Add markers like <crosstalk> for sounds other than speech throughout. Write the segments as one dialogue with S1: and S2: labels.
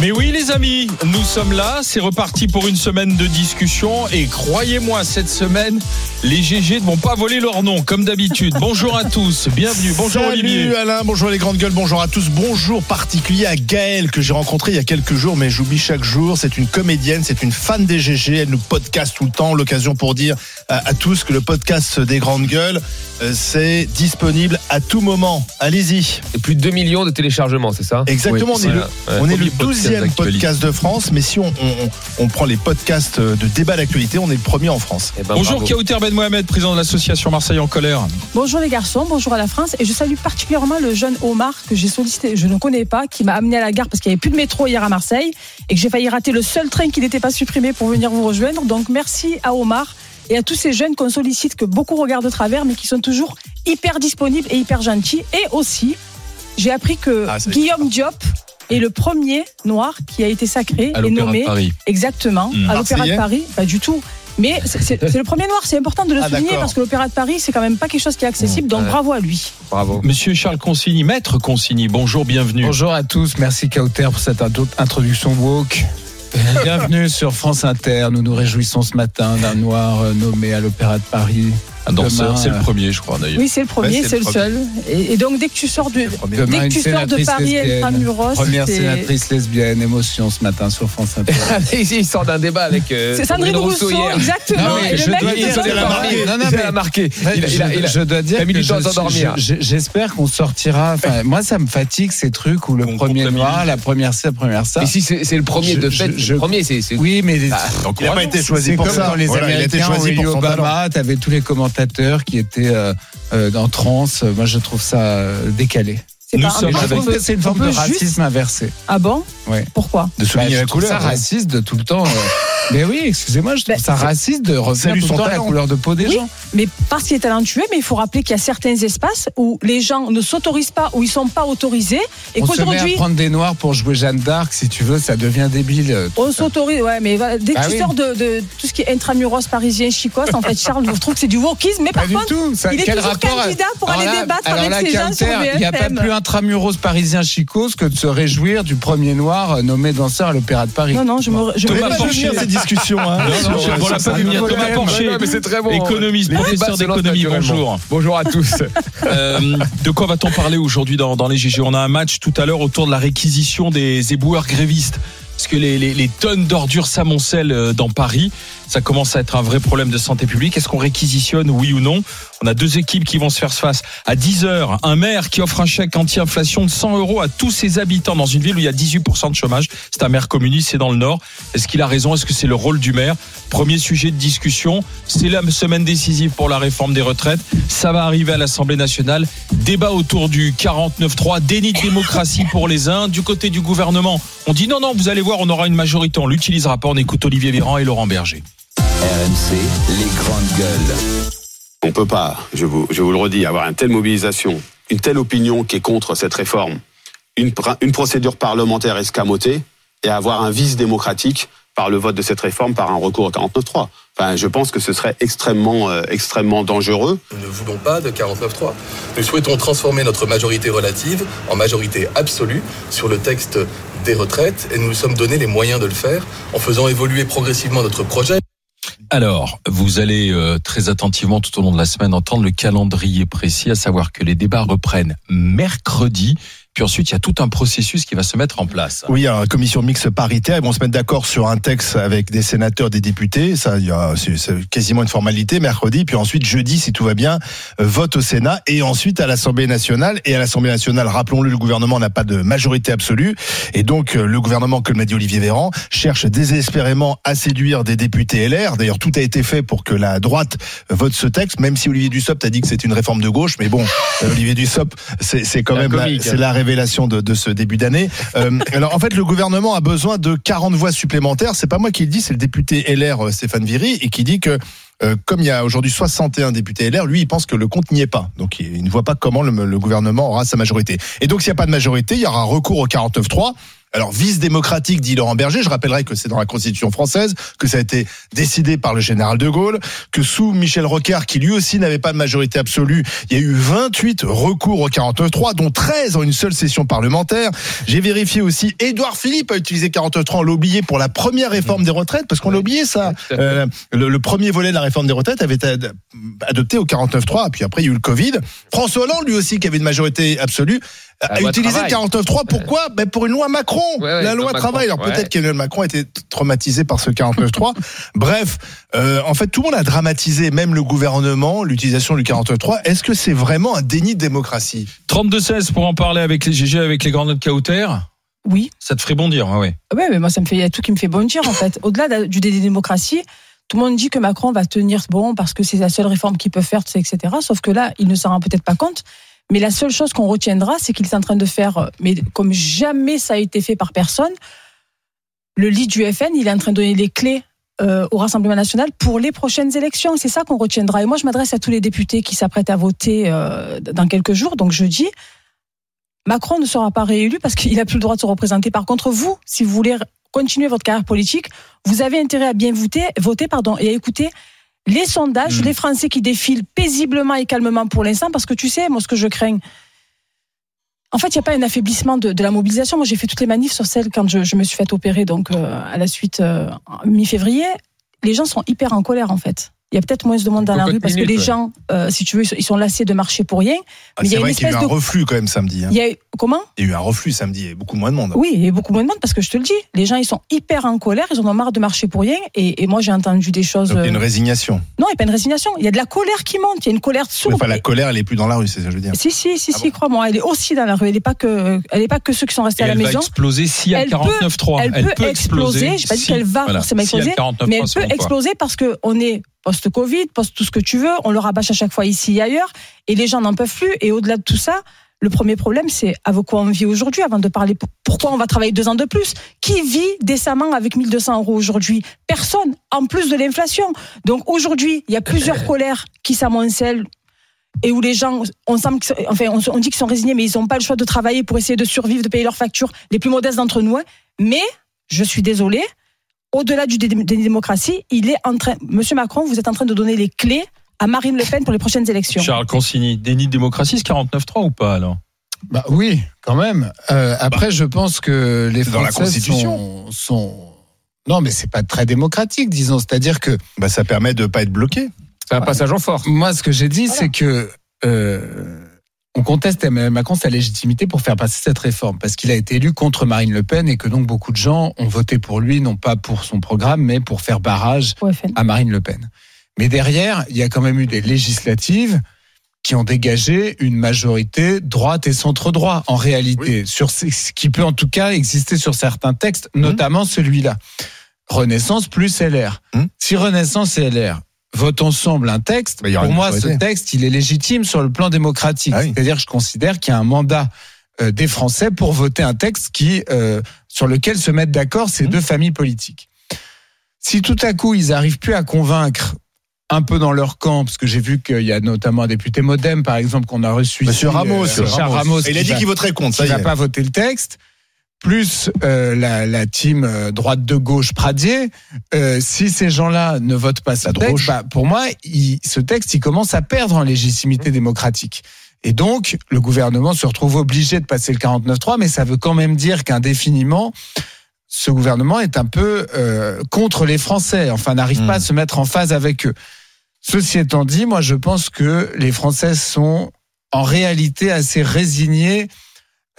S1: Mais oui les amis, nous sommes là, c'est reparti pour une semaine de discussion et croyez-moi, cette semaine, les GG ne vont pas voler leur nom comme d'habitude. Bonjour à tous, bienvenue, bonjour
S2: Salut
S1: Olivier.
S2: Alain, bonjour les grandes gueules, bonjour à tous. Bonjour particulier à Gaëlle que j'ai rencontré il y a quelques jours, mais j'oublie chaque jour. C'est une comédienne, c'est une fan des GG, elle nous podcast tout le temps. L'occasion pour dire à, à tous que le podcast des grandes gueules, c'est disponible à tout moment. Allez-y.
S3: Et plus de 2 millions de téléchargements, c'est ça?
S2: Exactement,
S3: Oui,
S2: on est le,
S3: voilà, ouais.
S2: on est le
S1: Premier podcast
S2: 12e
S1: d'actualité.
S2: podcast de France, mais si on, on- on- on prend les podcasts de débat d'actualité, on est le premier en France.
S3: Eh ben,
S1: Bonjour
S3: bravo.
S1: Kauter Ben Mohamed, président de l'association Marseille en colère.
S4: Bonjour les garçons, bonjour à la France. Et je salue particulièrement le jeune Omar que j'ai sollicité, je ne connais pas, qui m'a amené à la gare parce qu'il n'y avait plus de métro hier à Marseille et que j'ai failli rater le seul train qui n'était pas supprimé pour venir vous rejoindre. Donc merci à Omar et à tous ces jeunes qu'on sollicite, que beaucoup regardent de travers, mais qui sont toujours hyper disponibles et hyper gentils. Et aussi, j'ai appris que
S2: Ah,
S4: Guillaume Diop est le premier noir qui a été sacré
S1: À
S4: et
S1: l'Opéra
S4: nommé
S1: de Paris.
S4: exactement
S1: Hmm.
S4: à l'Opéra de Paris. Pas du tout. Mais c'est le premier noir, c'est important de le
S2: Ah,
S4: souligner parce que l'Opéra de Paris, c'est quand même pas quelque chose qui est accessible, donc
S3: Ouais.
S4: bravo à lui.
S3: Bravo.
S1: Monsieur Charles Consigny, maître Consigny, bonjour, bienvenue.
S5: Bonjour à tous, merci Kauter pour cette intro- introduction woke. Bienvenue sur France Inter. Nous nous réjouissons ce matin d'un noir euh, nommé à l'Opéra de Paris.
S1: Un danseur,
S5: Demain,
S1: c'est le
S5: euh,
S1: premier je crois d'ailleurs.
S4: Oui, c'est le premier,
S2: Ouais, c'est
S4: c'est
S2: le
S4: le seul. Et, et donc dès que tu sors de,
S5: Demain,
S4: dès que tu sors de Paris. Intramuros,
S5: Première
S4: c'est-
S5: sénatrice lesbienne, émotion ce matin sur France Inter. <laughs>
S3: Il sort d'un débat avec. euh,
S4: c'est Sandrine Rousseau,
S3: hier.
S4: exactement.
S5: Non,
S4: et
S5: je
S4: le mec,
S5: dois
S4: il
S5: dire la
S4: pas.
S5: marqué. Non, non,
S3: Il
S5: mais-
S3: a marqué. Il a- il a-
S5: je,
S3: il a-
S5: je dois dire
S3: il a
S5: que je- J'espère qu'on sortira. Enfin, moi, ça me fatigue ces trucs où le premier noir, la première ci, la première ça.
S3: Mais si c'est c'est le premier de fait,
S5: je-
S3: le premier, c'est. c'est-
S5: Oui, mais
S3: Ah,
S2: Il n'a pas été choisi
S5: C'est
S2: pour
S5: comme
S2: ça.
S5: dans les
S2: il a
S5: Américains,
S2: choisi
S5: où
S2: pour son talent.
S5: Obama, t'avais tous les qui étaient euh, euh, en transe. Moi, je trouve ça euh, décalé.
S4: C'est
S1: Nous
S4: pas-
S1: sommes avec-
S5: trouve
S4: trouve-
S5: que c'est une forme de
S4: juste-
S5: racisme inversé.
S4: Ah bon
S5: Ouais.
S4: Pourquoi
S2: De souligner
S5: Bah,
S2: la
S5: je trouve
S2: couleur.
S5: ça raciste de tout le temps. euh, <laughs> mais oui, excusez-moi, je trouve
S4: Bah,
S5: ça raciste de revenir
S2: Salut
S5: tout
S2: son
S5: le temps la
S2: talent.
S5: couleur de peau des
S4: Oui.
S5: gens.
S4: Mais parce qu'il est talentueux, mais il faut rappeler qu'il y a certains espaces où les gens ne s'autorisent pas, où ils sont pas autorisés, et
S5: On se met à
S4: qu'aujourd'hui
S5: prendre des noirs pour jouer Jeanne d'Arc, si tu veux, ça devient débile. euh, tout
S4: on
S5: ça.
S4: s'autorise. Ouais, mais dès que
S5: Bah
S4: tu
S5: oui.
S4: sors de, de tout ce qui est intramuros parisien, chicos, en fait, Charles, je trouve que c'est du wokisme, mais
S5: Pas
S4: par
S5: du
S4: contre,
S5: tout. Ça,
S4: il est
S5: quel
S4: toujours
S5: rapport à-
S4: candidat pour
S5: Alors
S4: aller
S5: là-
S4: débattre
S5: alors
S4: avec
S5: là,
S4: ces gens sur
S5: Kauter, Il n'y a pas
S4: BFM.
S5: plus intramuros parisien chicose que de se réjouir du premier noir euh, nommé danseur à l'Opéra de Paris.
S4: Non, non, je me. Je
S1: Thomas Porcher.
S2: cette discussion. Hein.
S1: Non, non, je- voilà, pas venir. Thomas Porcher,
S3: Non, mais c'est très bon.
S1: économiste, professeur d'économie, bonjour.
S3: Bonjour à tous. <laughs>
S1: Euh, de quoi va-t-on parler aujourd'hui dans, dans les GG On a un match tout à l'heure autour de la réquisition des éboueurs grévistes. Parce que les, les- les tonnes d'ordures s'amoncellent euh, dans Paris. Ça commence à être un vrai problème de santé publique. Est-ce qu'on réquisitionne, oui ou non? On a deux équipes qui vont se faire face. À 10 heures, un maire qui offre un chèque anti-inflation de 100 euros à tous ses habitants dans une ville où il y a 18% de chômage. C'est un maire communiste, c'est dans le Nord. Est-ce qu'il a raison? Est-ce que c'est le rôle du maire? Premier sujet de discussion. C'est la semaine décisive pour la réforme des retraites. Ça va arriver à l'Assemblée nationale. Débat autour du 49-3, déni de démocratie pour les uns. Du côté du gouvernement, on dit non, non, vous allez voir, on aura une majorité. On l'utilisera pas. On écoute Olivier Véran et Laurent Berger.
S6: RMC, les grandes gueules.
S7: On peut pas, je vous, je vous le redis, avoir une telle mobilisation, une telle opinion qui est contre cette réforme, une, pr- une procédure parlementaire escamotée et avoir un vice démocratique par le vote de cette réforme par un recours au 49.3. Enfin, je pense que ce serait extrêmement, euh, extrêmement dangereux.
S8: Nous ne voulons pas de 49.3. Nous souhaitons transformer notre majorité relative en majorité absolue sur le texte des retraites et nous nous sommes donné les moyens de le faire en faisant évoluer progressivement notre projet.
S1: Alors, vous allez euh, très attentivement tout au long de la semaine entendre le calendrier précis, à savoir que les débats reprennent mercredi. Puis ensuite, il y a tout un processus qui va se mettre en place.
S2: Oui, alors, la commission mixte paritaire, ils vont se mettre d'accord sur un texte avec des sénateurs, des députés. Ça, il y a, c'est, c'est quasiment une formalité mercredi. Puis ensuite, jeudi, si tout va bien, euh, vote au Sénat et ensuite à l'Assemblée nationale. Et à l'Assemblée nationale, rappelons-le, le gouvernement n'a pas de majorité absolue. Et donc, euh, le gouvernement, comme l'a dit Olivier Véran, cherche désespérément à séduire des députés LR. D'ailleurs, tout a été fait pour que la droite vote ce texte, même si Olivier Dussopt a dit que c'est une réforme de gauche. Mais bon, euh, Olivier Dussopt, c'est, c'est quand
S3: La
S2: même la-
S3: comique,
S2: c'est
S3: hein.
S2: la révélation de, de ce début d'année. Euh, <laughs> alors en fait, le gouvernement a besoin de 40 voix supplémentaires. C'est pas moi qui le dis, c'est le député LR euh, Stéphane Viry et qui dit que euh, comme il y a aujourd'hui 61 députés LR, lui, il pense que le compte n'y est pas. Donc, il il ne voit pas comment le, le gouvernement aura sa majorité. Et donc, s'il n'y a pas de majorité, il y aura recours au 49-3. Alors vice démocratique, dit Laurent Berger. Je rappellerai que c'est dans la Constitution française, que ça a été décidé par le général de Gaulle, que sous Michel Rocard, qui lui aussi n'avait pas de majorité absolue, il y a eu 28 recours au 49.3, dont 13 en une seule session parlementaire. J'ai vérifié aussi, Édouard Philippe a utilisé 49.3, on l'a oublié pour la première réforme des retraites, parce qu'on l'a oublié ça. Euh, le, le premier volet de la réforme des retraites avait été ad- adopté au 49.3, puis après il y a eu le Covid. François Hollande, lui aussi, qui avait une majorité absolue, a
S3: loi
S2: utilisé le
S3: travail.
S2: 49.3. Pourquoi? Ben Pour une loi Macron.
S3: Ouais, ouais,
S2: la loi
S3: Macron,
S2: travail. Alors
S3: ouais.
S2: peut-être qu'Emmanuel Macron était traumatisé par ce 49.3. <laughs> Bref, euh, en fait, tout le monde a dramatisé, même le gouvernement, l'utilisation du 49.3. Est-ce que c'est vraiment un déni de démocratie?
S1: 32-16 pour en parler avec les GG, avec les grandes notes Kauter?
S4: Oui.
S1: Ça te ferait bondir, ah ouais.
S4: Ouais, mais moi, ça me fait, il y a tout qui me fait bondir, en fait. Au-delà de- du déni de démocratie, tout le monde dit que Macron va tenir bon parce que c'est la seule réforme qu'il peut faire, etc. Sauf que là, il ne s'en rend peut-être pas compte. Mais la seule chose qu'on retiendra, c'est qu'il est en train de faire, euh, mais comme jamais ça a été fait par personne, le lead du FN, il est en train de donner les clés euh, au Rassemblement national pour les prochaines élections. C'est ça qu'on retiendra. Et moi, je m'adresse à tous les députés qui s'apprêtent à voter euh, dans quelques jours, donc jeudi. Macron ne sera pas réélu parce qu'il n'a plus le droit de se représenter. Par contre, vous, si vous voulez continuer votre carrière politique, vous avez intérêt à bien voter, voter pardon, et à écouter les sondages,
S1: Mm.
S4: les Français qui défilent paisiblement et calmement pour l'instant, parce que tu sais, moi, ce que je crains, en fait, il n'y a pas un affaiblissement de, de la mobilisation. Moi, j'ai fait toutes les manifs sur celle quand je, je me suis fait opérer, donc euh, à la suite euh, mi-février. Les gens sont hyper en colère, en fait. Il y a peut-être moins de monde dans la rue parce que les
S3: ouais.
S4: gens, euh, si tu veux, ils sont lassés de marcher pour rien.
S2: Ah,
S4: Mais il y
S2: C'est
S4: a une
S2: vrai qu'il y a eu
S4: espèce
S2: un
S4: de-
S2: reflux quand même samedi. hein.
S4: Il y a comment
S2: Il y a eu un reflux samedi. Il y a beaucoup moins de monde.
S4: Oui, il y a beaucoup moins de monde parce que je te le dis, les gens ils sont hyper en colère, ils en ont marre de marcher pour rien. Et, et moi j'ai entendu des choses.
S2: Donc il y a une
S4: euh,
S2: résignation.
S4: Non, il n'y a pas une résignation. Il y a de la colère qui monte. Il y a une colère sourde.
S2: Enfin, la
S4: Et-
S2: colère, elle est plus dans la rue, c'est ça que je veux dire.
S4: Si, si, si,
S2: Ah
S4: si,
S2: bon
S4: crois-moi. Elle est aussi dans la rue. Elle n'est pas que, elle est pas que ceux qui sont restés
S1: Et
S4: à la
S1: elle va
S4: maison.
S1: exploser si à
S4: Elle peut-
S1: 49-3.
S4: elle peut exploser. J'ai pas dit qu'elle va forcément exploser,
S1: 49-3,
S4: Mais elle peut exploser parce que on est post-Covid, post tout ce que tu veux. On le rabâche à chaque fois ici et ailleurs. Et les gens n'en peuvent plus. Et au-delà de tout ça, le premier problème, c'est avec quoi on vit aujourd'hui avant de parler pour- pourquoi on va travailler deux ans de plus. Qui vit décemment avec 1200 euros aujourd'hui? Personne, en plus de l'inflation. Donc aujourd'hui, il y a plusieurs <laughs> colères qui s'amoncellent et où les gens, on, semble enfin, on, on dit qu'ils sont résignés, mais ils n'ont pas le choix de travailler pour essayer de survivre, de payer leurs factures, les plus modestes d'entre nous. hein. Mais, je suis désolée, au-delà du dé- des démocraties, il est en train, Monsieur Macron, vous êtes en train de donner les clés à Marine Le Pen pour les prochaines élections.
S1: Charles Consigny, déni de démocratie, c'est 49-3 ou pas alors?
S5: Bah oui, quand même. Euh, après, je pense que les
S2: c'est dans la
S5: Français
S2: Constitution.
S5: sont, sont- Non, mais c'est pas très démocratique, disons. C'est-à-dire que
S2: Bah, ça permet de pas être bloqué.
S3: C'est un passage en force.
S5: moi, ce que j'ai dit,
S4: Voilà.
S5: c'est que euh, on conteste Emmanuel Macron sa légitimité pour faire passer cette réforme, parce qu'il a été élu contre Marine Le Pen et que donc beaucoup de gens ont voté pour lui, non pas pour son programme, mais pour faire barrage à Marine Le Pen. Mais derrière, il y a quand même eu des législatives qui ont dégagé une majorité droite et centre-droit, en réalité, sur ce qui peut en tout cas exister sur certains textes, notamment celui-là. Renaissance plus LR.
S2: Mmh.
S5: Si Renaissance et LR votent ensemble un texte,
S2: Bah, il
S5: pour moi, ce texte, il est légitime sur le plan démocratique.
S2: Ah oui.
S5: C'est-à-dire que je considère qu'il y a un mandat euh, des Français pour voter un texte qui, euh, sur lequel se mettent d'accord ces
S2: Mmh.
S5: deux familles politiques. Si tout à coup, ils arrivent plus à convaincre un peu dans leur camp, parce que j'ai vu qu'il y a notamment un député modem, par exemple, qu'on a reçu.
S2: Monsieur
S5: ici,
S2: Ramos,
S5: euh, Richard Ramos,
S2: il a dit qu'il voterait contre. Ça
S5: va
S2: est.
S5: pas voter le texte, plus euh, la, la team euh, droite de gauche Pradier, euh, si ces gens-là ne votent pas ce texte, bah, pour moi, il- ce texte, il commence à perdre en légitimité démocratique. Et donc, le gouvernement se retrouve obligé de passer le 49-3, mais ça veut quand même dire qu'indéfiniment, ce gouvernement est un peu euh, contre les Français, enfin n'arrive pas à se mettre en phase avec eux. Ceci étant dit, moi je pense que les Français sont en réalité assez résignés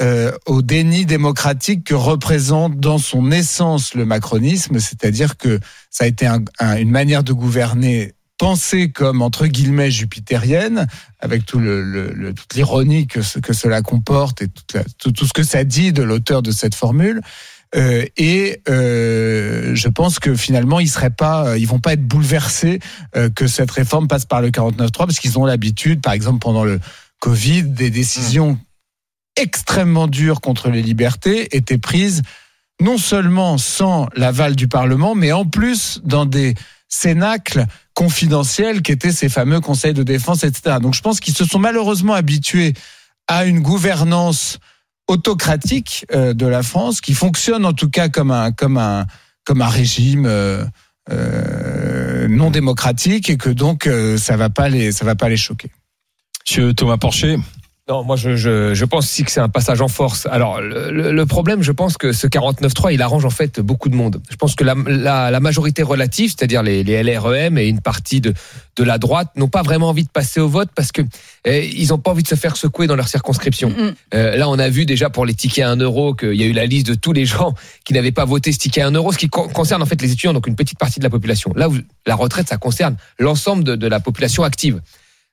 S5: euh, au déni démocratique que représente dans son essence le macronisme, c'est-à-dire que ça a été un- un- une manière de gouverner pensée comme entre guillemets jupitérienne, avec tout toute l'ironie que, ce- que cela comporte et tout, ce que ça dit de l'auteur de cette formule. Euh, et euh, je pense que finalement, ils seraient pas, ils vont pas être bouleversés euh, que cette réforme passe par le 49.3 parce qu'ils ont l'habitude, par exemple pendant le Covid, des décisions extrêmement dures contre les libertés étaient prises non seulement sans l'aval du Parlement, mais en plus dans des cénacles confidentiels qui étaient ces fameux conseils de défense, etc. Donc je pense qu'ils se sont malheureusement habitués à une gouvernance autocratique euh, de la France, qui fonctionne en tout cas comme un comme un comme un régime euh, euh, non démocratique et que donc ça va va pas les choquer.
S1: Monsieur Thomas Porcher.
S3: Non, moi je, je, je pense aussi que c'est un passage en force. Alors le, problème, je pense que ce 49-3, il arrange en fait beaucoup de monde. Je pense que la, la, la majorité relative, c'est-à-dire les, les LREM et une partie de, de la droite, n'ont pas vraiment envie de passer au vote parce que eh, ils n'ont pas envie de se faire secouer dans leur circonscription. Euh, là, on a vu déjà pour les tickets à 1 euro qu'il y a eu la liste de tous les gens qui n'avaient pas voté ce ticket à 1 euro, ce qui con- concerne en fait les étudiants, donc une petite partie de la population. Là où la retraite, ça concerne l'ensemble de, de la population active.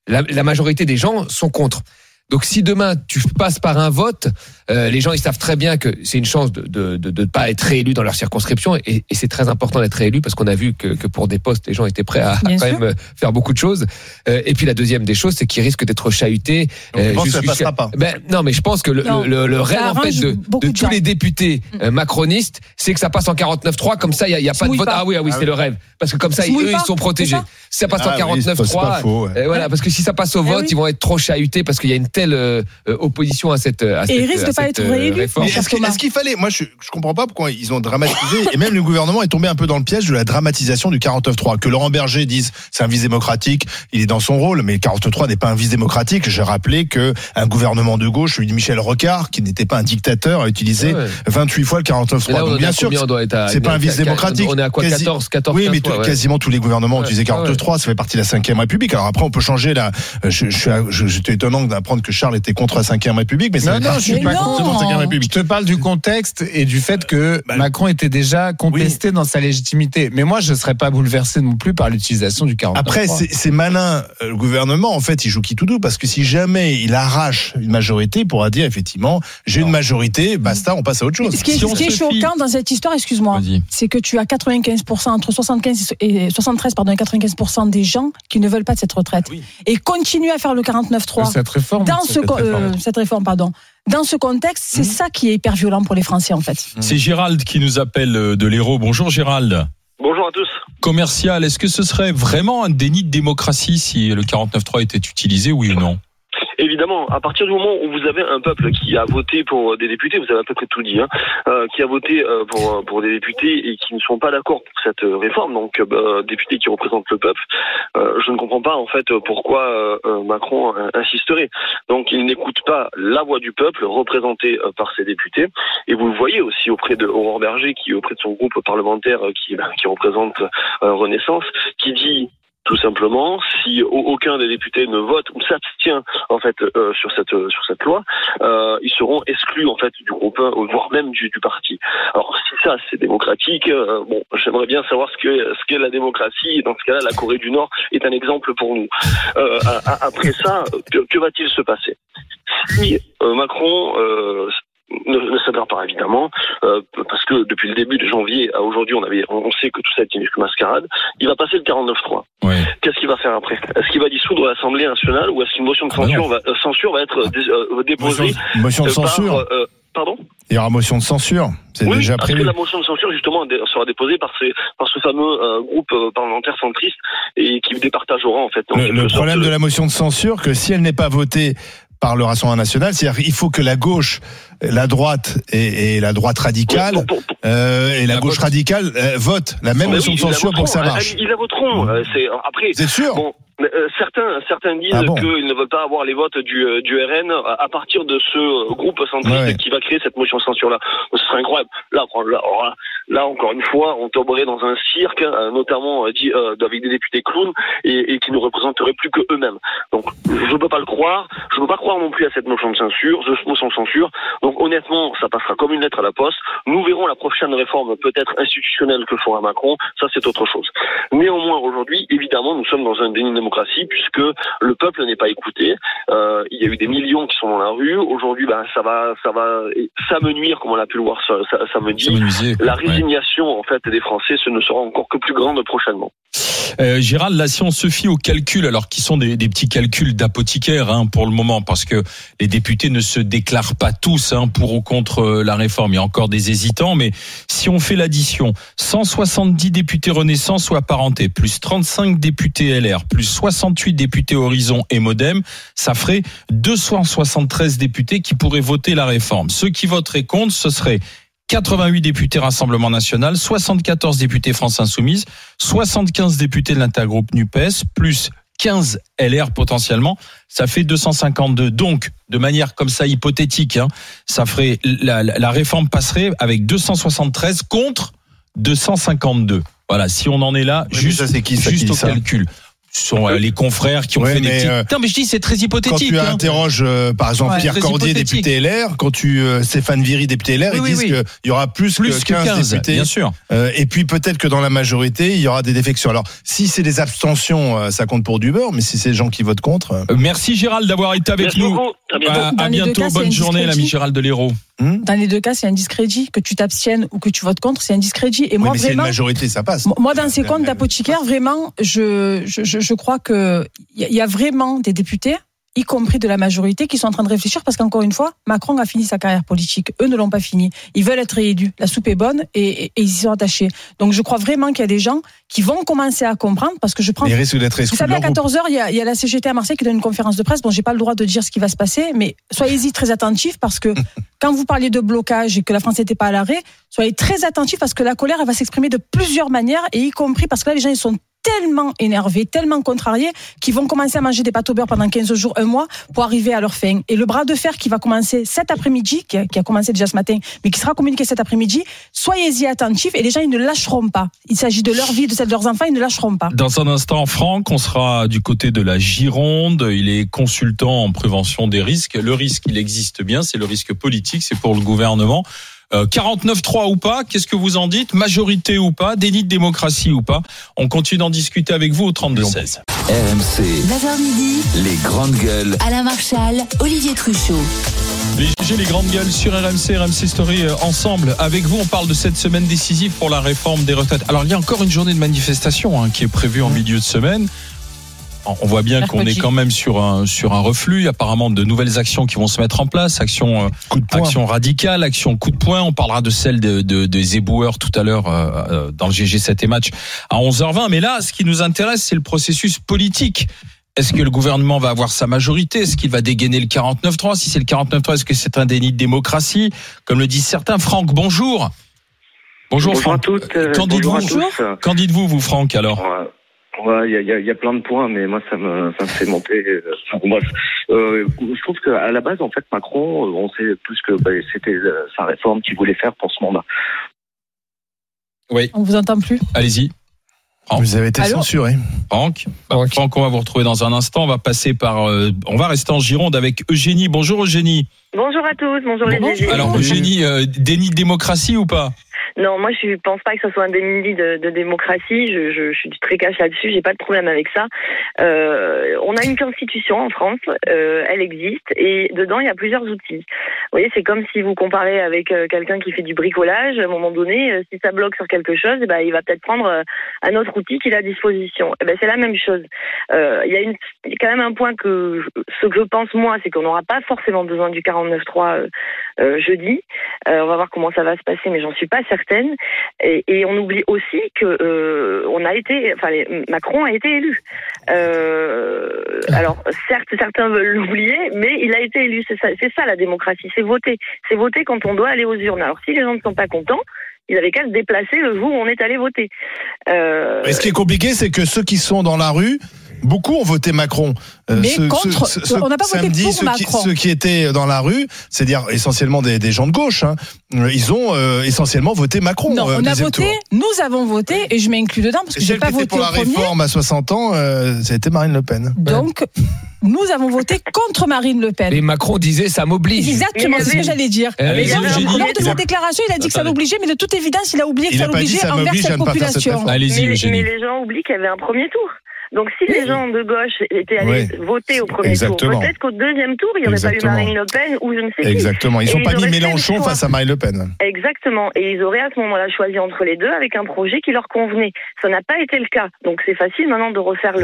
S3: La, la majorité des gens sont contre. Donc si demain tu passes par un vote, euh, les gens ils savent très bien que c'est une chance de de, de, de pas être réélu dans leur circonscription et, et c'est très important d'être réélu parce qu'on a vu que, que pour des postes les gens étaient prêts à,
S4: Bien
S3: quand
S4: sûr.
S3: même euh, faire beaucoup de choses. Euh, et puis la deuxième des choses c'est qu'ils risquent d'être chahutés.
S2: Donc, je pense que ça passera pas.
S3: Ben, non mais je pense que le,
S4: Non,
S3: le, le rêve en fait de, de
S4: de
S3: tous les députés euh, macronistes c'est que ça passe en 49-3 comme ça il y a, il y a pas de vote.
S4: pas.
S3: Ah oui ah oui
S2: Ah
S3: c'est
S2: oui.
S3: le rêve parce que comme ça eux
S4: pas,
S3: ils sont protégés. Si ça passe
S2: Ah
S3: en
S2: oui, c'est pas- c'est pas
S3: 49-3
S2: faux, ouais.
S3: euh, voilà, parce que si ça passe au vote,
S4: oui.
S3: ils vont être trop chahutés parce qu'il y a une telle euh, euh, opposition à cette. À
S4: Et risquent
S3: à
S4: de pas
S3: cette,
S4: être
S3: euh, réforme.
S2: Mais est-ce qu'il fallait Moi, je, je comprends pas pourquoi ils ont dramatisé et même le gouvernement est tombé un peu dans le piège de la dramatisation du 49-3. Que Laurent Berger dise c'est un vice démocratique, il est dans son rôle, mais le 49-3 n'est pas un vice démocratique. J'ai rappelé que un gouvernement de gauche, celui de Michel Rocard, qui n'était pas un dictateur, a utilisé
S3: Ouais.
S2: 28 fois le 49-3.
S3: Et là, on
S2: Donc bien sûr, c'est pas un vice démocratique.
S3: On est à quoi
S2: Quasi-
S3: 14, 14,
S2: oui, mais
S3: 15 fois, ouais.
S2: quasiment tous les gouvernements ont utilisé
S3: Ouais,
S2: 49-3. Ça fait partie de la 5 République. Alors après, on peut changer la. Je, je je- j'étais étonnant d'apprendre que Charles était contre la 5 République, mais ça
S5: Non, non, je suis pas
S4: non.
S5: contre.
S2: de la 5 République.
S5: Je te parle du contexte et du fait que
S2: Bah,
S5: Macron était déjà contesté dans sa légitimité. Mais moi, je ne serais pas bouleversé non plus par l'utilisation du 49.
S2: Après, c'est c'est malin. euh, Le gouvernement, en fait, il joue qui tout doux parce que si jamais il arrache une majorité, il pourra dire effectivement, j'ai une majorité, basta, on passe à autre chose.
S4: Ce qui est,
S1: Si
S4: ce qui est choquant dans cette histoire, excuse-moi,
S1: Vas-y.
S4: c'est que tu as 95%, entre 75 et 73, pardon, et 95% des gens qui ne veulent pas de cette retraite.
S1: Oui.
S4: Et continuent à faire le 49-3
S5: cette réforme.
S4: dans
S5: cette
S4: ce,
S5: réforme.
S4: euh, cette réforme, pardon. Dans ce contexte, c'est ça qui est hyper violent pour les Français, en fait.
S1: C'est Gérald qui nous appelle euh, de l'Hérault. Bonjour Gérald.
S9: Bonjour à tous.
S1: Commercial, est-ce que ce serait vraiment un déni de démocratie si le 49.3 était utilisé, oui ou non?
S9: Évidemment, à partir du moment où vous avez un peuple qui a voté pour des députés, vous avez à peu près tout dit, hein, euh, qui a voté euh, pour, pour des députés et qui ne sont pas d'accord pour cette euh, réforme, donc euh, bah, députés qui représentent le peuple, euh, je ne comprends pas en fait pourquoi euh, euh, Macron euh, insisterait. Donc il n'écoute pas la voix du peuple représentée euh, par ses députés, et vous le voyez aussi auprès de Aurore Berger, qui auprès de son groupe parlementaire euh, qui, qui représente euh, Renaissance, qui dit tout simplement, si au- aucun des députés ne vote ou s'abstient en fait euh, sur cette sur cette loi, euh, ils seront exclus en fait du groupe, voire même du, du parti. Alors si ça c'est démocratique, euh, bon, j'aimerais bien savoir ce que ce qu'est la démocratie. Dans ce cas-là, la Corée du Nord est un exemple pour nous. Euh, après ça, que, que va-t-il se passer? Si euh, Macron euh, ne, ne s'adhère pas évidemment, euh, parce que depuis le début de janvier à aujourd'hui, on avait, on sait que tout ça est une mascarade. Il va passer le 49-3
S1: Oui.
S9: qu'est-ce qu'il va faire après? Est-ce qu'il va dissoudre l'Assemblée nationale ou est-ce qu'une motion de
S1: Ah bah
S9: censure va, euh, censure va être euh, dé- déposée
S2: Motion, motion de
S9: euh, par,
S2: censure.
S9: euh, Pardon?
S2: Il y aura motion de censure. C'est
S9: Oui,
S2: déjà
S9: parce
S2: prévu.
S9: que la motion de censure justement sera déposée par, ces, par ce fameux euh, groupe parlementaire centriste et qui départagera en fait. en
S2: Le, le problème de la motion de censure, que si elle n'est pas votée par le Rassemblement national, c'est-à-dire qu'il faut que la gauche, la droite et, et la droite radicale
S9: Pour- pour- pour-
S2: euh, et la
S1: La
S2: gauche
S1: vote.
S2: radicale euh, votent la même motion
S9: oui,
S2: de censure pour que ça
S9: voteront.
S2: marche.
S9: Ah, Ils la voteront. euh, c'est- Après,
S2: Vous êtes sûr?
S9: Bon, euh, certains, certains disent
S2: Ah bon
S9: qu'ils ne veulent pas avoir les votes du, euh, du RN à, partir de ce euh, groupe centriste
S2: Ouais.
S9: qui va créer cette motion de censure-là. Ce serait incroyable. Là, là, alors là, là, encore une fois, on tomberait dans un cirque, euh, notamment euh, dit, euh, avec des députés clowns et, et qui ne représenteraient plus que eux-mêmes. Donc, je ne peux pas le croire. Je ne peux pas croire non plus à cette motion de censure, cette motion de censure. Donc, honnêtement, ça passera comme une lettre à la poste. Nous verrons la prochaine réforme, peut-être institutionnelle, que fera Macron. Ça, c'est autre chose. Néanmoins, aujourd'hui, évidemment, nous sommes dans un déni de démocratie puisque le peuple n'est pas écouté. Euh, il y a eu des millions qui sont dans la rue. Aujourd'hui, ben, ça va, ça va s'amenuire, comme on a pu le voir, ça, ça, ça me dit.
S1: Ça menuisier, quoi.
S9: La
S1: Ouais.
S9: résignation, en fait, des Français, ce ne sera encore que plus grande prochainement.
S1: Euh, Gérald, là, si on se fie aux calculs, alors qui sont des, petits calculs d'apothicaire hein, pour le moment, parce que les députés ne se déclarent pas tous hein, pour ou contre euh, la réforme. Il y a encore des hésitants, mais si on fait l'addition, 170 députés Renaissance ou apparentés, plus 35 députés LR, plus 68 députés Horizon et Modem, ça ferait 273 députés qui pourraient voter la réforme. Ceux qui voteraient contre, ce serait 88 députés Rassemblement National, 74 députés France Insoumise, 75 députés de l'intergroupe NUPES, plus 15 LR potentiellement, ça fait 252. Donc, de manière comme ça hypothétique, hein, ça ferait la, la- la réforme passerait avec 273 contre 252. Voilà, si on en est là, juste,
S2: ça, c'est qui, ça,
S1: juste
S2: qui
S1: au
S2: ça
S1: calcul. Ce sont euh, les confrères qui ont
S2: Ouais,
S1: fait des petits.
S2: euh,
S1: non, mais je dis c'est très
S2: Quand
S1: hypothétique.
S2: tu
S1: hein.
S2: interroges, euh, par exemple,
S4: Ouais.
S2: Pierre Cordier, député LR, quand tu euh, Stéphane Viry, député LR,
S1: Oui,
S2: ils
S1: oui,
S2: disent
S1: oui.
S2: qu'il y aura plus,
S1: plus
S2: que 15, députés.
S1: bien sûr.
S2: Euh, et puis peut-être que dans la majorité, il y aura des défections. Alors, si c'est des abstentions, euh, ça compte pour du beurre, mais si c'est les gens qui votent contre. euh,
S1: Euh, Merci Gérald d'avoir été avec
S9: Merci
S1: nous.
S9: beaucoup. À bientôt.
S1: À,
S4: cas,
S1: bonne journée, l'ami. Gérald de l'Hérault.
S2: Hmm
S4: Dans les deux cas, c'est un discrédit. Que tu t'abstiennes ou que tu votes contre, c'est un discrédit. Et
S2: Oui,
S4: moi,
S2: mais c'est une
S4: vraiment,
S2: majorité, ça passe.
S4: moi, dans ces comptes d'apothicaire, vraiment, je, je, je je crois que il y a- il y a vraiment des députés, y compris de la majorité, qui sont en train de réfléchir parce qu'encore une fois, Macron a fini sa carrière politique. Eux ne l'ont pas fini. Ils veulent être réélus. La soupe est bonne et, et- et ils y sont attachés. Donc, je crois vraiment qu'il y a des gens qui vont commencer à comprendre parce que je prends
S2: Ils risquent d'être
S4: vous savez, à
S2: leur groupe.
S4: 14h, il y a, il y a la CGT à Marseille qui donne une conférence de presse. Bon, j'ai pas le droit de dire ce qui va se passer, mais soyez-y <laughs> très attentifs parce que quand vous parliez de blocage et que la France n'était pas à l'arrêt, soyez très attentifs parce que la colère, elle va s'exprimer de plusieurs manières et y compris parce que là, les gens, ils sont tellement énervés, tellement contrariés qu'ils vont commencer à manger des pâtes au beurre pendant 15 jours, un mois pour arriver à leur fin. Et le bras de fer qui va commencer cet après-midi, qui a, commencé déjà ce matin, mais qui sera communiqué cet après-midi, soyez-y attentifs et les gens, ils ne lâcheront pas. Il s'agit de leur vie, de celle de leurs enfants, ils ne lâcheront pas.
S1: Dans un instant, Franck, on sera du côté de la Gironde. Il est consultant en prévention des risques. Le risque, il existe bien, c'est le risque politique, c'est pour le gouvernement. Euh, 49-3 ou pas, qu'est-ce que vous en dites Majorité ou pas Déni de démocratie ou pas On continue d'en discuter avec vous au 32-16.
S6: RMC,
S10: 9h midi,
S6: les grandes gueules.
S10: Alain Marchal, Olivier Truchot.
S1: Les GG, les grandes gueules sur RMC, RMC Story euh, ensemble. Avec vous, on parle de cette semaine décisive pour la réforme des retraites. Alors, il y a encore une journée de manifestation hein, qui est prévue en milieu de semaine. On voit bien qu'on est quand même sur un sur un reflux. Apparemment, de nouvelles actions qui vont se mettre en place, actions euh,
S2: Coup de poing.
S1: action radicale, action coup de poing. On parlera de celle de, de, des éboueurs tout à l'heure euh, euh, dans le GG 7 et match à 11h20. Mais là, ce qui nous intéresse, c'est le processus politique. Est-ce que le gouvernement va avoir sa majorité? Est-ce qu'il va dégainer le 49-3 Si c'est le 49-3, est-ce que c'est un déni de démocratie? Comme le disent certains. Franck, bonjour. Bonjour,
S11: Bonjour à
S1: Franck.
S11: toutes. euh,
S1: Qu'en
S11: bonjour à
S1: dites-vous? Qu'en dites-vous, vous, Franck, alors?
S11: Ouais. Ouais, il y a, il y, a, il y a plein de points, mais moi ça me ça me fait monter. euh, enfin, bref, euh, je trouve qu'à la base, en fait, Macron, euh, on sait plus que bah, c'était euh, sa réforme qu'il voulait faire pour ce mandat.
S1: Oui,
S4: On vous entend plus.
S1: allez-y.
S2: Vous avez été
S4: Allô
S2: censuré.
S1: Franck. Bah, Franck, on va vous retrouver dans un instant. On va passer par. euh, on va rester en Gironde avec Eugénie. Bonjour, Eugénie.
S12: Bonjour à tous, bonjour les
S4: Bonjour.
S12: GG.
S1: Alors, Eugénie, euh, déni de démocratie ou pas?
S12: Non, moi je pense pas que ce soit un déni de, de démocratie. Je, je, je suis très cash là-dessus. J'ai pas de problème avec ça. Euh, on a une constitution en France, euh, elle existe et dedans il y a plusieurs outils. Vous voyez, c'est comme si vous comparez avec euh, quelqu'un qui fait du bricolage. À un moment donné, euh, si ça bloque sur quelque chose, eh ben, il va peut-être prendre euh, un autre outil qu'il a à disposition. Eh ben, c'est la même chose. Euh, Il y a une, quand même un point que ce que je pense moi, c'est qu'on n'aura pas forcément besoin du 49.3 euh, euh, jeudi. Euh, on va voir comment ça va se passer, mais j'en suis pas certaine. Et, et on oublie aussi que euh, on a été, enfin, les- Macron a été élu. Euh, alors, certes, certains veulent l'oublier, mais il a été élu. C'est ça, c'est ça la démocratie, c'est voter. C'est voter quand on doit aller aux urnes. Alors, si les gens ne sont pas contents, ils avaient qu'à se déplacer le jour où on est allé voter. Euh,
S2: Et ce qui est compliqué, c'est que ceux qui sont dans la rue, beaucoup ont voté Macron. Euh,
S4: Mais contre, on n'a pas voté pour
S2: ceux qui,
S4: Macron.
S2: ceux qui étaient dans la rue, c'est-à-dire essentiellement des, des gens de gauche, hein, euh, ils ont euh, essentiellement voté Macron.
S4: Non,
S2: euh,
S4: on a voté,
S2: tour.
S4: nous avons voté, et je m'inclus dedans parce que j'ai pas voté
S2: pour
S4: au
S2: la
S4: premier.
S2: réforme à 60 ans, euh, ça a été Marine Le Pen.
S4: Donc, nous avons voté contre Marine Le Pen.
S3: Et Macron disait ça m'oblige.
S4: Exactement, c'est ce que j'allais dire.
S3: Euh,
S4: Mais lors- de sa déclaration, il a dit que ça l'obligeait, mais de toute évidence, il a oublié que
S2: Il
S4: ça
S2: a pas dit
S4: l'obligeait envers cette population.
S12: mais, les gens oublient qu'il y avait un premier tour. Donc si les gens de gauche étaient allés voter au premier
S2: Exactement.
S12: tour, peut-être qu'au deuxième tour, il n'y aurait
S2: Exactement.
S12: pas eu Marine Le Pen ou je ne sais qui.
S2: Exactement. Ils
S12: Et
S2: sont pas mis Mélenchon face à Marine Le Pen.
S12: Exactement. Et ils auraient à ce moment-là choisi entre les deux avec un projet qui leur convenait. Ça n'a pas été le cas. Donc c'est facile maintenant de refaire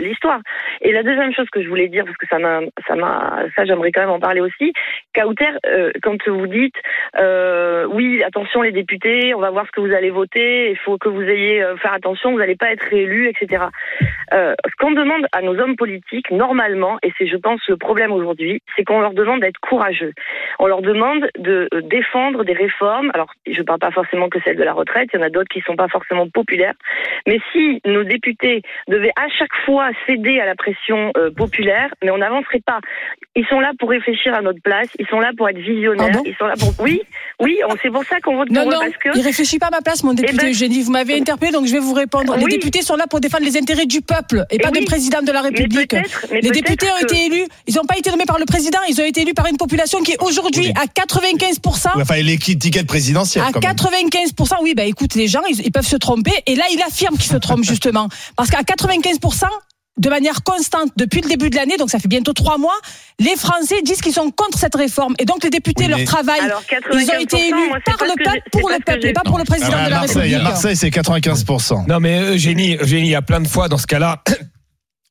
S12: l'histoire. Et la deuxième chose que je voulais dire, parce que ça m'a, ça m'a, ça j'aimerais quand même en parler aussi. Kauter, euh, quand vous dites, euh, oui, attention les députés, on va voir ce que vous allez voter, il faut que vous ayez euh, faire attention, vous n'allez pas être réélu, etc. Euh, ce qu'on demande à nos hommes politiques, normalement, et c'est je pense le problème aujourd'hui, c'est qu'on leur demande d'être courageux. On leur demande de euh, défendre des réformes. Alors, je ne parle pas forcément que celle de la retraite, il y en a d'autres qui ne sont pas forcément populaires. Mais si nos députés devaient à chaque fois céder à la pression euh, populaire, mais on n'avancerait pas. Ils sont là pour réfléchir à notre place, ils sont là pour être visionnaires,
S4: Pardon
S12: ils sont là pour... Oui, oui, c'est pour ça qu'on vote
S4: Non,
S12: pour eux,
S4: non,
S12: parce que...
S4: il réfléchit pas à ma place, mon député
S12: ben-
S4: Eugénie. Vous m'avez interpellé, donc je vais vous répondre. Les députés sont là pour défendre les intérêts du peuple et pas
S12: oui.
S4: du président de la
S12: Mais
S4: République.
S12: peut-être- mais
S4: Les députés ont
S12: que-
S4: été élus, ils n'ont pas été nommés par le président, ils ont été élus par une population qui est aujourd'hui à 95%.
S2: Enfin, l'étiquette présidentielle.
S4: À
S2: quand même.
S4: 95%, oui, bah écoute, les gens, ils, ils peuvent se tromper. Et là, il affirme qu'ils se trompent, <laughs> justement. Parce qu'à 95%, de manière constante, depuis le début de l'année, donc ça fait bientôt trois mois, les Français disent qu'ils sont contre cette réforme. Et donc, les députés,
S2: Oui,
S4: leur travail, ils ont été
S12: 95%,
S4: élus
S12: moi,
S4: par le peuple, pour le peuple, et pas pour le président
S2: Ah,
S4: de la
S2: Marseille, à
S4: République.
S2: Marseille, c'est 95%.
S3: Non, mais Eugénie, Eugénie, il y a plein de fois dans ce cas-là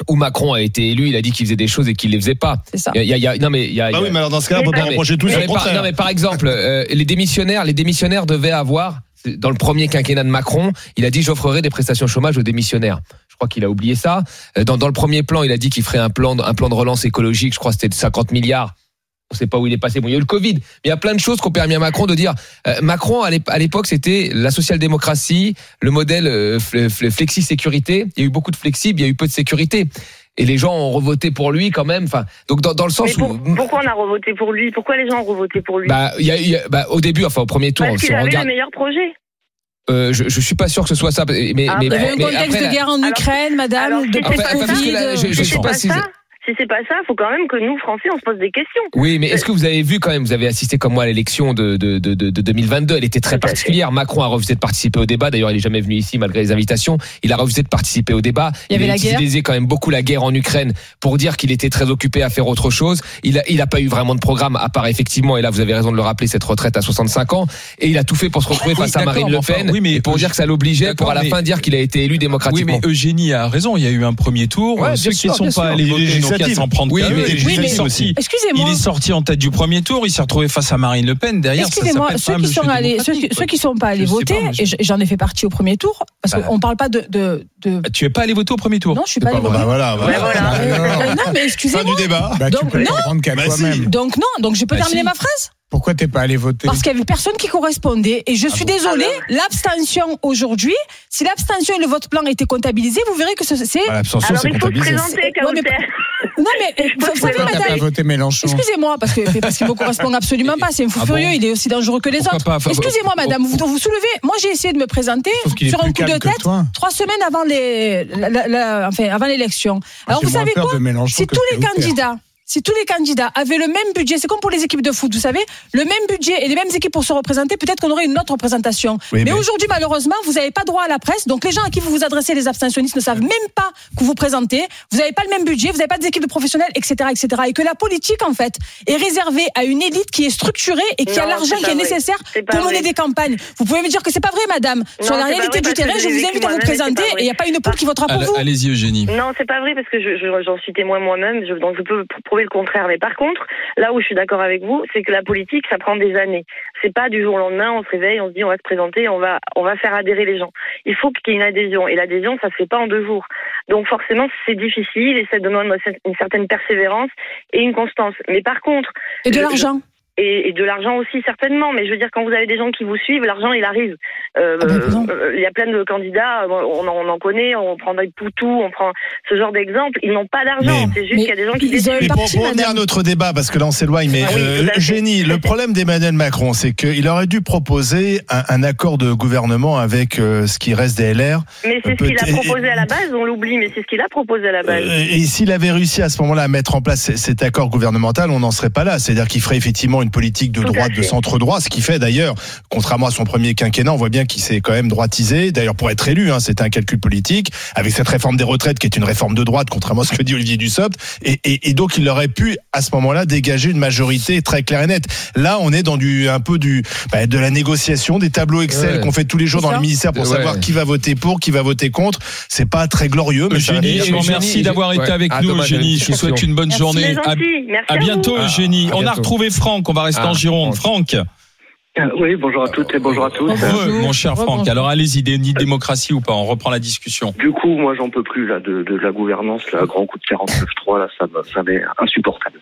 S3: où Macron a été élu, il a dit qu'il faisait des choses et qu'il les faisait pas.
S4: C'est ça.
S3: Il y a, il y a- non mais il y a,
S2: Bah
S3: il y a-
S2: oui, mais alors dans ce cas-là, on peut pas
S12: non,
S2: reprocher tout
S3: mais par, non, mais par exemple, euh, les démissionnaires, les démissionnaires devaient avoir dans le premier quinquennat de Macron, il a dit j'offrerai des prestations chômage aux démissionnaires. Je crois qu'il a oublié ça. Euh, Dans, dans le premier plan, il a dit qu'il ferait un plan, un plan de relance écologique. Je crois que c'était de 50 milliards. On sait pas où il est passé. Bon, il y a eu le Covid. Mais il y a plein de choses qui ont permis à Macron de dire. euh, Macron, à l'ép- à l'époque, c'était la social-démocratie, le modèle euh, fle- fle- flexi-sécurité. Il y a eu beaucoup de flexible, il y a eu peu de sécurité. Et les gens ont revoté pour lui quand même. Enfin, donc dans, dans le sens
S12: pour-
S3: où,
S12: pourquoi on a revoté pour lui? Pourquoi les gens ont revoté pour lui?
S3: Bah, il y a, il y a- bah, au début, enfin au premier tour,
S12: Parce
S3: si
S12: qu'il
S3: on
S12: avait
S3: regarde,
S12: le meilleur projet.
S3: euh, je, je suis pas sûr que ce soit ça. Mais,
S12: Ah,
S4: Il y avait un contexte
S3: après,
S4: de guerre en
S12: Alors-
S4: Ukraine, madame,
S12: alors,
S4: de
S3: Enfin, parce que là,
S12: ça,
S3: je- je
S12: si
S3: sais pas
S12: pas
S3: si-
S12: si c'est pas ça, faut quand même que nous, Français, on se pose des questions.
S3: Oui, mais est-ce que vous avez vu quand même, vous avez assisté comme moi à l'élection de, de, de, de, de 2022, elle était très particulière. Macron a refusé de participer au débat, d'ailleurs il est jamais venu ici malgré les invitations, il a refusé de participer au débat.
S4: Il y avait
S3: a
S4: la guerre.
S3: utilisé quand même beaucoup la guerre en Ukraine pour dire qu'il était très occupé à faire autre chose. Il a, il a pas eu vraiment de programme, à part effectivement, et là vous avez raison de le rappeler, cette retraite à 65 ans, et il a tout fait pour se retrouver
S1: Oui,
S3: face à Marine Le
S1: enfin,
S3: Pen,
S1: oui, mais
S3: et pour dire que ça l'obligeait pour à la fin dire qu'il a été élu
S1: Oui,
S3: démocratiquement.
S1: mais Eugénie a raison. Il y a eu un premier tour.
S3: Ouais,
S1: Ceux
S3: bien
S1: qui
S3: sûr,
S1: ne sont pas
S3: sûr.
S1: allés S'en prendre
S3: Oui, mais- oui,
S1: Il
S4: mais-.
S1: Il est sorti en tête du premier tour. Il s'est retrouvé face à Marine Le Pen. Derrière,
S4: Excusez-moi, ceux qui sont allés, ceux qui sont pas allés
S1: Je
S4: voter,
S1: pas,
S4: et j'en ai fait partie au premier tour, parce
S1: Bah.
S4: qu'on parle pas de, de, de-
S1: Tu es pas allé voter au premier tour
S4: non, je suis pas allée
S2: Bah
S4: voter.
S2: voilà,
S4: non, mais
S2: Fin
S4: excusez-moi.
S2: du débat.
S5: Bah, tu
S4: Donc,
S5: peux
S4: non.
S2: Bah.
S4: Donc non, donc je peux
S1: Bah,
S4: terminer ma phrase
S5: Pourquoi t'es pas allé voter?
S4: Parce qu'il y avait personne qui correspondait et je suis désolée, l'abstention aujourd'hui, si l'abstention et le vote blanc étaient comptabilisés, vous verrez que ce- c'est
S2: Voilà, L'abstention,
S12: Alors
S2: c'est
S12: il faut se
S2: comptabilisé.
S12: présenter,
S4: Ouais, mais-. Non mais <laughs> vous savez madame
S5: voté Mélenchon
S4: Excusez-moi, parce que parce qu'il me correspond absolument pas. C'est un fou
S1: Ah bon
S4: furieux. Il est aussi dangereux que les
S1: Pourquoi
S4: autres.
S1: Enfin,
S4: Excusez-moi, madame. Vous vous soulevez. Moi, j'ai essayé de me présenter sur un coup de tête trois semaines avant les, la- la- la- enfin avant l'élection. Alors vous savez quoi Si tous les candidats si tous les candidats avaient le même budget, c'est comme pour les équipes de foot, vous savez, le même budget et les mêmes équipes pour se représenter, peut-être qu'on aurait une autre représentation.
S2: Oui,
S4: mais
S2: mais-
S4: aujourd'hui, malheureusement, vous n'avez pas droit à la presse. Donc les gens à qui vous vous adressez, les abstentionnistes, ne savent même pas que vous vous présentez. Vous n'avez pas le même budget, vous n'avez pas des équipes de professionnels, etc., etc. Et que la politique, en fait, est réservée à une élite qui est structurée et qui a l'argent qui est
S12: vrai.
S4: nécessaire pour mener
S12: vrai.
S4: des campagnes. Vous pouvez me dire que c'est pas vrai, madame. Sur
S12: Non,
S4: la
S12: c'est pas
S4: réalité du terrain,
S12: je
S4: vous invite à vous présenter et il n'y a pas une poule qui votera pour vous.
S1: Allez-y, Eugénie.
S12: Non, c'est pas vrai parce que je, je- j'en suis témoin moi-même, donc je peux prouver le contraire. Mais par contre, là où je suis d'accord avec vous, c'est que la politique, ça prend des années. C'est pas du jour au lendemain, on se réveille, on se dit on va se présenter, on va, on va faire adhérer les gens. Il faut qu'il y ait une adhésion et l'adhésion, ça se fait pas en deux jours. Donc forcément, c'est difficile et ça demande une certaine persévérance et une constance. Mais par contre,
S4: Et de l'argent.
S12: Et, et de l'argent aussi certainement. Mais je veux dire, quand vous avez des gens qui vous suivent, l'argent il arrive. Euh,
S4: Ah ben,
S12: euh, Il y a plein de candidats, on en, on en connaît, on prend des Poutou, on prend ce genre d'exemple. Ils n'ont pas d'argent. C'est juste qu'il y a des gens qui
S4: ont-
S2: Mais pour, revenir à notre débat, parce que là on s'éloigne, mais
S12: Ah oui,
S2: euh. Génie, le problème d'Emmanuel Macron, c'est qu'il aurait dû proposer un, un accord de gouvernement avec euh, ce qui reste des LR.
S12: Mais c'est ce qu'il a proposé à la base, on l'oublie, mais c'est ce qu'il a proposé à la base.
S2: Euh, et s'il avait réussi à ce moment-là à mettre en place cet accord gouvernemental, on n'en serait pas là. C'est-à-dire qu'il ferait effectivement une politique de droite, de centre-droit, ce qui fait d'ailleurs, contrairement à son premier quinquennat, on voit bien qui s'est quand même droitisé. D'ailleurs, pour être élu, hein, c'était un calcul politique avec cette réforme des retraites qui est une réforme de droite, contrairement à ce que dit Olivier Dussopt. Et, et, et donc, il aurait pu à ce moment-là dégager une majorité très claire et nette. Là, on est dans du un peu du bah, de la négociation, des tableaux Excel
S3: Ouais.
S2: qu'on fait tous les jours dans le ministère pour
S3: Ouais.
S2: savoir qui va voter pour, qui va voter contre. C'est pas très glorieux, mais
S1: Eugénie, je vous remercie d'avoir été
S3: ouais.
S1: avec
S3: Ah,
S1: nous,
S3: dommage,
S1: Eugénie. Je vous souhaite une bonne
S4: Merci,
S1: journée. À, à
S12: à
S1: bientôt,
S12: vous.
S1: Eugénie.
S3: à
S1: On a retrouvé Franck. On va rester
S3: Ah,
S1: en Gironde. Franck.
S13: Euh, Oui, bonjour à toutes et bonjour à tous.
S4: Bonjour.
S1: Mon cher Franck. Alors, allez-y, de démocratie ou pas On reprend la discussion.
S13: Du coup, moi, j'en peux plus là de, de la gouvernance, là, grand coup de 49.3, là, ça, ça m'est insupportable.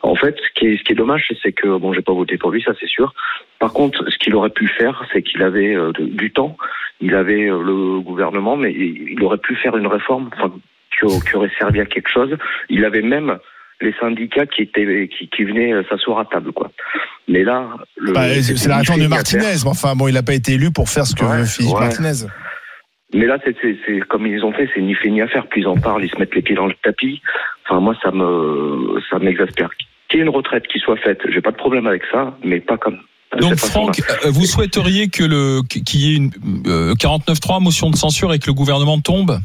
S13: En fait, ce qui est, ce qui est dommage, c'est que bon, j'ai pas voté pour lui, ça c'est sûr. Par contre, ce qu'il aurait pu faire, c'est qu'il avait euh, de- du temps, il avait euh, le gouvernement, mais il, il aurait pu faire une réforme, enfin, qui, au- qui aurait servi à quelque chose. Il avait même les syndicats qui étaient qui, qui venaient euh, s'asseoir à table, quoi. Mais là, le,
S2: Bah, c'est la réforme de. Martinez. Mais enfin, bon, il n'a pas été élu pour faire ce que
S13: Ouais,
S2: veut Philippe
S13: ouais.
S2: Martinez.
S13: Mais là, c'est, c'est, c'est comme ils ont fait, c'est ni fait ni à faire. Plus ils en parlent, ils se mettent les pieds dans le tapis. Enfin, moi, ça me, ça m'exaspère. Qu'il y ait une retraite qui soit faite, j'ai pas de problème avec ça, mais pas comme.
S1: Donc. Franck, euh, vous souhaiteriez que le qu'il y ait une euh, 49.3 motion de censure et que le gouvernement tombe?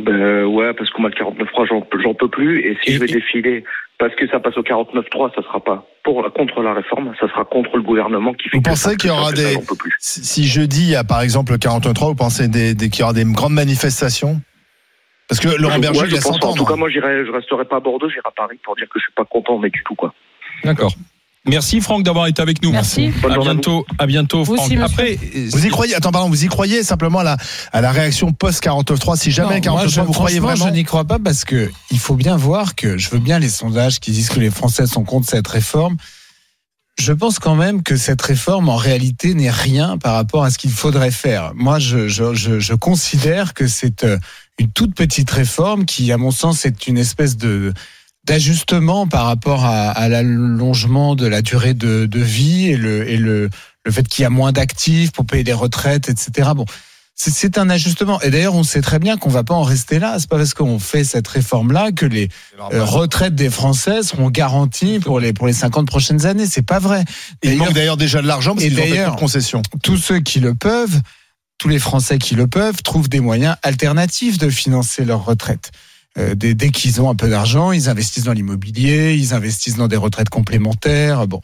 S13: Ben, ouais, parce qu'on m'a le 49.3, j'en, peux- j'en peux plus. Et si
S1: Et-
S13: je vais
S1: et-
S13: défiler, parce que ça passe au 49.3, ça sera pas pour, contre la réforme, ça sera contre le gouvernement qui fait
S2: Vous
S13: que
S2: pensez qu'il y aura
S13: ça,
S2: des-. Si si jeudi, il y a par exemple le 43, vous pensez des, des- qu'il y aura des grandes manifestations? Parce que Laurent Berger,
S13: ouais,
S2: il
S13: je
S2: a
S13: pense.
S2: 100 ans.
S13: En tout cas,
S2: non
S13: moi, je resterai pas à Bordeaux, j'irai à Paris pour dire que je suis pas content, mais du tout, quoi.
S1: D'accord. Merci Franck d'avoir été avec nous.
S4: Merci.
S13: Bonne
S1: À
S13: journée à vous.
S1: bientôt, à bientôt
S4: Vous
S1: Franck.
S4: aussi.
S1: Après,
S2: Vous y croyez? Attends, pardon, vous y croyez simplement à la, à la réaction post-49.3 Si jamais
S5: Non, moi,
S2: 49.3, vous croyez vraiment?
S5: Je n'y crois pas parce que il faut bien voir que je veux bien les sondages qui disent que les Français sont contre cette réforme. Je pense quand même que cette réforme, en réalité, n'est rien par rapport à ce qu'il faudrait faire. Moi, je, je, je, je considère que c'est euh, une toute petite réforme qui, à mon sens, est une espèce de d'ajustement par rapport à, à l'allongement de la durée de, de vie et le, et le, le fait qu'il y a moins d'actifs pour payer les retraites, etc. Bon, c'est- un ajustement. Et d'ailleurs, on sait très bien qu'on va pas en rester là. C'est pas parce qu'on fait cette réforme-là que les euh, retraites des Français seront garanties pour les pour les 50 prochaines années. C'est pas vrai.
S2: Il manque d'ailleurs déjà de l'argent parce qu'ils ont de concessions.
S5: tous ceux qui le peuvent, tous les Français qui le peuvent, trouvent des moyens alternatifs de financer leur retraite. Euh, dès dès qu'ils ont un peu d'argent, ils investissent dans l'immobilier, ils investissent dans des retraites complémentaires. Bon,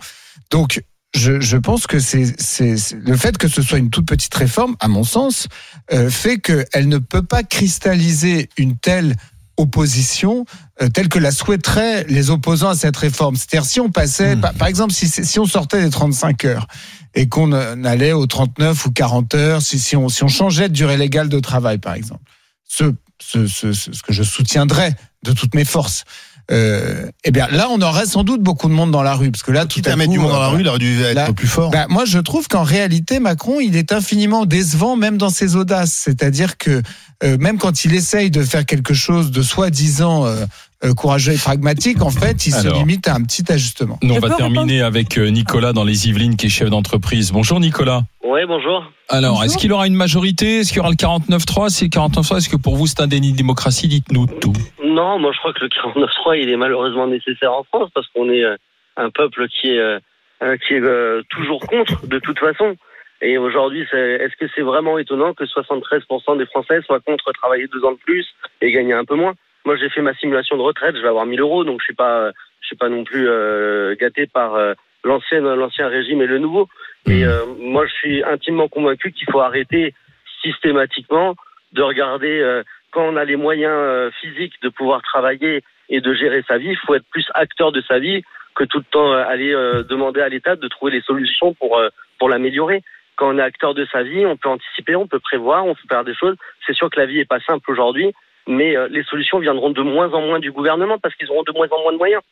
S5: donc je, je pense que c'est le fait que ce soit une toute petite réforme, à mon sens, euh, fait qu'elle ne peut pas cristalliser une telle opposition euh, telle que la souhaiteraient les opposants à cette réforme. C'est-à-dire si on passait,
S1: Hmm.
S5: par, par exemple, si, si on sortait des 35 heures et qu'on euh, allait aux 39 ou 40 heures, si, si, on, si on changeait de durée légale de travail, par exemple, ce, ce, ce, ce ce que je soutiendrais de toutes mes forces, euh, eh bien là, on aurait sans doute beaucoup de monde dans la rue, parce que là, tout à
S2: mettre du monde dans la
S5: euh,
S2: rue, il aurait dû être
S5: Là-
S2: plus fort.
S5: bah, moi, je trouve qu'en réalité, Macron, il est infiniment décevant, même dans ses audaces. C'est-à-dire que euh, même quand il essaye de faire quelque chose de soi-disant euh, courageux et pragmatique, en fait, il
S1: Alors.
S5: se limite à un petit ajustement.
S1: nous, on va terminer avec euh, Nicolas dans les Yvelines qui est chef d'entreprise. Bonjour Nicolas.
S14: Ouais, bonjour.
S1: Alors, est-ce qu'il aura une majorité? Est-ce qu'il y aura le 49.3 Si le 49.3, est-ce que pour vous c'est un déni de démocratie? Dites-nous tout.
S14: Non, moi je crois que le 49.3 il est malheureusement nécessaire en France parce qu'on est euh, un peuple qui est euh, euh, qui est euh, toujours contre de toute façon. Et aujourd'hui, c'est- est-ce que c'est vraiment étonnant que 73% des Français soient contre travailler deux ans de plus et gagner un peu moins? Moi, j'ai fait ma simulation de retraite, je vais avoir 1000 euros, donc je suis pas, je suis pas non plus euh, gâté par euh, l'ancien l'ancien régime et le nouveau. Et euh, moi, je suis intimement convaincu qu'il faut arrêter systématiquement de regarder euh, quand on a les moyens euh, physiques de pouvoir travailler et de gérer sa vie, il faut être plus acteur de sa vie que tout le temps euh, aller euh, demander à l'État de trouver les solutions pour euh, pour l'améliorer. Quand on est acteur de sa vie, on peut anticiper, on peut prévoir, on peut faire des choses. C'est sûr que la vie est pas simple aujourd'hui, mais euh, les solutions viendront de moins en moins du gouvernement parce qu'ils auront de moins en moins de moyens.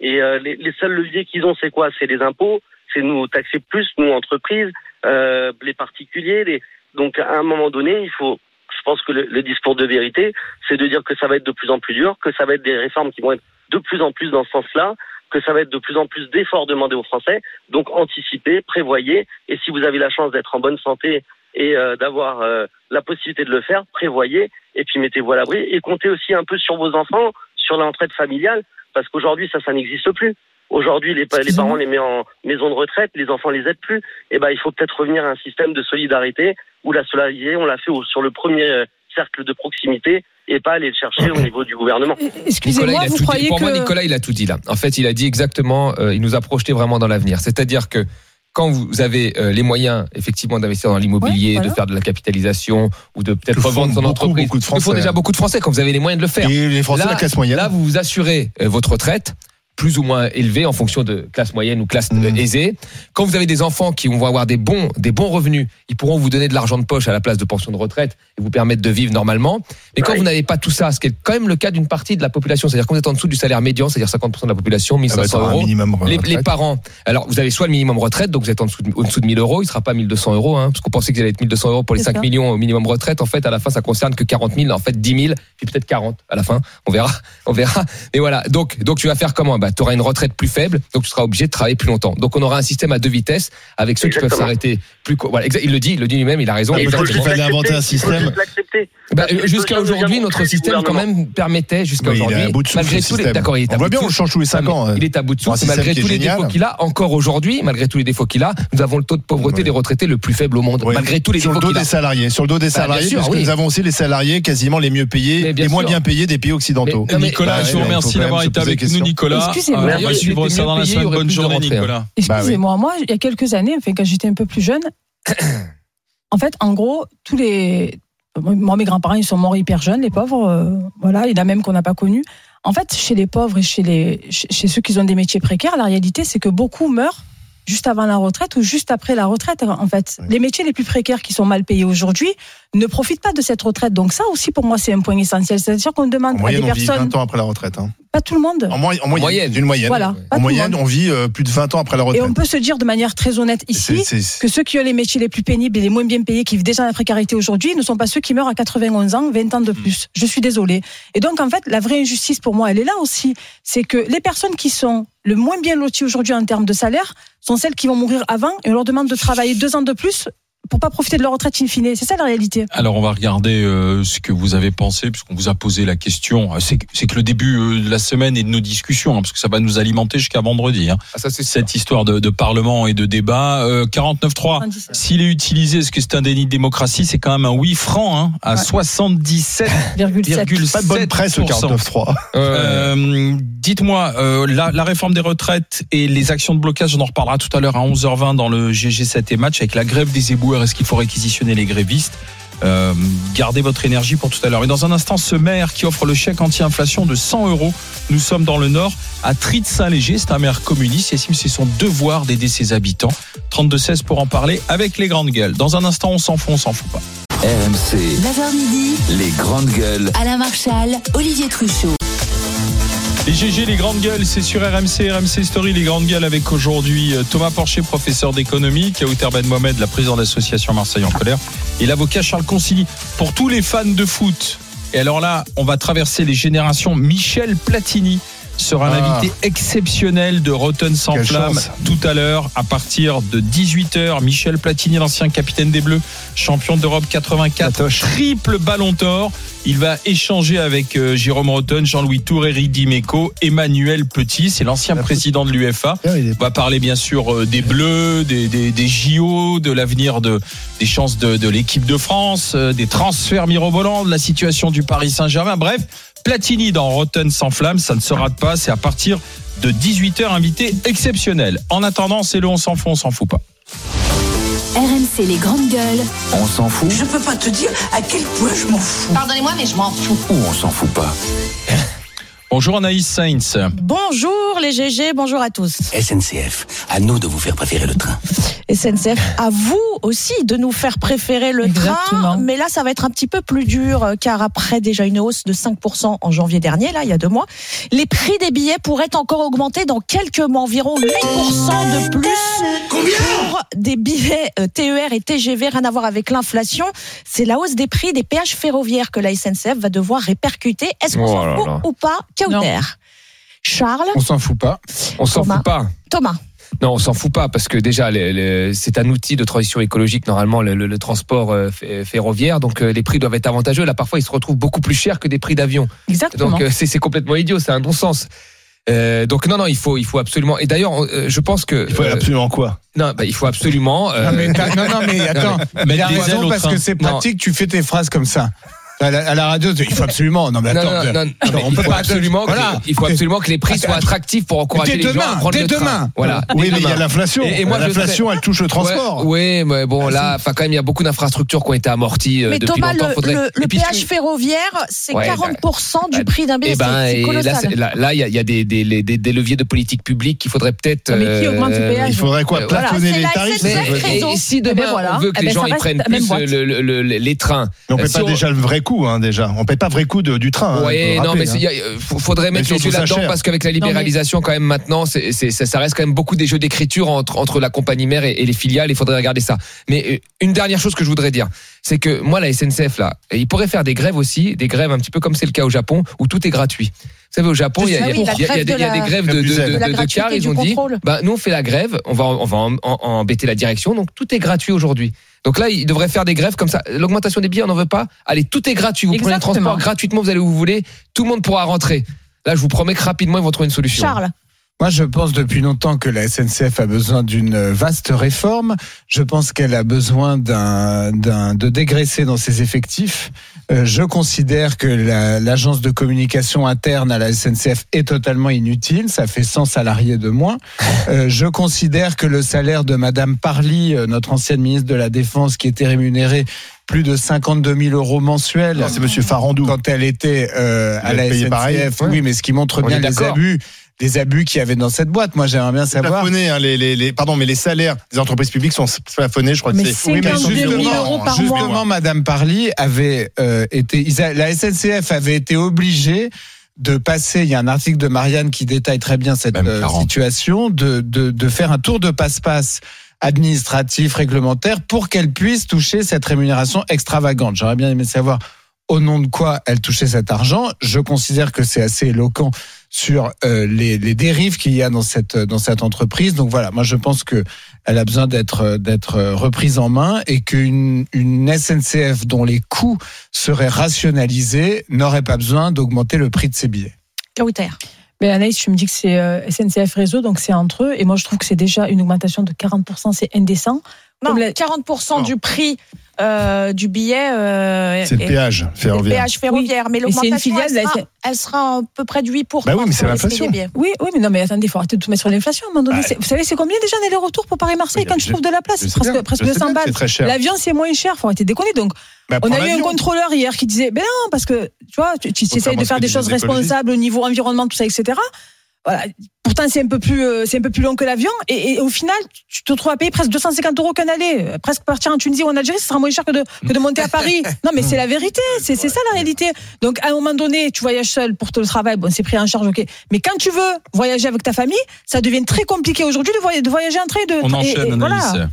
S14: Et euh, les, les seuls leviers qu'ils ont, c'est quoi? C'est les impôts, c'est nous taxer plus, nous entreprises, euh, les particuliers. Les... Donc à un moment donné, il faut, je pense que le, le discours de vérité, c'est de dire que ça va être de plus en plus dur, que ça va être des réformes qui vont être de plus en plus dans ce sens-là, que ça va être de plus en plus d'efforts demandés aux Français. Donc anticipez, prévoyez, et si vous avez la chance d'être en bonne santé et euh, d'avoir euh, la possibilité de le faire, prévoyez, et puis mettez-vous à l'abri, et comptez aussi un peu sur vos enfants, sur l'entraide familiale, parce qu'aujourd'hui ça, ça n'existe plus.
S9: Aujourd'hui, les, les parents les mettent en maison de retraite, les enfants les aident plus. Et ben, il faut peut-être revenir à un système de solidarité où la solidarité, on l'a fait au- sur le premier euh, cercle de proximité et pas aller le chercher au niveau du gouvernement.
S4: Excusez-moi, vous
S3: tout dit.
S4: croyez
S3: Pour moi, Nicolas, il a tout dit là. En fait, il a dit exactement, euh, il nous a projeté vraiment dans l'avenir. C'est-à-dire que quand vous avez euh, les moyens, effectivement, d'investir dans l'immobilier,
S4: Ouais, voilà.
S3: de faire de la capitalisation ou de peut-être revendre son
S2: beaucoup,
S3: entreprise,
S2: beaucoup de
S3: font
S2: Français.
S3: déjà beaucoup de Français quand vous avez les moyens de le faire.
S2: Et les Français, la classe moyenne.
S3: Là, vous vous assurez euh, votre retraite plus ou moins élevée en fonction de classe moyenne ou classe euh,
S2: Mm.
S3: aisée. Quand vous avez des enfants qui vont avoir des bons, des bons revenus, ils pourront vous donner de l'argent de poche à la place de pension de retraite et vous permettre de vivre normalement. Mais quand vous n'avez pas tout ça, ce qui est quand même le cas d'une partie de la population, c'est-à-dire quand vous êtes en dessous du salaire médian, c'est-à-dire 50% de la population,
S2: Ah bah,
S3: 1500
S2: t'auras un
S3: euros.
S2: minimum
S3: Les,
S2: retraite.
S3: les parents, alors vous avez soit le minimum retraite, donc vous êtes en dessous de, en dessous de 1000 euros, il sera pas 1200 euros, hein, parce qu'on pensait qu'il allait être 1200 euros pour les
S4: C'est
S3: 5
S4: ça.
S3: millions au minimum retraite. En fait, à la fin, ça concerne que 40 000, en fait 10 000, puis peut-être 40 à la fin. On verra, <laughs> on verra. Mais voilà. Donc, donc tu vas faire comment? Bah, tu auras une retraite plus faible, donc tu seras obligé de travailler plus longtemps. Donc, on aura un système à deux vitesses avec ceux qui peuvent s'arrêter plus. Voilà, exact- il le dit, il le dit lui-même, il a raison.
S2: Ah,
S9: Il
S2: fallait inventer un système.
S3: Bah,
S9: que
S3: jusqu'à aujourd'hui, notre système quand même permettait jusqu'à
S2: Oui, il est
S3: aujourd'hui,
S2: à bout de souffle,
S3: malgré
S2: le
S3: tous les, d'accord, il est à
S2: On voit
S3: bout de
S2: bien, on le change tous les 5
S3: Non,
S2: ans. hein.
S3: Il est à bout de souffle, malgré tous les
S2: génial.
S3: défauts qu'il a. Encore aujourd'hui, malgré tous les défauts qu'il a, nous avons le taux de pauvreté
S2: Oui.
S3: des retraités le plus faible au monde,
S2: Oui.
S3: malgré tous les
S2: sur le
S3: défauts
S2: dos
S3: qu'il a.
S2: des salariés, sur le dos des
S3: Bah,
S2: salariés,
S3: sûr,
S2: parce que nous avons aussi les salariés quasiment les mieux payés, les moins
S3: sûr.
S2: bien payés des pays occidentaux.
S3: Mais- non, mais-
S1: Nicolas,
S2: Bah,
S1: je vous remercie d'avoir été avec nous. Nicolas.
S4: Excusez-moi.
S1: On va suivre ça dans la semaine. Bonne journée,
S3: hein.
S1: Nicolas.
S4: Excusez-moi, moi, il y a quelques années, enfin, quand j'étais un peu plus jeune, en fait, en gros, tous les. Moi, mes grands-parents, ils sont morts hyper jeunes, les pauvres. euh, voilà, il y en a même qu'on n'a pas connus. En fait, chez les pauvres et chez, les, chez, chez ceux qui ont des métiers précaires, la réalité, c'est que beaucoup meurent juste avant la retraite ou juste après la retraite. En fait,
S2: Oui.
S4: les métiers les plus précaires qui sont mal payés aujourd'hui ne profitent pas de cette retraite. Donc ça aussi, pour moi, c'est un point essentiel. C'est-à-dire qu'on
S2: En
S4: demande à
S2: moyenne,
S4: des
S2: on vit
S4: personnes,
S2: 20 ans après la retraite. hein.
S4: pas tout le monde.
S2: En, en moyenne,
S3: moyenne.
S2: d'une moyenne.
S4: Voilà,
S2: En moyenne, on vit euh, plus de 20 ans après la
S4: Et
S2: retraite.
S4: on peut se dire de manière très honnête ici, que ceux qui ont les métiers les plus pénibles et les moins bien payés, qui vivent déjà dans la précarité aujourd'hui, ne sont pas ceux qui meurent à 91 ans, 20 ans de plus. Je suis désolée. Et donc, en fait, la vraie injustice pour moi, elle est là aussi. C'est que les personnes qui sont le moins bien loties aujourd'hui en termes de salaire sont celles qui vont mourir avant et on leur demande de travailler deux ans de plus pour pas profiter de leur retraite in fine. C'est ça la réalité.
S1: Alors on va regarder euh, ce que vous avez pensé, puisqu'on vous a posé la question. Euh, C'est que, le début euh, de la semaine et de nos discussions, hein, parce que ça va nous alimenter jusqu'à vendredi. hein.
S3: Ah, ça, c'est
S1: Cette histoire de, de parlement et de débat. Euh, 49.3.
S4: 77.
S1: S'il est utilisé, est-ce que c'est un déni de démocratie? C'est quand même un oui franc, hein, à
S4: Ouais.
S1: 77,7%. <laughs>
S4: Virgule sept.
S2: Pas de bonne presse le 49.3.
S1: Euh, Dites-moi, euh, la, la réforme des retraites et les actions de blocage, on en reparlera tout à l'heure à 11h20 dans le GG7 et match avec la grève des éboueurs. Est-ce qu'il faut réquisitionner les grévistes euh, Gardez votre énergie pour tout à l'heure. Et dans un instant, ce maire qui offre le chèque anti-inflation de 100 euros. Nous sommes dans le Nord, à Trid-Saint-Léger. C'est un maire communiste. Il estime que c'est son devoir d'aider ses habitants. 32-16 pour en parler avec les grandes gueules. Dans un instant, on s'en fout, on s'en fout pas.
S6: RMC,
S10: 9h midi,
S6: les grandes gueules.
S10: Alain Marchal, Olivier Truchot.
S1: Les GG, les grandes gueules, c'est sur RMC, RMC Story, les grandes gueules avec aujourd'hui euh, Thomas Porcher, professeur d'économie, Kaouter Ben Mohamed, la présidente de l'association Marseille en colère, et l'avocat Charles Consigny. Pour tous les fans de foot, et alors là, on va traverser les générations, Michel Platini sera
S2: Ah.
S1: l'invité exceptionnel de Rotten sans
S2: Quelle
S1: flamme
S2: chance.
S1: tout à l'heure à partir de 18h. Michel Platini, l'ancien capitaine des Bleus, champion d'Europe 84,
S2: Patoche.
S1: triple ballon d'or. Il va échanger avec euh, Jérôme Rotten, Jean-Louis Tour, Eric Dimeco, Emmanuel Petit, c'est l'ancien président de l'UFA. On va parler bien sûr euh, des Bleus, des, des, des JO, de l'avenir de, des chances de, de l'équipe de France, euh, des transferts mirobolants, de la situation du Paris Saint-Germain. Bref, Platini dans Rotten sans flamme, ça ne se rate pas. C'est à partir de 18h, invité exceptionnel. En attendant, c'est le on s'en fout, on s'en fout pas.
S10: RMC les grandes gueules.
S6: On s'en fout
S15: Je peux pas te dire à quel point je m'en fous.
S16: Pardonnez-moi, mais je m'en fous.
S6: ou on s'en fout pas
S1: Bonjour Anaïs Sainz.
S16: Bonjour les GG, bonjour à tous.
S15: SNCF, à nous de vous faire préférer le train.
S16: SNCF, à vous aussi de nous faire préférer le
S4: Exactement.
S16: train. Mais là, ça va être un petit peu plus dur, euh, car après déjà une hausse de 5% en janvier dernier, là, il y a deux mois, les prix des billets pourraient encore augmenter dans quelques mois, environ 8% de plus. Pour des billets euh, TER et TGV, rien à voir avec l'inflation. C'est la hausse des prix des péages ferroviaires que la SNCF va devoir répercuter. Est-ce qu'on
S3: Oh
S16: ou pas, Charles,
S5: On s'en fout pas.
S3: On s'en
S16: Thomas.
S3: fout pas.
S16: Thomas.
S3: Non, on s'en fout pas parce que déjà, c'est un outil de transition écologique normalement le, le- le transport euh, f- ferroviaire, donc euh, les prix doivent être avantageux. Là, parfois, ils se retrouvent beaucoup plus chers que des prix d'avion.
S4: Exactement.
S3: Donc euh, c'est complètement idiot, c'est un non-sens. Euh, donc non, non, il faut, il faut absolument. Et d'ailleurs, euh, je pense que
S2: Il faut
S3: euh,
S2: absolument quoi?
S3: non, bah, il faut absolument. euh,
S5: Non mais, non, non, mais <laughs> attends,
S1: mais
S5: il a raison parce
S1: train.
S5: que c'est
S3: Non.
S5: pratique, tu fais tes phrases comme ça. À la, à la radio, il faut absolument. Non mais attends,
S3: non, non, non,
S5: attends,
S3: mais
S5: on
S3: il
S5: peut
S3: faut
S5: pas
S3: absolument, que,
S5: Voilà.
S3: il faut absolument que les prix soient attractifs pour encourager
S5: Dès
S3: les gens
S5: demain,
S3: à prendre
S5: dès
S3: le train.
S5: demain.
S3: Voilà.
S2: Oui,
S3: dès
S2: mais il y a
S3: demain.
S2: l'inflation.
S3: Et- et moi,
S2: L'inflation, elle touche le transport.
S3: Ouais, oui, mais bon, là, enfin, quand même, il y a beaucoup d'infrastructures qui ont été amorties euh,
S16: Mais
S3: depuis
S16: Thomas,
S3: longtemps.
S16: le,
S3: Faudrait-
S16: le- le
S3: Et puis,
S16: péage ferroviaire, c'est
S3: Ouais,
S16: 40% du
S3: bah,
S16: prix d'un billet.
S3: Eh ben,
S16: c'est- c'est
S3: et là, il y a, des, leviers de politique publique qu'il faudrait peut-être.
S4: Mais qui augmente le péage
S2: Il faudrait quoi
S3: Euh,
S2: Plafonner les tarifs.
S3: Et, si
S4: Eh
S3: demain
S4: ben voilà.
S3: on veut que
S4: Eh
S3: les
S4: ben,
S3: gens prennent plus les trains.
S2: Mais on paie
S3: Si
S2: pas déjà le vrai coût, hein, déjà. On paie pas vrai coût de- du train. hein, faut
S3: non,
S2: rappeler,
S3: mais
S2: hein.
S3: il euh, faudrait mettre les
S2: surtout
S3: yeux là-dedans parce qu'avec la libéralisation, quand même, maintenant, ça, ça reste quand même beaucoup des jeux d'écriture entre, entre la compagnie mère et, et les filiales. Il faudrait regarder ça. Mais euh, une dernière chose que je voudrais dire, c'est que moi, la SNCF, là, et ils pourraient faire des grèves aussi, des grèves un petit peu comme c'est le cas au Japon, où tout est gratuit. Vous savez, au Japon, il y a, il y a-
S16: oui, la
S3: il y a- il y a
S16: grève
S3: des- il y a
S16: de
S3: des
S16: la-
S3: grèves de, de,
S2: zèle.
S3: de,
S16: De la
S3: de
S16: gratuité
S3: cars. Ils ont dit, bah, nous, on fait la grève, on va, on va en- en- embêter la direction, donc tout est gratuit aujourd'hui. Donc là, ils devraient faire des grèves comme ça. L'augmentation des billets, on n'en veut pas. Allez, tout est gratuit. Vous prenez le transport gratuitement, vous allez où vous voulez. Tout le monde pourra rentrer. Là, je vous promets que rapidement, ils vont trouver une solution.
S16: Charles,
S5: Moi, je pense depuis longtemps que la SNCF a besoin d'une vaste réforme. Je pense qu'elle a besoin d'un, de dégraisser dans ses effectifs. Euh, je considère que la- l'agence de communication interne à la SNCF est totalement inutile. Ça fait 100 salariés de moins. Euh, je considère que le salaire de Madame Parly, euh, notre ancienne ministre de la Défense, qui était rémunérée plus de 52 000 euros mensuels.
S2: C'est Monsieur Farandou.
S5: Quand elle était euh, à la SNCF,
S2: pareil.
S5: oui, mais ce qui montre
S3: On
S5: bien les abus, les abus qu'il y avait dans cette boîte. Moi, j'aimerais bien savoir.
S2: plafonné, hein, les, les, les- pardon, mais les salaires des entreprises publiques sont plafonnés, je crois que
S4: Mais
S2: c'est.
S4: 52 000 euros par mois.
S5: justement, Madame Parly avait euh, été, la SNCF avait été obligée de passer, il y a un article de Marianne qui détaille très bien cette euh,
S1: 40.
S5: situation, de, de, de faire un tour de passe-passe administratif, réglementaire, pour qu'elle puisse toucher cette rémunération extravagante. J'aurais bien aimé savoir au nom de quoi elle touchait cet argent. Je considère que c'est assez éloquent sur euh, les, les dérives qu'il y a dans cette dans cette entreprise. Donc voilà, moi je pense que elle a besoin d'être d'être reprise en main et qu'une une SNCF dont les coûts seraient rationalisés n'aurait pas besoin d'augmenter le prix de ses billets.
S16: Kauter.
S4: Mais Anaïs, tu me dis que c'est euh, SNCF Réseau, donc c'est entre eux. Et moi, je trouve que c'est déjà une augmentation de 40%, c'est indécent.
S16: Non,
S4: la-
S16: 40%
S2: Non.
S16: du prix euh, du billet. euh,
S2: C'est le péage
S16: c'est le
S2: ferroviaire.
S16: péage ferroviaire. Mais
S4: c'est
S16: l'augmentation,
S4: filiale
S16: elle,
S4: la
S16: elle sera à peu près de 8%.
S2: Bah oui, mais c'est l'inflation.
S4: Oui, oui, mais non, mais attendez, il faut arrêter de tout mettre sur l'inflation à un moment donné.
S2: Bah,
S4: C'est- vous savez, c'est combien déjà d'aller-retour pour Paris-Marseille
S2: Oui,
S4: quand
S2: je-
S4: tu trouves de la place
S2: sais
S4: Presque, presque
S2: je sais
S4: 200
S2: bien que
S4: balles.
S2: C'est très cher.
S4: L'avion, c'est moins cher, faut arrêter de déconner. Donc,
S2: Bah,
S4: on a eu un contrôleur hier qui disait, ben non, parce que, tu vois, tu, essayes de faire des choses responsables au niveau environnement, tout ça, etc. Voilà. Pourtant, c'est un peu plus, euh, c'est un peu plus long que l'avion. Et, et au final, tu te retrouves à payer presque 250 euros qu'un aller. Presque partir en Tunisie ou en Algérie, ce sera moins cher que de, que de monter à Paris. <laughs> Non, mais c'est la vérité. C'est, c'est ça la réalité. Donc, à un moment donné, tu voyages seul pour le travail. Bon, c'est pris en charge, ok. Mais quand tu veux voyager avec ta famille, ça devient très compliqué aujourd'hui de voyager, de voyager en train de.
S1: On
S4: et-
S1: enchaîne,
S4: et voilà.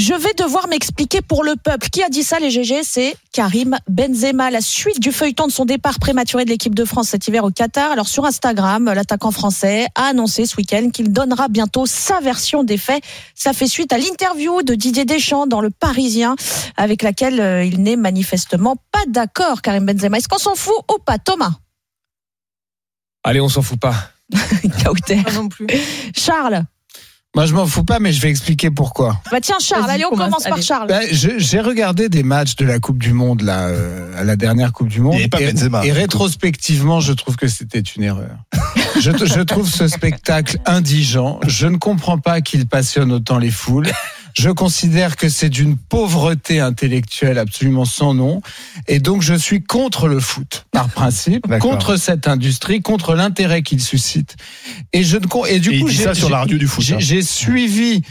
S16: Je vais devoir m'expliquer pour le peuple. Qui a dit ça, les GG C'est Karim Benzema. La suite du feuilleton de son départ prématuré de l'équipe de France cet hiver au Qatar. Alors, sur Instagram, l'attaquant français a annoncé ce week-end qu'il donnera bientôt sa version des faits. Ça fait suite à l'interview de Didier Deschamps dans Le Parisien, avec laquelle euh, il n'est manifestement pas d'accord, Karim Benzema. Est-ce qu'on s'en fout ou pas, Thomas?
S3: Allez, on s'en fout pas. <laughs>
S16: Kauter.
S4: Pas non plus.
S16: Charles
S5: Moi, je m'en fous pas, mais je vais expliquer pourquoi.
S16: Bah tiens, Charles, allez, on
S4: commence,
S16: commence par
S4: allez.
S16: Charles.
S5: Je- J'ai regardé des matchs de la Coupe du Monde là, euh, à la dernière Coupe du Monde. Et,
S2: Benzema.
S5: et rétrospectivement, je trouve que c'était une erreur. <laughs> je, je trouve ce spectacle indigent. Je ne comprends pas qu'il passionne autant les foules. Je considère que c'est d'une pauvreté intellectuelle absolument sans nom. Et donc, je suis contre le foot, par <laughs> principe, contre cette industrie, contre l'intérêt qu'il suscite. Et, je ne, et du
S2: Et
S5: coup,
S2: dit
S5: j'ai-
S2: ça sur
S5: j'ai-
S2: la radio du foot,
S5: j'ai-
S2: hein.
S5: J'ai suivi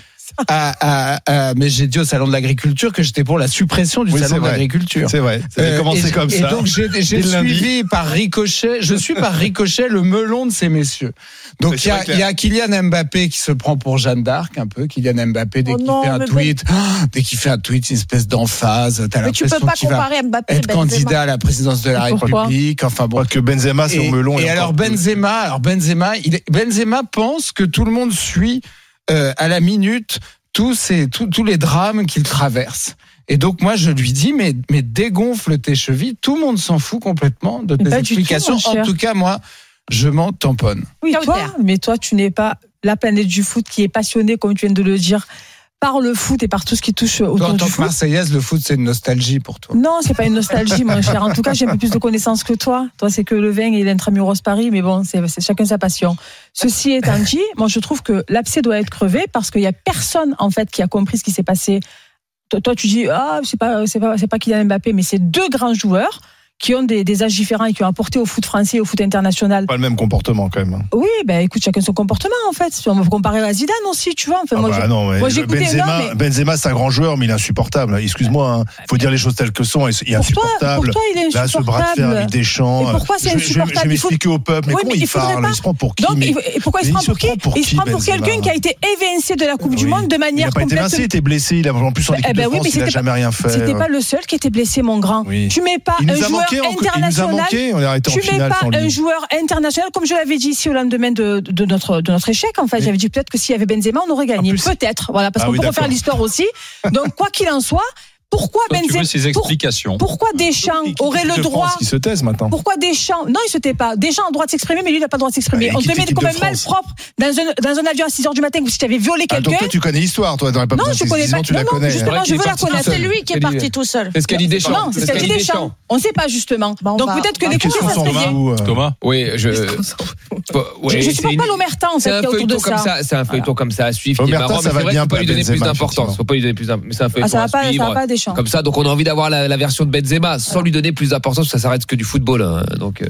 S5: à, à- à- mais j'ai dit au salon de l'agriculture que j'étais pour la suppression du
S2: Oui,
S5: salon de l'agriculture.
S2: C'est vrai. Ça avait
S5: Euh,
S2: commencé
S5: et-
S2: comme
S5: et
S2: ça.
S5: donc j'ai suivi par ricochet, je suis par ricochet le melon de ces messieurs. Donc il y, a- y a Kylian Mbappé qui se prend pour Jeanne d'Arc un peu. Kylian Mbappé dès
S16: Oh
S5: qu'il fait un tweet, ah, dès qu'il fait un tweet, c'est une espèce d'emphase. T'as
S16: Mais tu peux
S5: l'impression
S16: pas
S5: qu'il va
S16: comparer Mbappé et
S5: être
S16: Benzema.
S5: candidat à la présidence de la
S4: Et
S5: République. Enfin
S2: Je
S5: bon.
S2: crois que Benzema, c'est
S5: Et,
S2: au melon.
S5: et alors. Benzema, alors Benzema, il est- Benzema pense que tout le monde suit euh, à la minute tous ces tous, tous les drames qu'il traverse. Et donc moi je lui dis mais mais dégonfle tes chevilles, tout le monde s'en fout complètement de tes
S4: tout,
S5: explications. en tout cas moi je m'en tamponne.
S4: Oui, toi, mais toi, tu n'es pas la planète du foot qui est passionnée, comme tu viens de le dire, par le foot et par tout ce qui touche
S5: Toi,
S4: autour
S5: en
S4: du
S5: tant que
S4: foot.
S5: Marseillaise, le foot, c'est une nostalgie pour toi.
S4: Non, c'est pas une nostalgie, mon cher. En tout cas, j'ai un peu plus de connaissances que toi. Toi, c'est que le vin et l'intramuros Paris, mais bon, c'est chacun sa passion. Ceci étant dit, moi, je trouve que l'abcès doit être crevé parce qu'il y a personne, en fait, qui a compris ce qui s'est passé. Toi, toi, tu dis, ah, c'est pas, c'est pas, c'est pas Kylian Mbappé, mais c'est deux grands joueurs qui ont des, des âges différents et qui ont apporté au foot français et au foot international.
S2: Pas le même comportement quand même. hein.
S4: Oui, ben écoute, chacun son comportement en fait. On peut comparer à Zidane aussi, tu vois. Enfin,
S2: Ah
S4: moi,
S2: bah
S4: je-
S2: non,
S4: moi, écouté-
S2: Benzema,
S4: mais-
S2: Benzema, c'est un grand joueur, mais il est insupportable. Excuse-moi, hein. faut dire les choses telles que sont. Il est
S4: Pour toi-
S2: insupportable.
S4: pour toi, il est
S2: Là, ce bras de fer
S4: insupportable.
S2: avec Deschamps.
S4: Et pourquoi c'est
S2: je, je
S4: insupportable?
S2: Je vais
S4: Il faut-
S2: m'expliquer au peuple. Mais
S4: Oui,
S2: comment
S4: mais
S2: il
S4: il
S2: parle?
S4: pas.
S2: Il se prend pour qui?
S4: Donc,
S2: mais-
S4: il- et pourquoi il se prend pour qui? Il se prend pour quelqu'un qui a été évincé de la Coupe du. Monde de
S2: Il
S4: manière
S2: n'a pas été
S4: complète.
S2: évincé, il était blessé. Il a en plus en équipe
S4: Eh
S2: de
S4: ben
S2: France, il n'a jamais rien fait.
S4: C'était pas le seul qui était blessé, mon grand. Tu mets pas
S2: Il
S4: un joueur
S2: manqué, encore- il nous a
S4: international.
S2: manqué, on est arrêté en
S4: tu mets pas un joueur international, comme je l'avais dit ici au lendemain de, de notre de notre échec. En fait, j'avais dit peut-être que s'il y avait Benzema, on aurait gagné. Peut-être, voilà, parce
S2: Ah
S4: qu'on
S2: oui,
S4: peut refaire l'histoire aussi. Donc quoi qu'il en soit, pourquoi
S1: Toi, tu
S4: Benzema pour-
S1: explications.
S4: Pourquoi Deschamps aurait le droit
S2: France qui se taise maintenant.
S4: pourquoi Deschamps Non, il se tait pas. Deschamps a le droit de s'exprimer, mais lui, il n'a pas le droit de s'exprimer.
S2: Bah,
S4: On te met
S2: de
S4: un mal propre dans un, dans un avion à 6 h du matin, ou si tu avais violé
S2: Ah, donc
S4: quelqu'un.
S2: toi, tu connais l'histoire, toi. t'aurais pas
S4: Non, je
S2: de
S4: connais
S2: ces
S4: pas.
S2: tu la
S4: Non, non,
S2: connais.
S4: justement,
S3: Ouais,
S4: je veux la connaître.
S16: C'est lui qui est parti tout seul.
S3: C'est ce qu'a dit Deschamps.
S4: Non, c'est ce qu'a dit Deschamps. On ne sait pas justement.
S16: Bah, on
S4: Donc peut-être que les coups, ça
S2: fout euh
S1: Thomas
S3: Oui, je.
S4: Je, supporte pas l'omerta en
S3: C'est
S4: fait autour de
S3: feuilleton comme
S4: ça.
S3: c'est un feuilleton comme ça à suivre qui est
S2: Omerta,
S3: marrant,
S2: ça va bien
S3: pas lui donner plus d'importance. Faut pas lui donner plus d'importance. C'est un feuilleton à suivre.
S4: Deschamps.
S3: Comme ça, donc on a envie d'avoir la, la version de Benzema sans lui donner plus d'importance, ça s'arrête que du football. hein. Donc euh,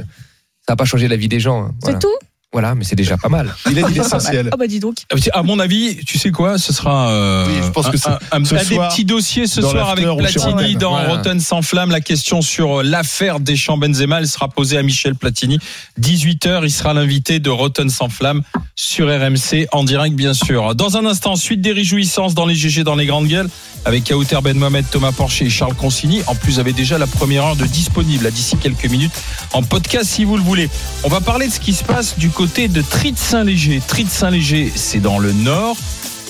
S3: ça va pas changer la vie des gens. hein. Voilà.
S16: C'est tout
S3: Voilà, mais c'est déjà pas mal.
S2: Il a dit <laughs> l'essentiel.
S16: Ah bah dis donc.
S1: À mon avis, tu sais quoi, ce sera euh,
S2: Oui, je pense
S1: un,
S2: que
S1: un- un-
S2: ce
S1: un des
S2: soir,
S1: petits dossiers ce soir avec Platini dans
S3: Voilà.
S1: Rotten sans flamme. La question sur euh, l'affaire Deschamps Benzema, elle sera posée à Michel Platini. 18h, il sera l'invité de Rotten sans flamme sur RMC en direct bien sûr. Dans un instant, suite des réjouissances dans les GG dans les grandes gueules avec Aouter Ben Mohamed, Thomas Porcher et Charles Consigny. En plus, vous avez déjà la première heure de disponible d'ici quelques minutes en podcast si vous le voulez. On va parler de ce qui se passe du côté de Trite-Saint-Léger. Trite-Saint-Léger, c'est dans le nord.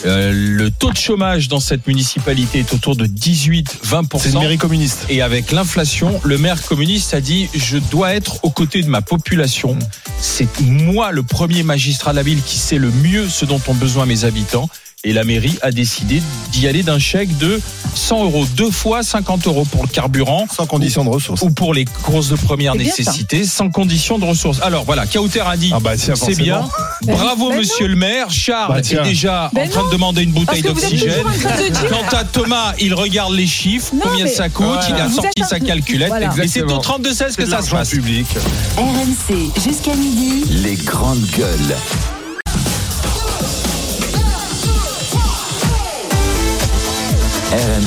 S1: Euh, le taux de chômage dans cette municipalité est autour de 18-20%.
S2: C'est une mairie communiste.
S1: Et avec l'inflation, le maire communiste a dit je dois être aux côtés de ma population. C'est moi le premier magistrat de la ville qui sait le mieux ce dont ont besoin mes habitants. Et la mairie a décidé d'y aller d'un chèque de 100 euros, deux fois 50 euros pour le carburant
S2: Sans condition de ressources.
S1: ou pour les courses de première nécessité, sans condition de ressources. Alors voilà, Kauter a dit
S2: Ah bah
S1: c'est bien. Bravo
S4: Ben non.
S1: Monsieur le maire. Charles
S2: Bah
S1: est déjà
S4: Ben
S1: en train
S4: non.
S1: de demander une bouteille d'oxygène.
S4: train
S1: Quant à Thomas, il regarde les chiffres,
S4: Non,
S1: combien
S4: mais-
S1: ça coûte, il a
S4: Vous
S1: sorti sa calculette.
S4: Voilà.
S1: Et c'est au
S3: Exactement.
S1: 32 16 que ça se passe.
S2: public.
S10: RMC jusqu'à midi.
S6: Les grandes gueules.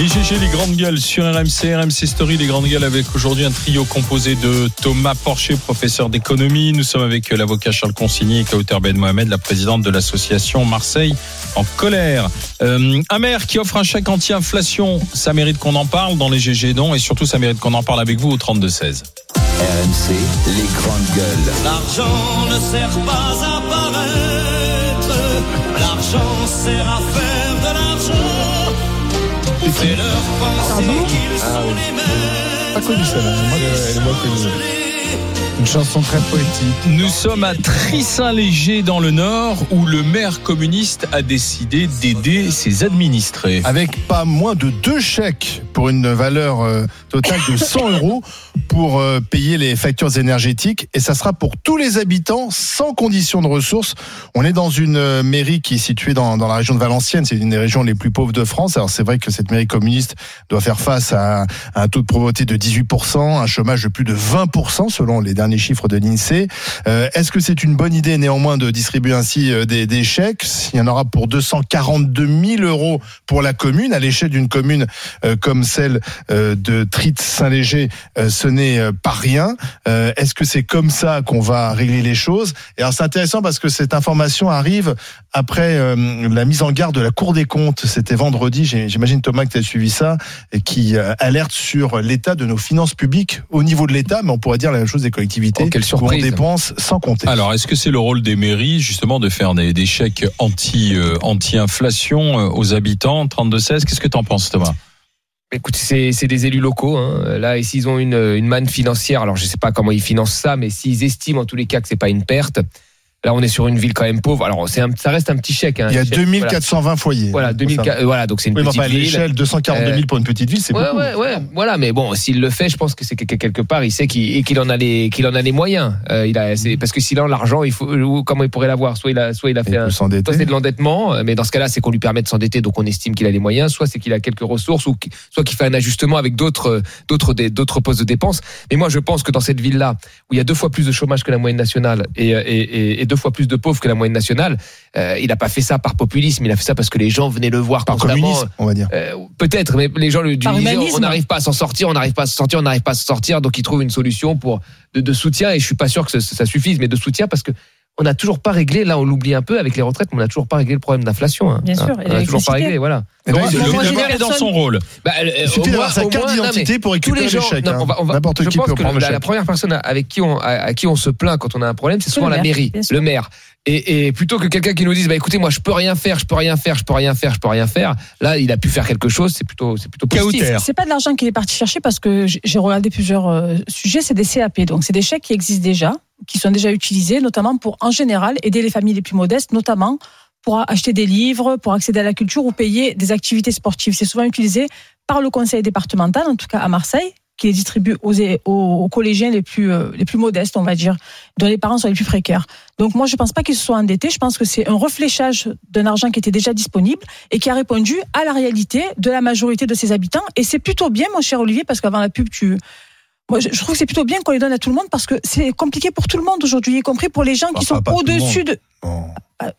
S1: Les GG, les grandes gueules sur RMC, RMC Story, les grandes gueules avec aujourd'hui un trio composé de Thomas Porcher, professeur d'économie. Nous sommes avec l'avocat Charles Consigny et Kauter Ben Mohamed, la présidente de l'association Marseille en colère. Euh, un maire qui offre un chèque anti-inflation, ça mérite qu'on en parle dans les GG non? Et surtout ça mérite qu'on en parle avec vous au 32-16.
S6: RMC, les grandes gueules.
S17: L'argent ne sert pas à paraître, l'argent sert à faire. Fais-leur penser qu'ils sont les mêmes.
S5: Pas connu celle-là. Connue. Une chanson très poétique.
S1: Nous sommes à Trissin-Léger dans le Nord où le maire communiste a décidé d'aider ses administrés.
S2: Avec pas moins de deux chèques pour une valeur euh, totale de 100 <laughs> euros pour euh, payer les factures énergétiques. Et ça sera pour tous les habitants sans condition de ressources. On est dans une euh, mairie qui est située dans, dans la région de Valenciennes. C'est une des régions les plus pauvres de France. Alors c'est vrai que cette mairie communiste doit faire face à, à un taux de pauvreté de 18%, un chômage de plus de 20% selon les derniers chiffres de l'INSEE. Euh, Est-ce que c'est une bonne idée néanmoins de distribuer ainsi euh, des, chèques? Il y en aura pour 242 000 euros pour la commune. À l'échelle d'une commune euh, comme celle de Tritte-Saint-Léger, ce n'est pas rien. Est-ce que c'est comme ça qu'on va régler les choses? Et alors c'est intéressant parce que cette information arrive après la mise en garde de la Cour des comptes. C'était vendredi, j'imagine Thomas que tu as suivi ça, et qui alerte sur l'état de nos finances publiques au niveau de l'État, mais on pourrait dire la même chose des collectivités collectivités
S3: Oh, quelle
S2: où on
S3: surprise.
S2: dépense sans compter.
S1: Alors, est-ce que c'est le rôle des mairies, justement, de faire des, des chèques anti, euh, anti-inflation euh, aux habitants 32-16 Qu'est-ce que t'en penses, Thomas?
S3: Écoute, c'est c'est des élus locaux. Hein. Là, et s'ils ont une, une manne financière, alors je sais pas comment ils financent ça, mais s'ils estiment en tous les cas que c'est pas une perte, là, on est sur une ville quand même pauvre. Alors, c'est un, ça reste un petit chèque. hein,
S2: Il y a
S3: un chèque,
S2: 2420 foyers.
S3: Voilà,
S2: Faut
S3: 2000,
S2: savoir.
S3: euh, voilà, donc c'est une
S2: Oui, mais
S3: petite
S2: enfin,
S3: ville.
S2: l'échelle, 242 000 pour une petite ville, c'est
S3: ouais,
S2: beaucoup.
S3: ouais, ouais, voilà. Mais bon, s'il le fait, je pense que c'est que quelque part, il sait qu'il en a les qu'il en a les moyens. Euh, il a, c'est parce que s'il a l'argent, il faut comment il pourrait l'avoir? Soit il a, soit il a fait un, soit c'est de l'endettement, euh, mais dans ce cas-là, c'est qu'on lui permet de s'endetter, donc on estime qu'il a les moyens. Soit c'est qu'il a quelques ressources, ou soit qu'il fait un ajustement avec d'autres euh, d'autres d'autres postes de dépenses. Mais moi, je pense que dans cette ville-là, où il y a deux fois plus de chômage que la moyenne nationale et, euh, et, et- et deux fois plus de pauvres que la moyenne nationale, euh, il a pas fait ça par populisme, il a fait ça parce que les gens venaient le voir
S2: Par communisme, on va dire.
S3: Euh, Peut-être, mais les gens le
S18: Par
S3: disaient, on n'arrive pas à s'en sortir, on n'arrive pas à s'en sortir, on n'arrive pas à s'en sortir, donc ils trouvent une solution pour de, de soutien. Et je suis pas sûr que ça, ça suffise, mais de soutien parce que on n'a toujours pas réglé. Là, on l'oublie un peu avec les retraites, mais on n'a toujours pas réglé le problème d'inflation. hein.
S4: Bien sûr,
S3: Hein,
S4: et
S3: on n'a toujours pas réglé, voilà.
S2: Et donc,
S1: Donc, le
S2: avoir-
S1: maire est dans son rôle.
S3: Bah, euh,
S2: Il suffit
S3: au
S2: d'avoir
S3: moins-
S2: sa carte d'identité pour récupérer
S3: les
S2: chèques, hein. N'importe
S3: je
S2: qui
S3: pense
S2: peut prendre
S3: la, première personne avec qui on, à, à qui on se plaint quand on a un problème, c'est souvent la mairie,
S4: sûr.
S3: le maire. Et, et plutôt que quelqu'un qui nous dise, bah écoutez, moi je peux rien faire, je peux rien faire, je peux rien faire, je peux rien faire. Là, il a pu faire quelque chose. C'est plutôt, c'est plutôt positif.
S4: C'est pas de l'argent qu'il est parti chercher parce que j'ai j'ai regardé plusieurs euh, sujets, c'est des CAP. Donc c'est des chèques qui existent déjà, qui sont déjà utilisés, notamment pour en général aider les familles les plus modestes, notamment pour acheter des livres, pour accéder à la culture ou payer des activités sportives. C'est souvent utilisé par le conseil départemental, en tout cas à Marseille, qui les distribue aux, aux, aux collégiens les plus, euh, les plus modestes, on va dire, dont les parents sont les plus précaires. Donc moi, je pense pas qu'ils se soient endettés. Je pense que c'est un refléchage d'un argent qui était déjà disponible et qui a répondu à la réalité de la majorité de ses habitants. Et c'est plutôt bien, mon cher Olivier, parce qu'avant la pub, tu moi, je trouve que c'est plutôt bien qu'on les donne à tout le monde parce que c'est compliqué pour tout le monde aujourd'hui, y compris pour les gens qui
S2: Enfin,
S4: sont au-dessus de. Euh,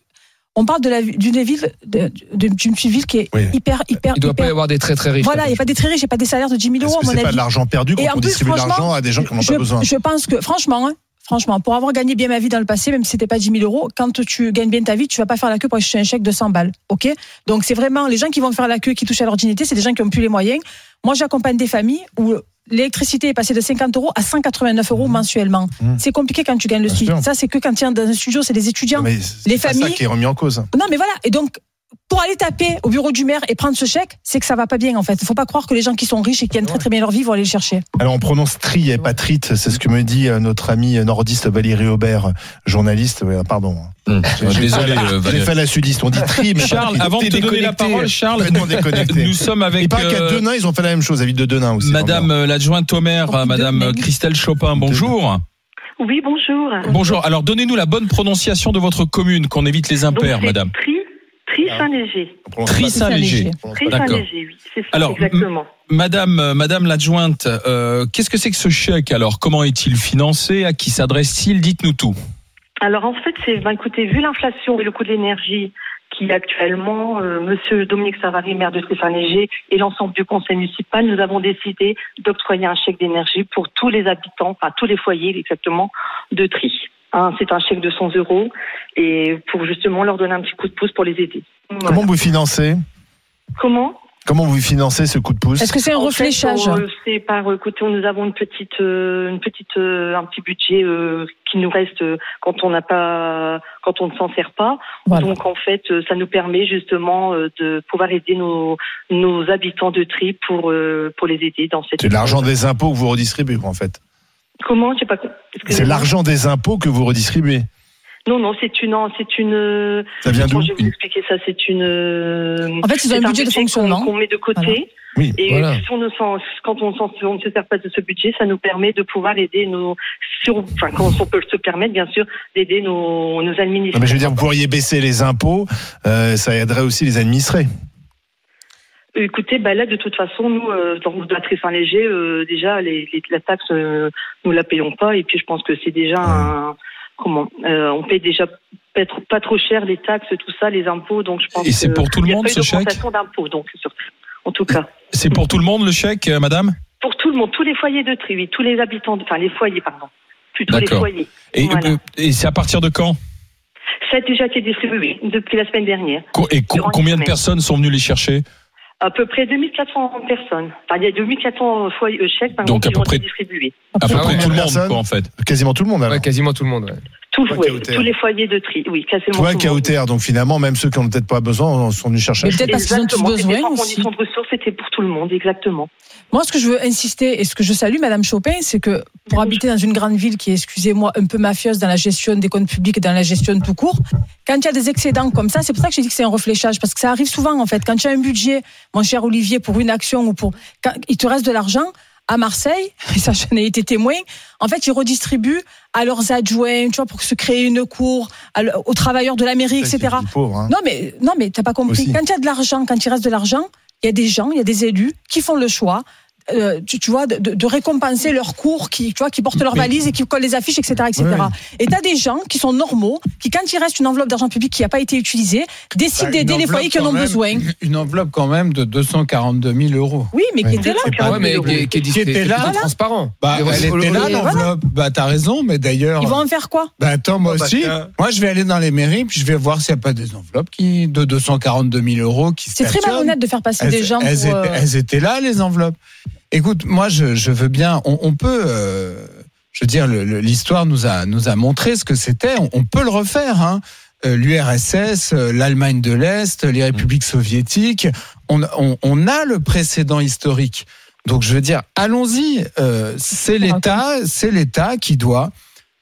S4: On parle d'une ville, d'une ville qui est
S2: Oui.
S4: hyper, hyper,
S3: Il doit pas y avoir des très très riches.
S4: Voilà, il n'y a pas des très riches, il n'y a pas des salaires de 10 000
S2: Est-ce
S4: euros, à mon
S2: c'est pas
S4: avis.
S2: de l'argent perdu
S4: Et
S2: quand
S4: en
S2: on
S4: plus,
S2: distribue de l'argent à des gens qui n'en ont
S4: je,
S2: pas besoin?
S4: je pense que, franchement, hein, franchement, pour avoir gagné bien ma vie dans le passé, même si c'était pas 10 000 euros, quand tu gagnes bien ta vie, tu vas pas faire la queue pour acheter un chèque de 100 balles, ok? Donc c'est vraiment les gens qui vont faire la queue, qui touchent à leur dignité, c'est des gens qui ont plus les moyens. Moi, j'accompagne des familles où l'électricité est passée de 50 euros à 189 euros mensuellement.
S2: Mmh.
S4: C'est compliqué quand tu gagnes le SMIC.
S2: sûr.
S4: Ça, c'est que quand tu es dans un studio, c'est des étudiants.
S2: Mais c'est
S4: les
S2: pas ça
S4: familles.
S2: qui est remis en cause.
S4: Non, mais voilà. Et donc, pour aller taper au bureau du maire et prendre ce chèque, c'est que ça va pas bien, en fait. Il faut pas croire que les gens qui sont riches et qui gagnent très très bien leur vie vont aller le chercher.
S2: Alors on prononce tri et pas trite, c'est ce que me dit euh, notre ami nordiste Valérie Aubert, journaliste. Pardon.
S1: Hum,
S2: J'ai
S1: Désolé,
S2: fait la-
S1: euh,
S2: J'ai
S1: Valérie.
S2: fait la sudiste. On dit tri, mais pas
S1: Charles, avant de te donner la parole, Charles, nous sommes
S2: Il
S1: avec
S2: paraît qu'à
S1: euh,
S2: Denain, ils ont fait la même chose, à Ville de Denain aussi.
S1: Madame euh, l'adjointe au maire, Madame. Christelle Chopin. Bonjour.
S19: Oui, bonjour.
S1: Bonjour. Alors, donnez-nous la bonne prononciation de votre commune, qu'on évite les impairs, Madame.
S19: Tri, Tri Saint-Léger.
S1: Tri Saint-Léger.
S19: Tri
S1: D'accord.
S19: Saint-Léger, oui. C'est ça,
S1: Alors,
S19: exactement.
S1: Madame, euh, Madame l'adjointe, euh, qu'est-ce que c'est que ce chèque alors? Comment est-il financé? À qui s'adresse-t-il? Dites-nous tout.
S19: Alors en fait, c'est, ben, écoutez, vu l'inflation et le coût de l'énergie qui actuellement, euh, Monsieur Dominique Savary, maire de Tri-Saint-Léger, et l'ensemble du conseil municipal, nous avons décidé d'octroyer un chèque d'énergie pour tous les habitants, enfin tous les foyers exactement, de Tri. Hein, c'est un chèque de 100 euros et pour justement leur donner un petit coup de pouce pour les aider. Voilà.
S2: Comment vous financez
S19: Comment
S2: Comment vous financez ce coup de pouce
S4: Est-ce que c'est un
S19: En
S4: refléchage
S19: fait, euh, C'est par écoutez, nous avons une petite, euh, une petite, euh, un petit budget euh, qui nous reste euh, quand on n'a pas, quand on ne s'en sert pas.
S4: Voilà.
S19: Donc en fait, euh, ça nous permet justement euh, de pouvoir aider nos, nos habitants de tri pour, euh, pour les aider dans cette.
S2: C'est de l'argent des impôts que vous redistribuez, en fait.
S19: Comment J'ai pas.
S2: C'est l'argent des impôts que vous redistribuez.
S19: Non, non, c'est une, c'est une.
S2: Ça vient d'où
S19: je vais vous expliquer ça C'est une.
S4: En fait,
S19: c'est
S4: un budget de
S19: qu'on-
S4: fonctionnement.
S19: qu'on met de côté.
S4: Voilà.
S2: Oui,
S19: Et
S3: voilà.
S19: si on ne s'en- quand on ne se sert pas de ce budget, ça nous permet de pouvoir aider nos, sur, enfin, quand on peut se permettre, bien sûr, d'aider nos, nos administrés.
S2: Non, mais je veux dire, vous pourriez baisser les impôts, euh, ça aiderait aussi les administrés.
S19: Écoutez, bah là, de toute façon, nous, euh, dans le très Saint-Léger, euh, déjà, les, les- la taxe, euh, nous la payons pas. Et puis, je pense que c'est déjà un, comment, euh, on paye déjà pas trop cher les taxes, tout ça, les impôts. Donc, je pense.
S1: Et c'est pour tout le monde, ce chèque
S19: d'impôts, donc, sur- en tout cas.
S1: C'est pour tout le monde le chèque, euh, Madame?
S19: Pour tout le monde, tous les foyers de tri, oui, tous les habitants, enfin, les foyers, pardon. Plutôt les foyers.
S1: Et,
S19: Voilà.
S1: et c'est à partir de quand?
S19: Ça a déjà été distribué oui, depuis la semaine dernière.
S1: Et co- combien de personnes sont venues les chercher?
S19: À peu près 2400 personnes. Enfin, il y a 2400 foyers euh, chèques par
S1: Donc,
S19: exemple,
S1: à
S19: qui
S1: peu
S19: ont
S1: près-
S19: été distribués.
S1: À peu
S3: Ah
S1: près tout le monde, quoi, en fait.
S2: Quasiment tout le monde alors.
S3: Ouais, quasiment tout le monde. ouais.
S19: Tout,
S2: Toi,
S19: ouais,
S2: Kauter.
S19: tous les foyers de tri, oui, quasiment
S2: Toi. KOTR, donc finalement, même ceux qui n'ont peut-être pas besoin sont venus chercher.
S4: Mais
S2: un
S4: peut-être parce qu'ils ont tous besoin
S19: sans
S4: aussi.
S19: condition de ressources, c'était pour tout le monde, exactement.
S4: Moi, ce que je veux insister et ce que je salue, Madame Chopin, c'est que pour habiter dans une grande ville qui est, excusez-moi, un peu mafieuse dans la gestion des comptes publics et dans la gestion tout court, quand il y a des excédents comme ça, c'est pour ça que j'ai dit que c'est un refléchage, parce que ça arrive souvent, en fait. Quand tu as un budget, mon cher Olivier, pour une action ou pour, quand il te reste de l'argent, à Marseille, et <laughs> ça, j'en ai été témoin, en fait, ils redistribuent à leurs adjoints, tu vois, pour se créer une cour, à aux travailleurs de la mairie, etc.
S2: Pauvre, hein.
S4: Non, mais, non, mais t'as pas compris.
S2: Aussi.
S4: Quand il y a de l'argent, quand il reste de l'argent, il y a des gens, il y a des élus qui font le choix. Euh, tu, tu vois, de, de récompenser leurs cours, qui, tu vois, qui portent leurs valises et qui collent les affiches, etc., etc.
S5: Ouais.
S4: Et t'as des gens qui sont normaux, qui quand il reste une enveloppe d'argent public qui n'a pas été utilisée, décident
S5: Bah,
S4: d'aider les foyers qui en ont besoin.
S5: Une enveloppe quand même de 242 000 euros.
S4: Oui, mais qui était là.
S3: Ouais, mais qui, qui
S5: était là.
S3: transparent.
S5: Bah, elle était là
S4: Et voilà.
S5: l'enveloppe. Bah t'as raison, mais d'ailleurs.
S4: Ils vont en faire quoi?
S5: Bah attends, moi
S2: bah,
S5: aussi. Moi, je vais aller dans les mairies, puis je vais voir s'il n'y a pas des enveloppes qui de 242 000 euros qui
S4: C'est très malhonnête de faire passer
S5: Elles,
S4: des gens
S5: elles
S4: pour. euh,
S5: elles étaient là, les enveloppes. Écoute, moi, je, je veux bien. On, on peut. euh, je veux dire, l'histoire nous a nous a montré ce que c'était. On, on peut le refaire. Hein. Euh, L'URSS, euh, l'Allemagne de l'Est, les républiques soviétiques. On, on, on a le précédent historique. Donc, je veux dire, allons-y. Euh, c'est l'État, c'est l'État qui doit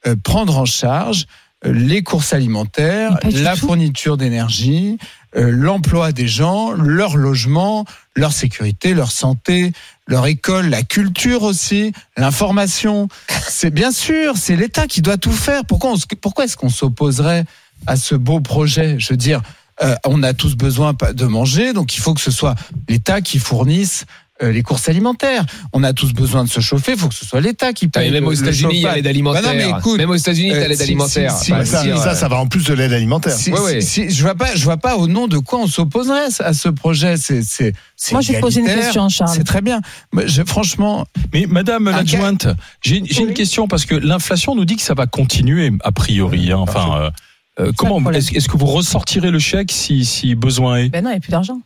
S5: euh, prendre en charge les courses alimentaires, la
S4: tout.
S5: fourniture d'énergie, l'emploi des gens, leur logement, leur sécurité, leur santé, leur école, la culture aussi, l'information. C'est bien sûr, c'est l'État qui doit tout faire. Pourquoi, pourquoi est-ce qu'on s'opposerait à ce beau projet? Je veux dire, euh, on a tous besoin de manger, donc il faut que ce soit l'État qui fournisse euh, les courses alimentaires. On a tous besoin de se chauffer, il faut que ce soit l'État qui
S3: Putain,
S5: paye.
S3: Et même
S5: le-
S3: aux
S5: le
S3: États-Unis, il y a l'aide alimentaire.
S5: Bah non, mais écoute,
S3: même aux États-Unis,
S5: euh,
S3: t'as l'aide
S5: si-
S3: alimentaire.
S5: si- si-
S3: Enfin,
S2: ça, ça, ça va en plus de l'aide alimentaire.
S5: Si-
S3: Ouais,
S5: si-
S3: ouais.
S5: si- je vois pas, je vois pas au nom de quoi on s'opposerait à ce projet. C'est, c'est, c'est
S4: Moi, je vais poser une question, Charles.
S5: C'est très bien. Mais je, franchement,
S1: Mais Madame l'adjointe, j'ai j'ai une question parce que l'inflation nous dit que ça va continuer a priori. hein. Enfin, euh, euh, comment est-ce que vous ressortirez le chèque si, si besoin est?
S4: Ben non, il n'y a plus d'argent.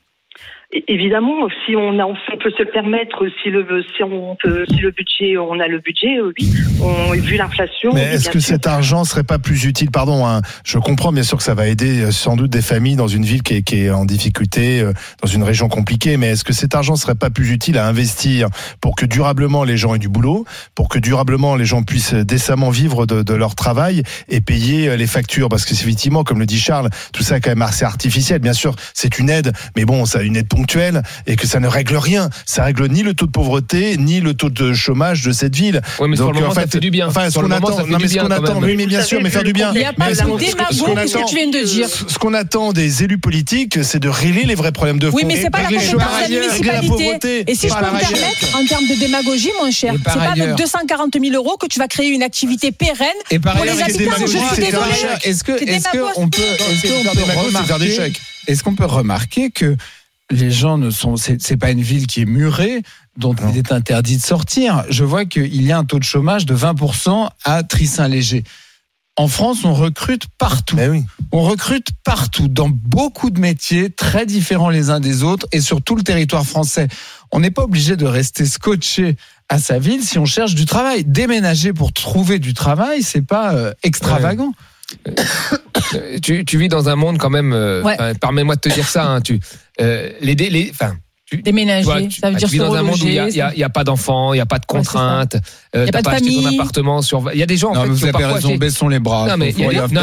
S19: Évidemment, si on, a, on peut se le permettre, si le, si on peut, si le budget, on a le budget, euh, oui. On, vu l'inflation.
S2: Mais est-ce que
S19: sûr.
S2: cet argent serait pas plus utile? Pardon, hein, je comprends bien sûr que ça va aider euh, sans doute des familles dans une ville qui est, qui est en difficulté, euh, dans une région compliquée, mais est-ce que cet argent serait pas plus utile à investir pour que durablement les gens aient du boulot, pour que durablement les gens puissent décemment vivre de, de leur travail et payer les factures? Parce que c'est effectivement, comme le dit Charles, tout ça est quand même assez artificiel. Bien sûr, c'est une aide, mais bon, ça une aide ponctuelle et que ça ne règle rien. Ça règle ni le taux de pauvreté, ni le taux de chômage de cette ville.
S3: Ouais, mais sur
S2: Donc,
S3: le moment,
S2: en
S3: ça
S2: fait,
S3: fait du bien.
S2: Enfin, ce
S3: Sur
S2: qu'on
S3: le moment,
S2: attend,
S3: ça fait
S2: non,
S3: du
S2: mais ce
S3: bien,
S2: qu'on attend, oui, mais bien sûr, mais faire du bien.
S4: Il n'y a pas
S2: Mais
S4: de
S2: ce
S4: que tu viens de dire
S2: ce qu'on attend des élus politiques, c'est de régler les vrais problèmes de fond.
S4: Oui, mais c'est pas la compétence de la municipalité. Et si je peux me permettre, en termes de démagogie, mon cher, c'est pas avec
S5: ailleurs.
S4: 240 000 euros que tu vas créer une activité pérenne
S5: et par
S4: pour les habitants. Je suis
S2: chèques.
S5: Est-ce que, est-ce qu'on peut est-ce qu'on peut remarquer que les gens ne sont, c'est, pas une ville qui est murée, dont il est interdit de sortir. Je vois qu'il y a un taux de chômage de 20% à Trissin-Léger. En France, on recrute partout.
S2: Oui.
S5: On recrute partout, dans beaucoup de métiers très différents les uns des autres et sur tout le territoire français. On n'est pas obligé de rester scotché à sa ville si on cherche du travail. Déménager pour trouver du travail, c'est pas euh, extravagant. <coughs>
S3: tu, tu vis dans un monde quand même. euh,
S4: Ouais.
S3: Permets-moi de te dire ça. hein, tu, euh, les, les, enfin, tu,
S4: Déménager,
S3: tu vois, tu-
S4: ça veut
S3: bah,
S4: dire
S3: tu vis dans un monde où il n'y a, il il pas d'enfants, il n'y a pas de
S4: Ouais,
S3: contraintes, euh,
S4: Il y a
S3: t'as
S4: pas de
S3: pas acheté ton appartement sur. Il y a des gens en
S5: Non,
S3: fait
S5: mais
S3: qui
S5: vous
S3: ont
S5: avez
S3: parfois
S5: raison,
S3: acheté-
S5: baissons les bras.
S3: Non, mais
S5: faut,
S3: il y a
S5: faut
S3: non,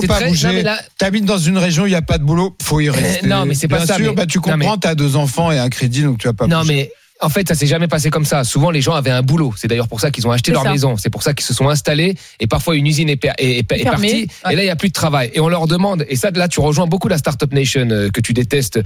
S3: mais
S5: pas
S3: très-
S5: bouger.
S3: mais là-
S5: T'habites dans une région où il n'y a pas de boulot, faut y <laughs> rester.
S3: non, mais c'est pas
S5: Bien
S3: ça,
S5: sûr,
S3: mais-
S5: bah, tu comprends,
S3: mais-
S5: t'as deux enfants et un crédit, donc tu vas pas
S3: Non, mais en fait, ça s'est jamais passé comme ça. Souvent, les gens avaient un boulot. C'est d'ailleurs pour ça qu'ils ont acheté leur
S4: ça.
S3: maison. C'est pour ça qu'ils se sont installés. Et parfois, une usine est, per- est- est- est
S4: Fermée.
S3: partie.
S4: Ouais.
S3: Et là, il y a plus de travail. Et on leur demande. Et ça, de là, tu rejoins beaucoup la Startup Nation euh, que tu détestes, euh,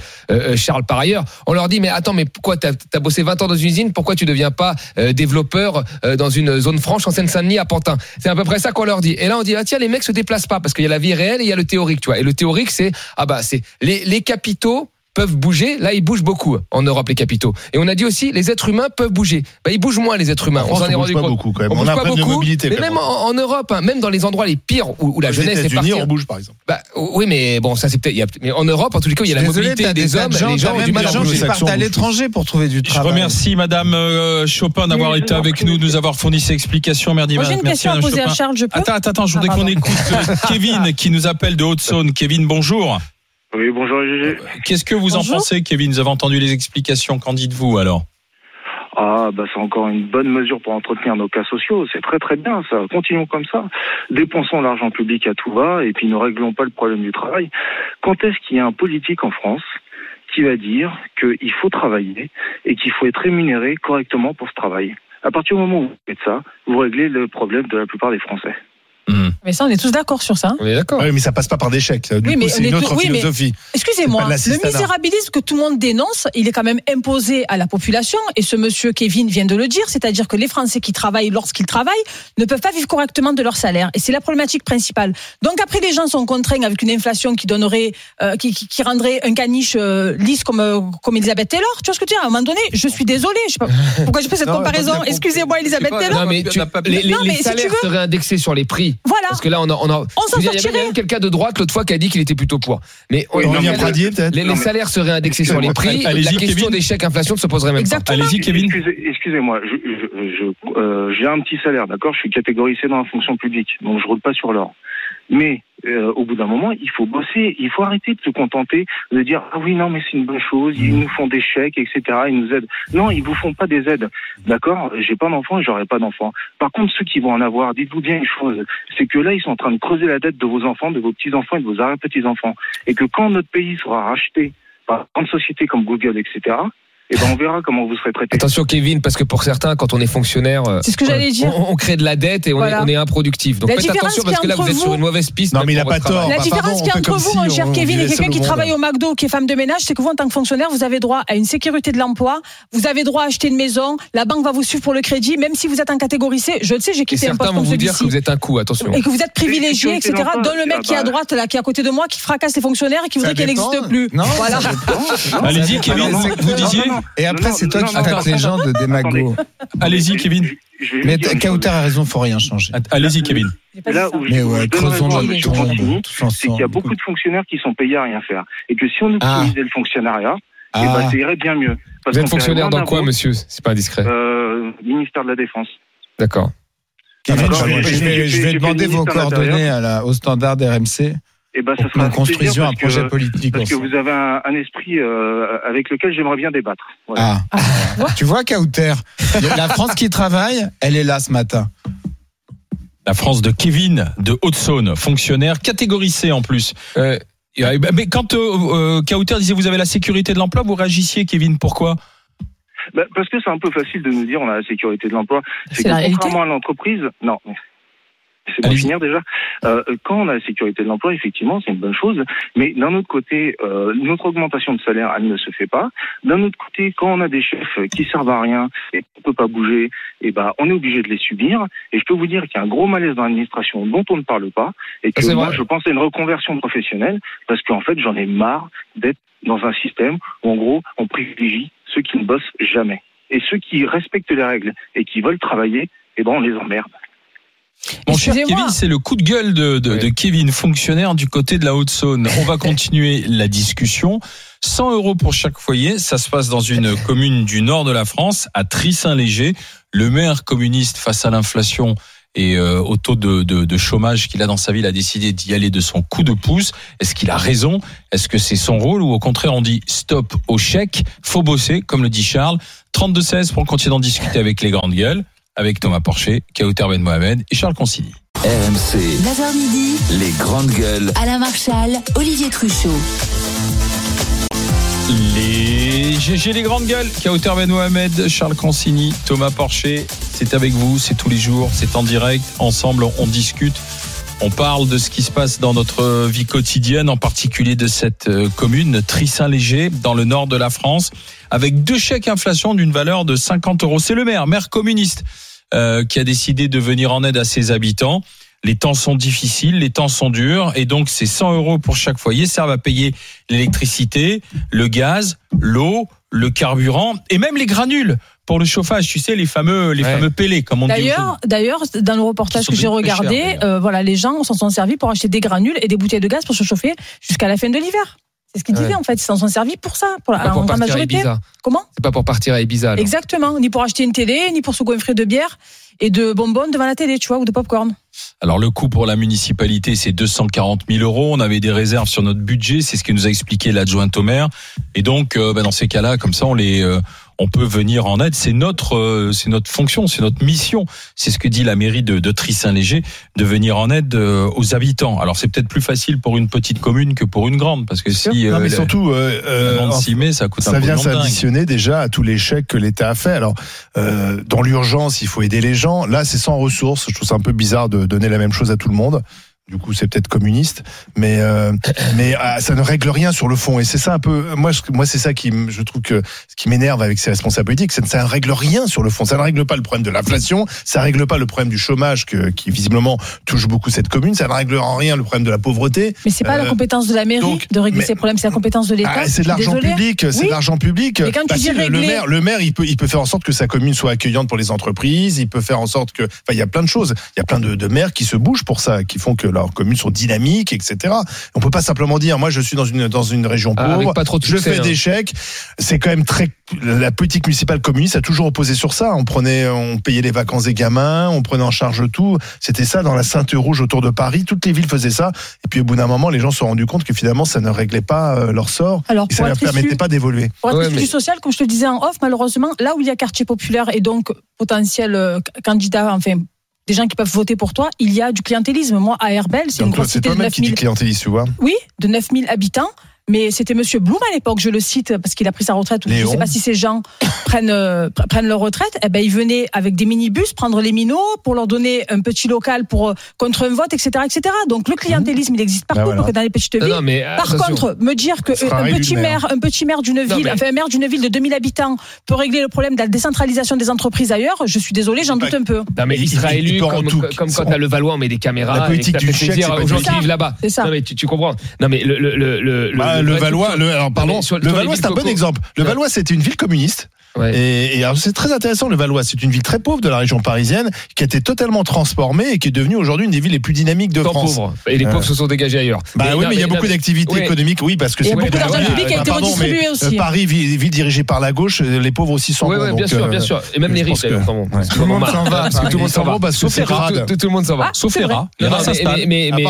S3: euh, Charles, par ailleurs. On leur dit, mais attends, mais pourquoi t'as as bossé 20 ans dans une usine? Pourquoi tu deviens pas euh, développeur dans une zone franche en Seine-Saint-Denis à Pantin? C'est à peu près ça qu'on leur dit. Et là, on dit, ah tiens, les mecs se déplacent pas parce qu'il y a la vie réelle et il y a le théorique, tu vois. Et le théorique, c'est ah bah c'est les, les capitaux peuvent bouger. Là, ils bougent beaucoup en Europe, les capitaux. Et on a dit aussi, les êtres humains peuvent bouger. Bah, ils bougent moins, les êtres humains.
S2: France,
S3: s'en est
S2: on
S3: rendu
S2: bouge pas
S3: compte.
S2: beaucoup, quand même.
S3: On,
S2: On
S3: bouge
S2: a
S3: pas
S2: de
S3: beaucoup.
S2: mobilité,
S3: mais même en, en Europe, hein, même dans les endroits les pires où, où la
S2: Aux
S3: jeunesse est partie.
S2: on bouge, par exemple.
S3: Bah, oui, mais bon, ça c'est peut-être. Mais en Europe, en tous les cas, il y a la mobilité des hommes.
S5: gens,
S3: les gens ont
S5: même
S3: du mal
S5: gens qui partent à l'étranger pour trouver du
S1: Je
S5: travail.
S1: remercie Madame euh, Chopin d'avoir
S19: je
S1: été avec nous, de nous avoir fourni ces explications. Merci,
S4: Moi, j'ai une question à poser à. Charles, je peux
S1: Attends, attends, attends, je voudrais
S4: Ah,
S1: qu'on écoute euh, <laughs> Kevin qui nous appelle de Haute-Saône. Kevin, bonjour.
S9: Oui, bonjour GG.
S1: Qu'est-ce que vous en pensez, Kevin Vous avez entendu les explications. Qu'en dites-vous alors?
S11: Ah, bah c'est encore une bonne mesure pour entretenir nos cas sociaux. C'est très très bien ça. Continuons comme ça. Dépensons l'argent public à tout va et puis ne réglons pas le problème du travail. Quand est-ce qu'il y a un politique en France qui va dire qu'il faut travailler et qu'il faut être rémunéré correctement pour ce travail? À partir du moment où vous faites ça, vous réglez le problème de la plupart des Français.
S4: Mais ça, on est tous d'accord sur ça. hein.
S3: On est d'accord.
S2: Oui, mais ça passe pas par des chèques. Du
S4: Oui,
S2: coup,
S4: mais
S2: c'est une autre
S4: oui,
S2: philosophie.
S4: Excusez-moi, le misérabilisme que tout le monde dénonce, il est quand même imposé à la population. Et ce monsieur Kevin vient de le dire, c'est-à-dire que les Français qui travaillent lorsqu'ils travaillent ne peuvent pas vivre correctement de leur salaire. Et c'est la problématique principale. Donc après, les gens sont contraints avec une inflation qui donnerait, euh, qui, qui, qui rendrait un caniche euh, lisse comme euh, comme Elisabeth Taylor. Tu vois ce que tu veux dire? À un moment donné, je suis désolée. Je sais pas <laughs> pourquoi je fais cette
S2: Non,
S4: comparaison. Excusez-moi, Elisabeth Taylor.
S3: Non, mais tu- les, les-
S4: Non, mais
S3: les
S4: si tu
S3: salaires
S4: veux-
S3: seraient indexés sur les prix.
S4: Voilà.
S3: Parce que là, on a, on a,
S4: On s'en
S3: il y a- il y a
S4: sortirait.
S3: même quelqu'un de droite l'autre fois qui a dit qu'il était plutôt pour. Mais
S11: Oui,
S3: on-
S11: non,
S2: Aurélien
S11: mais-
S2: Pradier, peut-être
S3: les, les salaires seraient indexés sur les prix. La question des chèques inflation ne se poserait même
S4: Exactement.
S1: Allez-y, Kevin.
S11: Excusez- Excusez-moi, euh, j'ai un petit salaire, d'accord? Je suis catégorisé dans la fonction publique, donc je roule pas sur l'or. Mais euh, au bout d'un moment, il faut bosser, il faut arrêter de se contenter de dire ah oui non mais c'est une bonne chose, ils nous font des chèques etc, ils nous aident. Non, ils vous font pas des aides, d'accord? J'ai pas d'enfant et j'aurai pas d'enfant. Par contre, ceux qui vont en avoir, dites-vous bien une chose, c'est que là ils sont en train de creuser la dette de vos enfants, de vos petits enfants et de vos arrière petits enfants, et que quand notre pays sera racheté par grandes sociétés comme Google etc, et ben on verra comment vous serez traité.
S3: Attention Kevin, parce que pour certains, quand on est fonctionnaire, euh,
S4: C'est ce que j'allais dire.
S3: On, on crée de la dette et on,
S4: Voilà.
S3: est, on est improductif. Donc
S4: La
S3: faites attention parce que là
S4: a
S3: vous êtes sur une mauvaise piste.
S2: Non, mais il a pas tort.
S3: travail.
S4: La
S2: bah,
S4: différence qu'il y a entre vous, mon cher Kevin, et quelqu'un qui travaille au McDo, qui est femme de ménage, c'est que vous, en tant que fonctionnaire, vous avez droit à une sécurité de l'emploi, vous avez droit à acheter une maison, la banque va vous suivre pour le crédit, même si vous êtes en catégorie C. Je le sais, j'ai quitté un
S3: certains
S4: poste
S3: vont vous dire que vous êtes un coup, attention.
S4: Et que vous êtes privilégié, etc. Donne le mec qui est à droite, là, qui est à côté de moi, qui fracasse les fonctionnaires et qui voudrait qu'elle n'existe plus.
S5: Non,
S4: voilà.
S1: Allez-y, Kevin, vous disiez
S5: Et après, c'est toi
S11: non,
S5: qui
S11: non,
S5: les gens de démagogues.
S1: Allez-y, Kevin.
S5: Mais
S11: chose.
S5: a raison, faut rien changer.
S1: Allez-y, Kevin.
S11: Là où je,
S5: ouais,
S11: c'est qu'il y a beaucoup de fonctionnaires qui sont payés à rien faire. Et que si on
S5: Ah.
S11: utilisait le fonctionnariat, eh
S5: Ah.
S11: ben, ça irait bien mieux. Parce
S3: Vous êtes fonctionnaire dans quoi, monsieur C'est pas indiscret.
S11: euh, Ministère de la Défense.
S3: D'accord.
S5: Je vais- je je demander vos coordonnées
S11: l'Intérieur.
S5: à la, au standard d'RMC.
S11: Et ben, ça sera
S5: nous construisions un projet
S11: que,
S5: politique
S11: Parce que vous avez un, un esprit euh, avec lequel j'aimerais bien débattre. Voilà.
S5: Ah. tu vois, Kauter, la France qui travaille, elle est là ce matin.
S1: La France de Kevin de Haute-Saône, fonctionnaire, catégorie C en plus.
S3: Euh,
S1: Euh, Mais quand euh, euh, Kauter disait vous avez la sécurité de l'emploi, vous réagissiez, Kevin, pourquoi?
S11: Bah, parce que c'est un peu facile de nous dire on a la sécurité de l'emploi.
S4: C'est
S11: contrairement à l'entreprise, non. C'est pour finir déjà. Euh, quand on a la sécurité de l'emploi, effectivement, c'est une bonne chose. Mais d'un autre côté, euh, notre augmentation de salaire, elle ne se fait pas. D'un autre côté, quand on a des chefs qui servent à rien et qu'on peut pas bouger, et ben, on est obligé de les subir. Et je peux vous dire qu'il y a un gros malaise dans l'administration dont on ne parle pas. Et que moi,
S3: vrai.
S11: je pense à une reconversion professionnelle parce qu'en fait, j'en ai marre d'être dans un système où, en gros, on privilégie ceux qui ne bossent jamais. Et ceux qui respectent les règles et qui veulent travailler, eh ben, on les emmerde.
S1: Mon cher. Kevin, c'est le coup de gueule de, de, de Kevin, fonctionnaire du côté de la Haute-Saône. On va <laughs> continuer la discussion. 100 euros pour chaque foyer. Ça se passe dans une <laughs> commune du nord de la France, à Trissin-Léger. Le maire communiste, face à l'inflation et euh, au taux de, de, de chômage qu'il a dans sa ville, a décidé d'y aller de son coup de pouce. Est-ce qu'il a raison? Est-ce que c'est son rôle? Ou au contraire on dit stop au chèque, faut bosser, comme le dit Charles. 32-16 pour continuer d'en discuter avec les grandes gueules, avec Thomas Porcher, Kauter Ben Mohamed et Charles Consigny.
S6: RMC,
S10: 9h midi,
S6: les grandes gueules.
S10: Alain Marchal, Olivier Truchot.
S1: Les GG les grandes gueules, Kauter Ben Mohamed, Charles Consigny, Thomas Porcher, c'est avec vous, c'est tous les jours, c'est en direct, ensemble on discute, on parle de ce qui se passe dans notre vie quotidienne, en particulier de cette euh, commune, Trissin-Léger, dans le nord de la France, avec deux chèques inflation d'une valeur de 50 euros. C'est le maire, maire communiste, euh, qui a décidé de venir en aide à ses habitants. Les temps sont difficiles, les temps sont durs, et donc ces 100 euros pour chaque foyer servent à payer l'électricité, le gaz, l'eau, le carburant et même les granules pour le chauffage. Tu sais les fameux les
S3: Ouais.
S1: fameux pellets comme on dit.
S4: D'ailleurs, d'ailleurs, dans le reportage que j'ai regardé, euh, voilà, les gens s'en sont servis pour acheter des granules et des bouteilles de gaz pour se chauffer jusqu'à la fin de l'hiver. C'est ce qu'ils
S3: Ouais.
S4: disaient en fait. Ils s'en sont servis pour ça, pour la,
S3: pour
S4: en
S3: partir à
S4: majorité.
S3: Ibiza.
S4: Comment
S3: C'est pas pour partir à Ibiza. alors.
S4: Exactement. Ni pour acheter une télé, ni pour se goinfrer de bière et de bonbons devant la télé, tu vois, ou de popcorn.
S1: Alors le coût pour la municipalité, c'est 240 000 euros. On avait des réserves sur notre budget, c'est ce que nous a expliqué l'adjointe au maire. Et donc, euh, bah, dans ces cas-là, comme ça, on les, euh, on peut venir en aide. C'est notre, euh, c'est notre fonction, c'est notre mission. C'est ce que dit la mairie de, de Tris-Saint-Léger, de venir en aide euh, aux habitants. Alors c'est peut-être plus facile pour une petite commune que pour une grande, parce que si
S2: Non,
S1: euh,
S2: mais surtout, euh, euh,
S1: met, ça un
S2: vient s'additionner déjà à tous les chèques que l'État a fait. Alors, euh, dans l'urgence, il faut aider les gens. Là, c'est sans ressources. Je trouve ça un peu bizarre de donner la même chose à tout le monde. Du coup, c'est peut-être communiste, mais euh, <coughs> mais ah, ça ne règle rien sur le fond. Et c'est ça un peu. Moi, je- moi, c'est ça qui, je trouve que ce qui m'énerve avec ces responsables politiques, c'est que ça ne règle rien sur le fond. Ça ne règle pas le problème de l'inflation. Ça ne règle pas le problème du chômage que, qui visiblement touche beaucoup cette commune. Ça ne règle en rien le problème de la pauvreté.
S4: Mais c'est pas la
S2: Euh,
S4: compétence de la mairie
S2: donc,
S4: de régler
S2: mais-
S4: ces problèmes, c'est la compétence de l'État.
S2: ah, c'est de l'argent public, c'est
S4: Oui.
S2: de l'argent public.
S4: Mais quand tu
S2: Bah, si, le, le
S4: régler-
S2: maire, le maire, il peut, il peut faire en sorte que sa commune soit accueillante pour les entreprises. Il peut faire en sorte que, enfin, il y a plein de choses. Il y a plein de, de maires qui se bougent pour ça, qui font que leurs communes sont dynamiques, etc. On peut pas simplement dire, moi, je suis dans une dans une région
S3: Ah,
S2: pauvre,
S3: avec pas trop de
S2: je
S3: succès,
S2: fais
S3: hein.
S2: des chèques. C'est quand même très la politique municipale communiste a toujours opposé sur ça. On prenait, on payait les vacances des gamins, on prenait en charge tout. C'était ça dans la Sainte Rouge autour de Paris. Toutes les villes faisaient ça. Et puis au bout d'un moment, les gens se sont rendus compte que finalement, ça ne réglait pas euh, leur sort.
S4: Alors,
S2: et ça ne leur
S4: issu-
S2: permettait pas d'évoluer.
S4: Pour être
S3: Ouais,
S4: issu
S3: mais-
S4: du social, comme je te le disais en off, malheureusement, là où il y a quartier populaire et donc potentiel euh, candidat, enfin des gens qui peuvent voter pour toi, il y a du clientélisme. Moi, à Herbel, c'est une
S2: Donc toi,
S4: grosse
S2: c'est
S4: cité de
S2: toi-même qui dis
S4: 9000
S2: clientéliste, tu vois?
S4: Oui, de 9000 habitants. Mais c'était Monsieur Blum à l'époque, je le cite parce qu'il a pris sa retraite. ou Je ne sais pas si ces gens <coughs> prennent euh, pr- prennent leur retraite. Eh ben, ils venaient avec des minibus prendre les minots pour leur donner un petit local pour euh, contre un vote, etc., etc. Donc le clientélisme, il existe partout,
S2: Ben voilà.
S4: que dans les petites villes.
S3: non, mais
S4: Par contre, me dire que euh, un petit
S2: maire.
S4: maire, un petit maire d'une
S3: Non,
S4: ville,
S3: mais-
S4: enfin un maire d'une ville de 2000 habitants peut régler le problème de la décentralisation des entreprises ailleurs, je suis désolé, j'en doute un peu.
S3: Non mais
S2: Il-
S3: il
S2: il- il en
S3: comme,
S2: tout.
S3: comme quand à le Valois on met des caméras
S2: La politique
S3: et que
S2: du
S3: plaisir
S2: c'est pas
S3: aux gens qui vivent là-bas.
S4: C'est ça.
S3: Non mais tu, tu comprends. Non mais le le le le,
S2: Bah,
S3: le-
S2: Valois, le, alors pardon, Valois, c'est un bon exemple. Le. Valois, c'était une ville communiste.
S3: Ouais.
S2: Et, c'est très intéressant le Valois. C'est une ville très pauvre de la région parisienne qui a été totalement transformée et qui est devenue aujourd'hui une des villes les plus dynamiques de
S3: Tant
S2: France.
S3: Et les
S2: Euh.
S3: pauvres se sont dégagés ailleurs.
S2: Bah oui,
S3: non,
S2: mais il y a beaucoup d'activités
S3: ouais.
S2: économiques, oui, parce que c'est
S4: beaucoup d'argent public qui a
S2: bah,
S4: été
S2: pardon, mais,
S4: redistribué aussi.
S2: euh, Paris, ville, ville dirigée par la gauche, euh, les pauvres aussi s'en
S3: Oui,
S2: vont.
S3: oui, bien sûr,
S2: euh,
S3: bien sûr. Et même les riches. Tout le monde s'en va. Parce que tout le monde s'en va.
S2: parce que c'est
S3: Tout, le monde s'en va.
S4: Ah,
S1: Sauf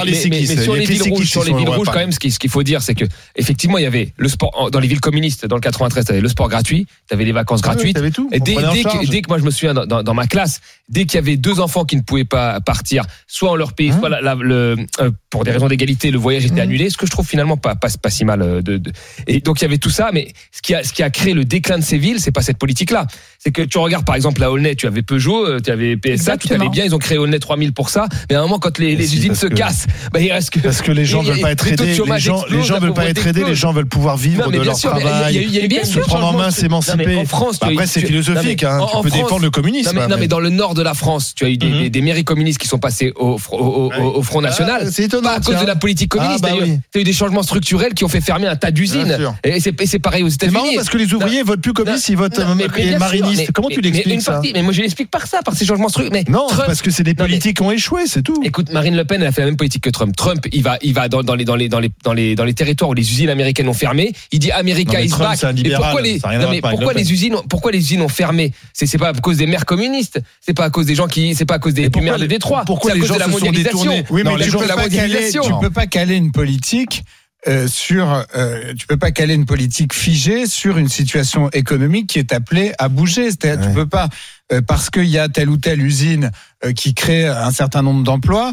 S2: les cyclistes,
S3: mais sur les villes rouges, sur les
S2: sont
S3: villes rouges, quand même, ce qu'il faut dire, c'est que effectivement, il y avait le sport dans les villes communistes. Dans le 93, t'avais le sport gratuit, t'avais les vacances
S2: Ah
S3: gratuites.
S2: tout.
S3: Et
S2: On
S3: dès,
S2: en
S3: que, dès que moi je me souviens dans, dans- dans ma classe, dès qu'il y avait deux enfants qui ne pouvaient pas partir, soit on leur payait, soit la- la- le, euh, pour des raisons d'égalité, le voyage était annulé, ce que je trouve finalement pas, pas, pas si mal. euh, De, de- Et donc il y avait tout ça, mais ce qui a, ce qui a créé le déclin de ces villes, c'est pas cette politique-là. C'est que tu regardes par exemple à Aulnay, tu avais Peugeot, euh, tu avais PSA, tout
S4: Exactement.
S3: allait bien, ils ont créé Aulnay 3000 pour ça, mais à un moment quand les, les
S2: si,
S3: usines se
S2: que-
S3: cassent, bah, il reste que
S2: Parce que les gens veulent pas être aidés, les gens, les veulent pas être aidés, les gens veulent pouvoir vivre de leur travail.
S4: Bien sûr,
S2: se prendre en main, s'émanciper.
S3: Non, France, eu-
S2: Après, c'est philosophique,
S3: non,
S2: hein. Tu peux
S3: France-
S2: défendre le communisme.
S3: Non mais, non,
S2: mais-
S3: dans le nord de la France, tu as eu des,
S2: Mhm.
S3: des- des mairies communistes qui sont passées au, fr- au, au- au- au Front National.
S2: Ah, c'est étonnant,
S3: Pas à cause
S2: tiens.
S3: de la politique communiste.
S2: Ah, bah
S3: d'ailleurs.
S2: oui.
S3: Tu as eu des changements structurels qui ont fait fermer un tas d'usines. Et c'est c'est pareil aux
S2: C'est
S3: États-Unis.
S2: marrant parce que les ouvriers votent plus communistes, ils votent
S3: Non,
S2: euh, marinistes. Comment tu l'expliques ça
S3: Mais moi, je l'explique par ça, par ces changements structurels.
S2: Non, parce que c'est des
S3: Non,
S2: politiques qui ont échoué, c'est tout.
S3: Écoute, Marine Le Pen, elle a fait la même politique que Trump. Trump, il va, il va dans, les, dans les, dans les, dans les, dans les territoires où les usines américaines ont fermé. Il dit America
S2: Non,
S3: is back.
S2: c'est
S3: pourquoi les, non, pourquoi les usines, pourquoi les usines ont fermé? C'est, c'est pas à cause des maires communistes. C'est pas à cause des gens qui, c'est pas à cause des,
S2: Et
S3: du
S2: pourquoi
S3: maire de Détroit.
S2: pourquoi les gens
S3: de la mondialisation.
S2: détournés?
S5: Oui, mais tu peux,
S3: de la
S5: pas caler,
S3: mondialisation.
S5: tu peux pas caler une politique euh, sur, euh, tu peux pas caler une politique figée sur une situation économique qui est appelée à bouger. C'est-à-dire,
S2: Ouais.
S5: tu peux pas euh, parce qu'il y a telle ou telle usine euh, qui crée un certain nombre d'emplois.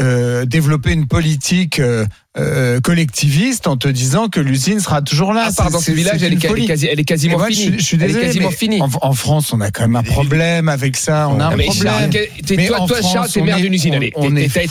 S5: euh, développer une politique euh, collectiviste en te disant que l'usine sera toujours là.
S3: À part dans ce village, elle est,
S5: une
S3: elle est
S5: folie.
S3: quasi- elle est
S5: Et
S3: quasiment
S5: moi, je,
S3: finie.
S5: suis- je suis
S3: Elle est
S5: désolé,
S3: quasiment finie.
S5: En, en France, on a quand même un problème avec ça. On a un
S3: Ah, mais
S5: problème.
S3: Charles,
S5: Mais
S3: toi, toi,
S5: France,
S3: Charles, t'es maire d'une usine. Allez,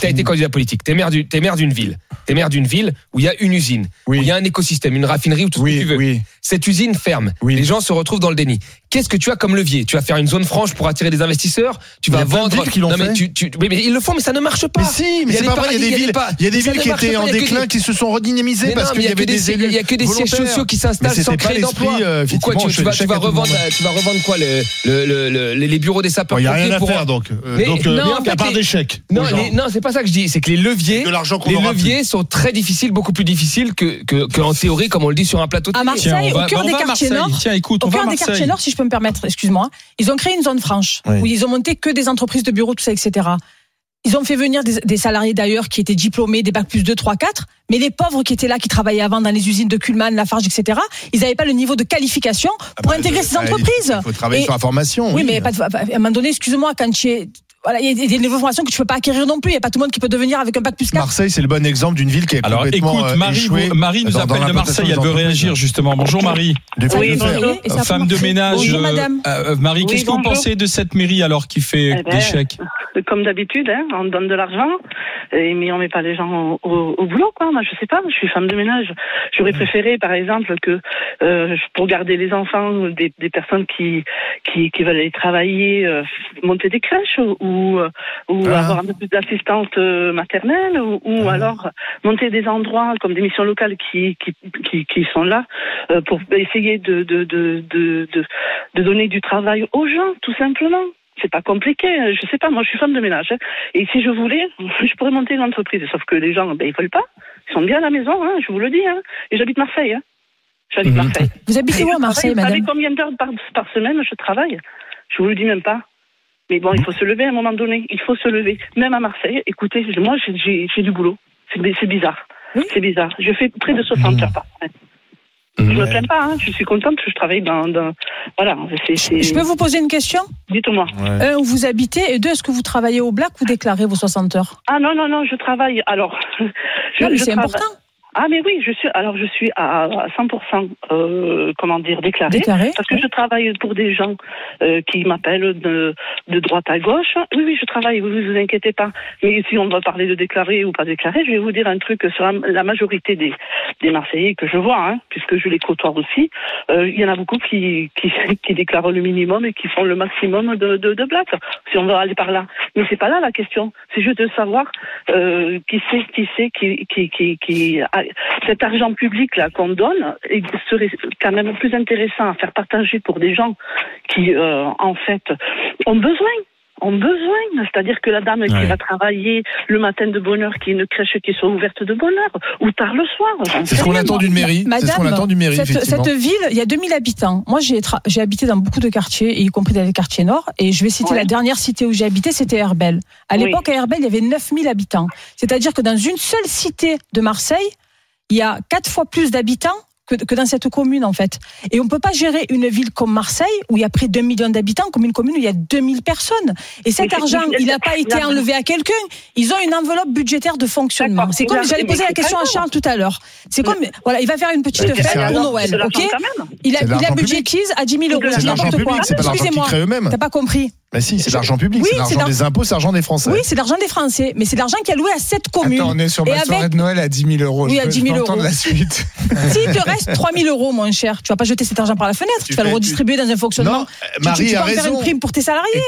S3: t'as été candidat politique. T'es maire du- d'une ville. T'es maire d'une ville où il y a une usine, où il y a un écosystème, une raffinerie ou tout ce que tu veux. Cette usine ferme. Les gens se retrouvent dans le déni. Qu'est-ce que tu as comme levier? Tu vas faire une zone franche pour attirer des investisseurs? Tu vas vendre.
S2: villes qui l'ont
S3: Non, mais tu, tu- mais ils le font, mais ça ne marche pas.
S2: Mais si, mais c'est pas vrai, il y a des villes qui étaient en déclin, qui se sont redynamisées
S3: Mais
S2: parce qu'il
S3: mais
S2: y avait des élus.
S3: Il y a que des sièges sociaux qui s'installent sans créer d'emploi.
S2: euh,
S3: tu, vas, tu vas revendre, tu vas revendre quoi le, le, le- le- les, bureaux des sapeurs
S2: Bon, il y a rien à
S3: pour-
S2: faire, donc. Euh,
S3: Mais-
S2: donc, euh, à part des chèques
S3: Non, c'est pas ça que je dis. C'est que les leviers,
S2: De l'argent qu'on
S3: les leviers sont très difficiles, beaucoup plus difficiles que, que, que en théorie, comme on le dit sur un plateau. de
S4: À. Marseille, au cœur des quartiers nord, au cœur des quartiers nord, si je peux me permettre, excuse-moi, ils ont créé une zone franche
S3: Oui.
S4: où ils ont monté que des entreprises de bureaux, tout ça, etc. Ils ont fait venir des, des salariés d'ailleurs qui étaient diplômés, des bacs plus 2, 3, 4, mais les pauvres qui étaient là, qui travaillaient avant dans les usines de Kuhlmann, Lafarge, etc., ils n'avaient pas le niveau de qualification pour intégrer ces
S2: bah,
S4: entreprises.
S2: Il faut travailler
S4: Et-
S2: sur la formation.
S4: Oui, mais pas de- à un moment donné, excuse-moi, quand tu es. Voilà, il y a des niveaux de formation que tu peux pas acquérir non plus. Il n'y a pas tout le monde qui peut devenir avec un bac plus 4.
S2: Marseille, c'est le bon exemple d'une ville qui est
S1: Alors
S2: complètement
S1: écoute,
S2: euh,
S1: Marie,
S2: échouée
S1: vous- Marie nous
S2: dans- dans
S1: appelle de Marseille, elle veut réagir justement. Bonjour Marie.
S4: Oui, bonjour. Ça
S1: Femme de ménage.
S4: Bonjour,
S1: euh,
S4: madame.
S1: euh, Marie,
S19: Oui,
S1: qu'est-ce que vous pensez de cette mairie alors qui fait
S19: Eh ben,
S1: des chèques?
S19: Comme d'habitude, hein, on donne de l'argent, mais on met pas les gens au, au- au boulot, quoi. Moi, je sais pas, je suis femme de ménage. J'aurais préféré, par exemple, que euh, pour garder les enfants, des, des personnes qui, qui qui veulent aller travailler, euh, monter des crèches ou ou, euh,
S20: Ah.
S19: avoir un peu plus d'assistante maternelle ou, ou alors monter des endroits comme des missions locales qui qui qui, qui sont là euh, pour essayer de de, de de de de donner du travail aux gens, tout simplement. C'est pas compliqué, hein. je sais pas, moi je suis femme de ménage. hein. Et si je voulais, <laughs> je pourrais monter une entreprise. Sauf que les gens, ben, ils veulent pas. Ils sont bien à la maison, hein, je vous le dis. Hein. Et j'habite Marseille. Hein. J'habite Marseille.
S4: Vous habitez où à Marseille,
S19: travaille- Vous savez
S4: madame
S19: combien d'heures par, par semaine je travaille? Je vous le dis même pas. Mais bon, il faut se lever à un moment donné. Il faut se lever. Même à Marseille, écoutez, moi j'ai- du boulot. C'est bizarre. C'est bizarre. Je fais près de 60 heures par semaine. Je me plains pas, hein. je suis contente, je travaille dans. dans- Voilà, c'est. c'est-
S4: Je peux vous poser une question?
S19: Dites-moi.
S4: Un, où vous habitez et deux, est-ce que vous travaillez au black? Ou déclarez vos 60 heures?
S19: Ah non, non, non, je travaille. Alors. <laughs> je-
S4: Non, mais c'est
S19: travaille-
S4: important.
S19: Ah mais oui, je suis alors je suis à, à 100% euh, comment dire déclaré, parce que je travaille pour des gens euh, qui m'appellent de, de droite à gauche. Oui oui, je travaille, vous vous inquiétez pas. Mais si on va parler de déclaré ou pas déclaré, je vais vous dire un truc sur la, la majorité des, des Marseillais que je vois, hein, puisque je les côtoie aussi. Euh, Il y en a beaucoup qui, qui <laughs> qui déclarent le minimum et qui font le maximum de de, de blagues. Si on veut aller par là, mais c'est pas là la question. C'est juste de savoir euh, qui c'est qui c'est qui qui qui, qui a- cet argent public là qu'on donne il serait quand même plus intéressant à faire partager pour des gens qui euh, en fait ont besoin ont besoin, c'est-à-dire que la dame qui va travailler le matin de bonne heure, qui a une crèche qui soit ouverte de bonne heure, ou tard le soir.
S2: C'est ce qu'on attend d'une mairie. C'est ce qu'on
S4: Madame,
S2: attend d'une mairie,
S4: cette, ville, il y a 2000 habitants. Moi, j'ai habité dans beaucoup de quartiers, y compris dans les quartiers nord. Et je vais citer
S19: Ouais.
S4: la dernière cité où j'ai habité, c'était Herbel. À
S19: Oui.
S4: l'époque, à Herbel, il y avait 9000 habitants. C'est-à-dire que dans une seule cité de Marseille, il y a quatre fois plus d'habitants que, que dans cette commune, en fait. Et on ne peut pas gérer une ville comme Marseille, où il y a près de 2 millions d'habitants, comme une commune où il y a 2000 personnes. Et cet argent, il n'a pas été enlevé à quelqu'un. Ils ont une enveloppe budgétaire de fonctionnement. C'est comme, j'allais poser la question à. Charles tout à l'heure. C'est comme, voilà, il va faire une petite fête pour Noël, ok. Il a, il a budgétise à 10 000 euros. N'importe quoi. Excusez-moi. T'as pas compris.
S2: Mais si, c'est de l'argent public,
S4: Oui,
S2: c'est
S4: c'est
S2: l'argent des impôts, c'est l'argent des Français.
S4: Oui, c'est l'argent des Français, mais c'est l'argent qui est alloué à cette commune.
S5: Attends, on est sur ma soirée
S4: avec-
S5: de Noël à 10 000 euros.
S4: Oui,
S5: Je
S4: à
S5: peux-
S4: 10 000
S5: je peux entendre
S4: euros.
S5: la suite. <laughs>
S4: S'il te reste 3 000 euros, mon cher, tu vas pas jeter cet argent par la fenêtre, tu,
S2: Tu
S4: vas le redistribuer dans un fonctionnement.
S2: Non,
S4: Tu-
S2: Marie
S4: tu, tu
S2: a
S4: vas en faire
S2: raison.
S4: une prime pour tes salariés.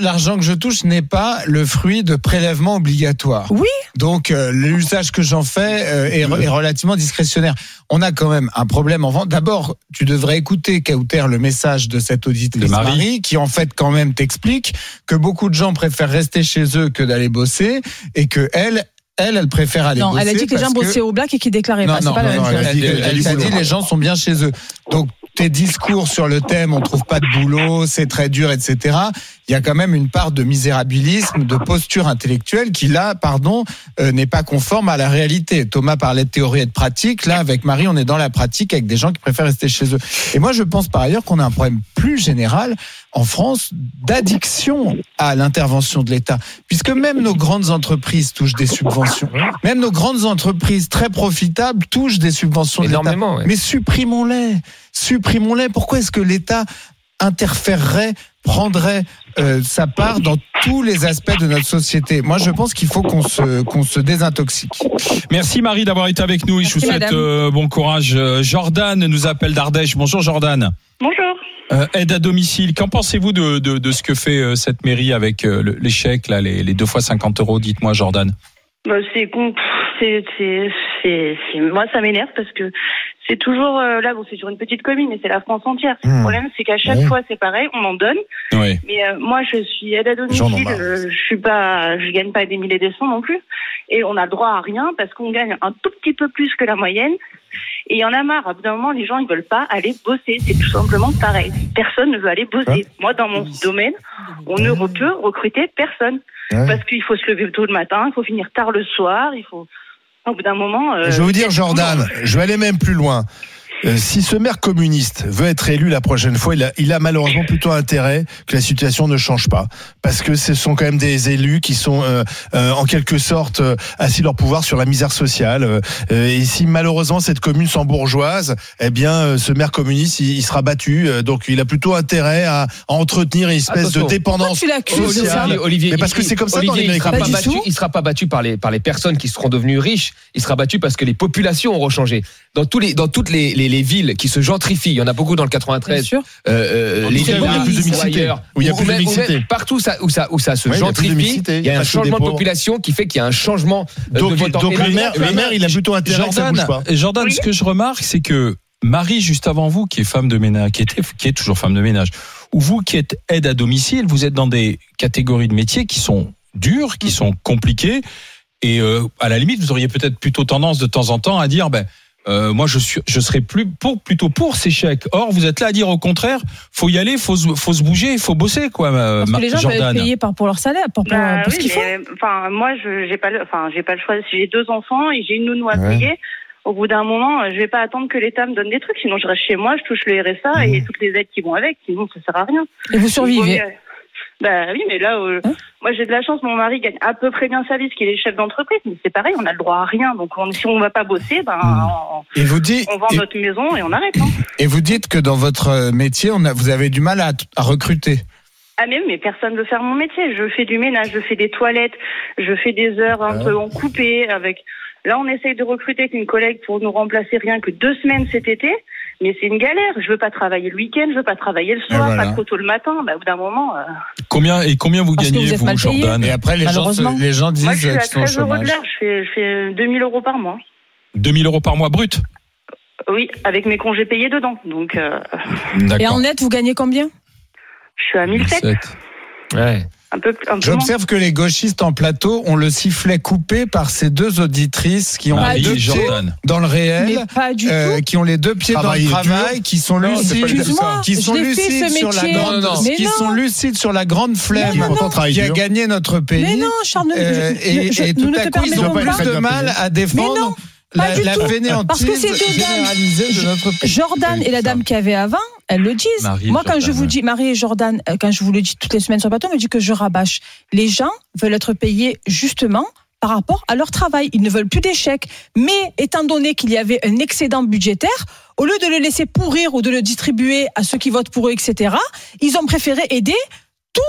S5: L'argent- que je touche n'est pas le fruit de prélèvements obligatoires.
S4: Oui.
S5: Donc euh, l'usage que j'en fais euh, est, est relativement discrétionnaire. On a quand même un problème en vente. D'abord, tu devrais écouter Kauter le message de cette auditrice.
S1: Marie,
S5: qui en fait quand même t'explique que beaucoup de gens préfèrent rester chez eux que d'aller bosser et que elle, elle, elle préfère aller
S4: Non,
S5: bosser.
S4: elle a dit que les gens bossaient au black et qu'ils déclaraient
S5: non,
S4: pas.
S5: Non,
S4: pas la
S5: non,
S4: même
S5: elle,
S4: chose.
S5: a
S2: Elle a
S5: elle
S2: du
S5: t'a
S2: boulot.
S5: dit les gens sont bien chez eux. Donc tes discours sur le thème, on trouve pas de boulot, c'est très dur, etc. Il y a quand même une part de misérabilisme, de posture intellectuelle qui là, pardon, euh, n'est pas conforme à la réalité. Thomas parlait de théorie et de pratique. Là, avec Marie, on est dans la pratique avec des gens qui préfèrent rester chez eux. Et moi, je pense par ailleurs qu'on a un problème plus général en France d'addiction à l'intervention de l'État, puisque même nos grandes entreprises touchent des subventions. Même nos grandes entreprises très profitables touchent des subventions de l'État.
S3: Ouais.
S5: Mais supprimons-les, supprimons-les. Pourquoi est-ce que l'État interférerait, prendrait euh, sa part dans tous les aspects de notre société? Moi, je pense qu'il faut qu'on se qu'on se désintoxique.
S1: Merci Marie d'avoir été avec nous. Et je vous
S5: Merci,
S1: souhaite euh, bon courage. Euh, Jordan nous appelle d'Ardèche. Bonjour Jordan.
S19: Bonjour.
S1: Euh, aide à domicile. Qu'en pensez-vous de, de, de ce que fait euh, cette mairie avec euh, le- les là, les, les deux fois 50 euros? Dites-moi Jordan.
S19: Bah, c'est con, pff, c'est, c'est, c'est, c'est- moi ça m'énerve parce que c'est toujours euh, là, bon, c'est sur une petite commune, mais c'est la France entière.
S1: Mmh.
S19: Le problème, c'est qu'à chaque fois, c'est pareil, on en donne.
S1: Oui.
S19: Mais euh, moi, je suis aide à domicile,
S1: marre.
S19: euh, je suis pas, je gagne pas des milliers des cents non plus, et on a le droit à rien parce qu'on gagne un tout petit peu plus que la moyenne. Et il y en a marre. À bout d'un moment, les gens, ils veulent pas aller bosser. C'est tout simplement pareil. Personne ne veut aller bosser. Moi, dans mon domaine, on ne peut recruter personne. Parce qu'il faut se lever tôt le matin, il faut finir tard le soir, il faut. Au bout d'un moment. euh,
S2: Je vais vous dire,
S19: c'est-
S2: Jordan, je vais aller même plus loin. Euh, si ce maire communiste veut être élu la prochaine fois, il a, il a malheureusement plutôt intérêt que la situation ne change pas, parce que ce sont quand même des élus qui sont euh, euh, en quelque sorte euh, assis leur pouvoir sur la misère sociale. euh, et si malheureusement cette commune s'embourgeoise, eh bien ce maire communiste il, il sera battu. donc il a plutôt intérêt à, à entretenir une espèce
S3: Attention.
S2: de dépendance sociale.
S3: Olivier,
S2: Mais parce que c'est comme ça dans
S3: Olivier,
S2: les
S3: il sera
S2: mairies
S3: pas battu, il sera pas battu par les par les personnes qui seront devenues riches. Il sera battu parce que les populations auront changé. Dans tous les dans toutes les, les, les villes qui se gentrifient, il y en a beaucoup dans le 93. Euh, euh,
S2: Dans
S3: les villes
S2: villes, il y a plus de mixité. Où il y a plus de mixité.
S3: partout ça, où ça où ça se
S2: Ouais, il y a plus de
S3: gentrifie,
S2: mixité,
S3: il y a un changement de population qui fait qu'il y a un changement euh,
S2: Donc-
S3: de vote en
S2: donc le maire- le maire, il a plutôt intérêt que ça
S1: Jordan,
S2: bouge pas.
S1: Jordan, ce que je remarque, c'est que Marie, juste avant vous, qui est femme de ménage, qui était, qui est toujours femme de ménage, ou vous qui êtes aide à domicile, vous êtes dans des catégories de métiers qui sont dures, qui sont compliquées, et euh, à la limite, vous auriez peut-être plutôt tendance de temps en temps à dire, ben. Euh, moi, je suis, je serais plus pour, plutôt pour ces chèques. Or, vous êtes là à dire au contraire, faut y aller, faut se, faut se bouger, faut bosser, quoi, euh,
S4: Parce que les gens peuvent
S1: Jordan.
S4: être payés par, pour leur salaire, pour, pour,
S19: Bah
S4: pour
S19: oui,
S4: ce qu'ils font.
S19: enfin, moi, je j'ai pas, le, enfin, j'ai pas le choix. J'ai deux enfants et j'ai une nounou à
S4: Ouais.
S19: payer. Au bout d'un moment, euh, je vais pas attendre que l'État me donne des trucs, sinon je reste chez moi, je touche le RSA et toutes les aides qui vont avec, sinon ça sert à rien.
S4: Et vous survivez.
S19: Bah oui, mais là, euh, moi j'ai de la chance, mon mari gagne à peu près bien sa vie, parce qu'il est chef d'entreprise, mais c'est pareil, on a le droit à rien. Donc on- si on va pas bosser, ben on,
S5: Et vous dites,
S19: on vend
S5: et,
S19: notre maison et on arrête. Hein.
S5: et vous dites que dans votre euh, métier, on a, vous avez du mal à, à recruter.
S19: Ah mais, mais personne veut faire mon métier. Je fais du ménage, je fais des toilettes, je fais des heures un peu en coupé avec. Là, on essaye de recruter avec une collègue pour nous remplacer rien que deux semaines cet été. Mais c'est une galère. Je veux pas travailler le week-end, je veux pas travailler le soir,
S1: voilà.
S19: pas trop tôt le matin. Bah, au bout d'un moment. euh,
S1: Combien et combien vous
S19: Parce
S1: gagnez
S19: vous
S1: vous. Jordan
S5: Et après, les gens, les gens disent
S19: Moi, je suis à
S5: sont au
S19: 13 euros de l'heure. Je fais, je fais 2000 euros par mois.
S1: 2000 euros par mois brut.
S19: Oui, avec mes congés payés dedans. Donc, euh,
S4: Et en net, vous gagnez combien?
S19: je suis à 1007.
S3: Ouais.
S19: Un peu, un peu
S5: J'observe que les gauchistes en plateau ont le sifflet coupé par ces deux auditrices qui ont
S1: Marie
S5: les deux
S1: et
S5: pieds
S1: Jordan.
S5: dans le réel,
S4: Mais pas du
S5: euh, qui ont les deux pieds dans le travail,
S2: dur.
S5: qui sont lucides, qui sont sur la grande,
S3: Non, non, non.
S4: Mais
S5: qui
S4: non.
S5: sont lucides sur la grande flemme qui a gagné notre pays.
S4: Mais non, Charles,
S5: Euh,
S4: je-
S5: et,
S4: je-
S5: et
S4: nous
S5: tout
S4: ne
S5: à
S4: te
S5: coup, ils ont
S4: permettons
S5: plus de mal à défendre
S4: Mais non, pas
S5: la,
S4: du
S5: la
S4: tout. Parce que c'est deux dames.
S5: de.
S4: Jordan et la dame qui avait avant, elles le disent.
S1: Marie
S4: Moi, quand
S1: Jordan,
S4: je vous dis, Marie et Jordan, euh, quand je vous le dis toutes les semaines sur le plateau, on me dit que je rabâche. Les gens veulent être payés justement par rapport à leur travail. Ils ne veulent plus d'échecs. Mais étant donné qu'il y avait un excédent budgétaire, au lieu de le laisser pourrir ou de le distribuer à ceux qui votent pour eux, etc., ils ont préféré aider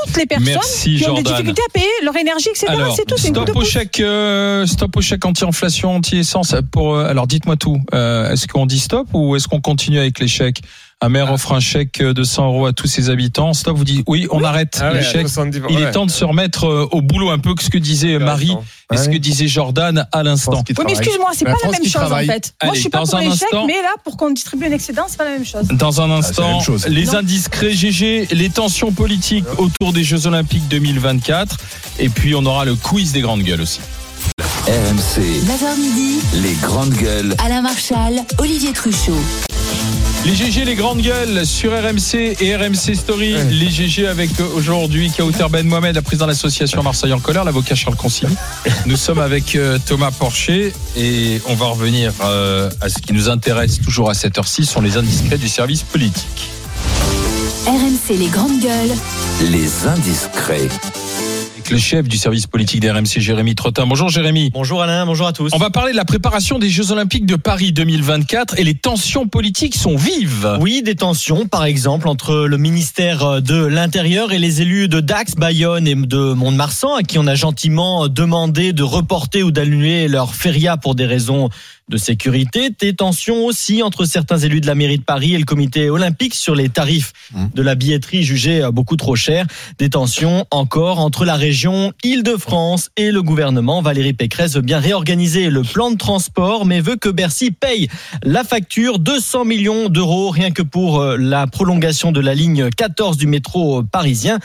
S4: toutes les personnes
S1: Merci,
S4: qui ont des difficultés à payer leur énergie, etc.
S1: Alors,
S4: C'est tout,
S1: stop au chèque, euh, stop au chèque anti-inflation, anti-essence. Pour, euh, alors, dites-moi tout. Euh, est-ce qu'on dit stop ou est-ce qu'on continue avec les chèques? Un maire offre un chèque de 100 euros à tous ses habitants. Stop, vous dites oui, on arrête
S3: Ah ouais,
S1: chèques.
S3: 70,
S1: Il est temps de se remettre euh, au boulot un peu que ce que disait Marie et ce que disait Jordan à l'instant.
S4: Oui, mais excuse-moi, c'est pas la même chose
S2: travaille.
S4: en fait. Moi, je suis pas pour les chèques, mais là, pour qu'on distribue un excédent, c'est pas la même chose.
S1: Dans un
S2: Ah,
S1: instant, les
S4: Non.
S1: indiscrets GG, les tensions politiques autour des Jeux Olympiques 2024. Et puis, on aura le quiz des grandes gueules aussi.
S6: RMC,
S10: 9h midi,
S6: les grandes gueules.
S10: Alain Marchal, Olivier Truchot.
S1: Les GG, les grandes gueules sur RMC et RMC Story. Les GG avec euh, aujourd'hui Kauter Ben Mohamed, la présidente de l'association Marseille en colère, l'avocat Charles Consigny. Nous sommes avec euh, Thomas Porcher et on va revenir euh, à ce qui nous intéresse toujours à cette heure-ci, sont les indiscrets du service politique.
S10: RMC les grandes gueules.
S6: Les indiscrets.
S1: Avec le chef du service politique d'RMC, Jérémy Trottin. Bonjour Jérémy.
S21: Bonjour Alain, bonjour à tous.
S1: On va parler de la préparation des Jeux Olympiques de Paris 2024 et les tensions politiques sont vives.
S21: Oui, des tensions, par exemple, entre le ministère de l'Intérieur et les élus de Dax, Bayonne et de Mont-de-Marsan, à qui on a gentiment demandé de reporter ou d'annuler leur feria pour des raisons de sécurité. Des tensions aussi entre certains élus de la mairie de Paris et le comité olympique sur les tarifs de la billetterie jugés beaucoup trop chers. Des tensions encore entre la région Île-de-France et le gouvernement. Valérie Pécresse veut bien réorganiser le plan de transport, mais veut que Bercy paye la facture 200 millions d'euros rien que pour euh, la prolongation de la ligne 14 du métro parisien.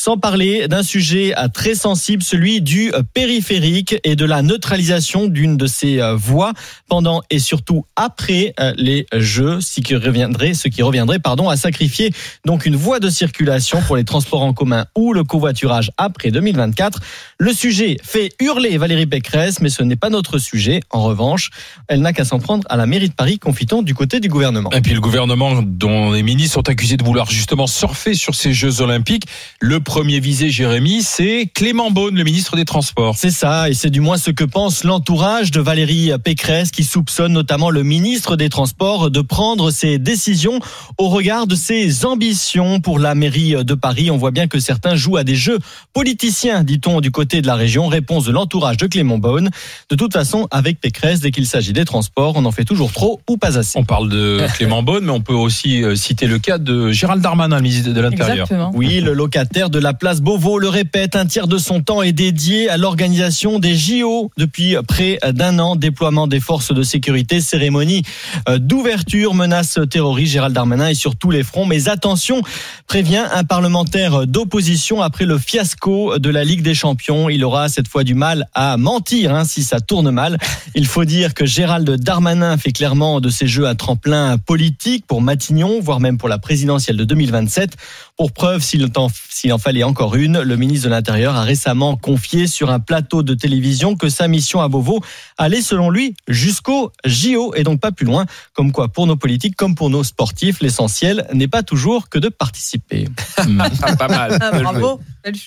S21: Sans parler d'un sujet euh, très sensible, celui du euh, périphérique et de la neutralisation d'une de ces euh, voies pendant et surtout après les Jeux, ce qui reviendrait, ce qui reviendrait pardon, à sacrifier donc une voie de circulation pour les transports en commun ou le covoiturage après 2024. Le sujet fait hurler Valérie Pécresse, mais ce n'est pas notre sujet. En revanche, elle n'a qu'à s'en prendre à la mairie de Paris, confitant du côté du gouvernement.
S1: Et puis le gouvernement dont les ministres sont accusés de vouloir justement surfer sur ces Jeux Olympiques. Le premier visé, Jérémy, c'est Clément Beaune, le ministre des Transports.
S21: C'est ça, et c'est du moins ce que pense l'entourage de Valérie Pécresse, qui soupçonne notamment le ministre des Transports de prendre ses décisions au regard de ses ambitions pour la mairie de Paris. On voit bien que certains jouent à des jeux politiciens, dit-on du côté de la région. Réponse de l'entourage de Clément Beaune. De toute façon, avec Pécresse, dès qu'il s'agit des transports, on en fait toujours trop ou pas assez.
S1: On parle de <laughs> Clément Beaune, mais on peut aussi euh, citer le cas de Gérald Darmanin, le ministre de l'Intérieur.
S21: Oui, le locataire de la place Beauvau le répète, un tiers de son temps est dédié à l'organisation des JO depuis près d'un an. Déploiement des forces de sécurité, cérémonie euh, d'ouverture, menace terroriste. Gérald Darmanin est sur tous les fronts. Mais attention, prévient un parlementaire d'opposition après le fiasco de la Ligue des Champions. Il aura cette fois du mal à mentir hein, si ça tourne mal. Il faut dire que Gérald Darmanin fait clairement de ces jeux un tremplin politique pour Matignon, voire même pour la présidentielle de 2027. Pour preuve, s'il en, en fallait encore une, le ministre de l'Intérieur a récemment confié sur un plateau de télévision que sa mission à Beauvau allait, selon lui, jusqu'au JO et donc pas plus loin. Comme quoi, pour nos politiques comme pour nos sportifs, l'essentiel n'est pas toujours que de participer. <laughs>
S1: pas mal.
S4: Ah, bravo.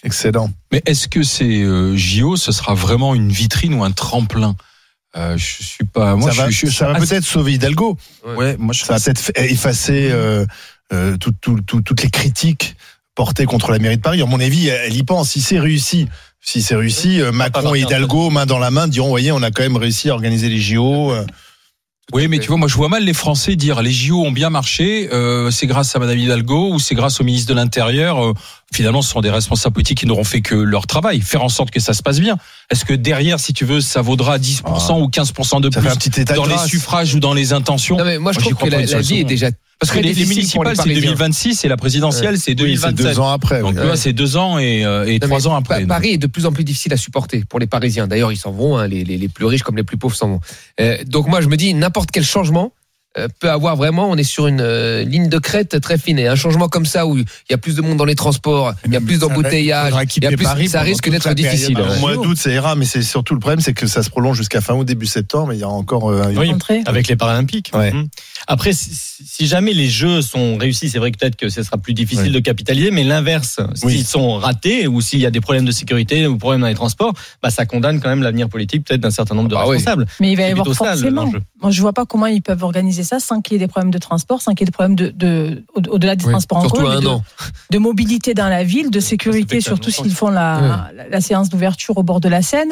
S2: Excellent.
S1: Mais est-ce que ces euh, JO, ce sera vraiment une vitrine ou un tremplin? Euh, Je suis pas. Moi,
S2: ça va,
S1: je, je
S2: ça va
S1: assez-
S2: peut-être sauver Hidalgo.
S1: Ouais, moi, je
S2: ça va peut-être fa- effacer euh, euh, tout- tout- tout- toutes les critiques portées contre la mairie de Paris. À mon avis, elle y pense. Si c'est réussi, si c'est réussi, euh, Macron et Hidalgo, main dans la main, diront voyez, on a quand même réussi à organiser les JO. euh.
S1: Oui, mais tu vois, moi, je vois mal les Français dire les JO ont bien marché. euh, c'est grâce à Madame Hidalgo ou c'est grâce au ministre de l'Intérieur. euh, finalement, ce sont des responsables politiques qui n'auront fait que leur travail, faire en sorte que ça se passe bien. Est-ce que derrière, si tu veux, ça vaudra 10% ou 15% de plus
S2: fait un petit état de
S1: dans les suffrages ou dans les intentions?
S3: Non, mais moi, je
S1: j'y
S3: trouve
S1: crois
S3: que la, la vie est déjà
S1: Parce que les, municipales, c'est
S3: Parisiens.
S1: 2026 et la présidentielle, c'est
S2: Oui,
S1: 2027.
S2: c'est deux ans après.
S1: Donc,
S2: oui.
S1: tu vois, c'est deux ans et, euh, et
S3: Non,
S1: trois ans après.
S3: Pa- Paris est de plus en plus difficile à supporter pour les Parisiens. D'ailleurs, ils s'en vont, hein, les, les, les plus riches comme les plus pauvres s'en vont. Euh, donc moi, je me dis, n'importe quel changement euh, peut avoir vraiment, on est sur une euh, ligne de crête très fine. Et un changement comme ça où il y a plus de monde dans les transports, il y a plus d'embouteillages,
S2: faudra
S3: il y a
S2: équiper
S3: plus,
S2: Paris
S3: ça risque d'être difficile.
S2: Au mois d'août, ça ira, mais c'est surtout le problème, c'est que ça se prolonge jusqu'à fin août, début septembre, mais il y a encore. euh, une-
S21: Oui, avec les Paralympiques.
S2: Ouais.
S21: Mhm. Après, si, si jamais les Jeux sont réussis, c'est vrai que peut-être que ce sera plus difficile
S2: Ouais.
S21: de capitaliser, mais l'inverse, s'ils
S2: Oui.
S21: sont ratés ou s'il y a des problèmes de sécurité ou problèmes dans les transports, bah, ça condamne quand même l'avenir politique peut-être d'un certain nombre de
S3: Ah oui.
S21: responsables.
S4: Mais il va y avoir forcément. Moi, je vois pas comment ils peuvent organiser ça sans qu'il y ait des problèmes de transport, sans qu'il y ait des problèmes de, de au- au-delà des
S3: Oui,
S4: transports en commun, de, mobilité dans la ville, de sécurité, surtout s'ils font la, la, la séance d'ouverture au bord de la Seine.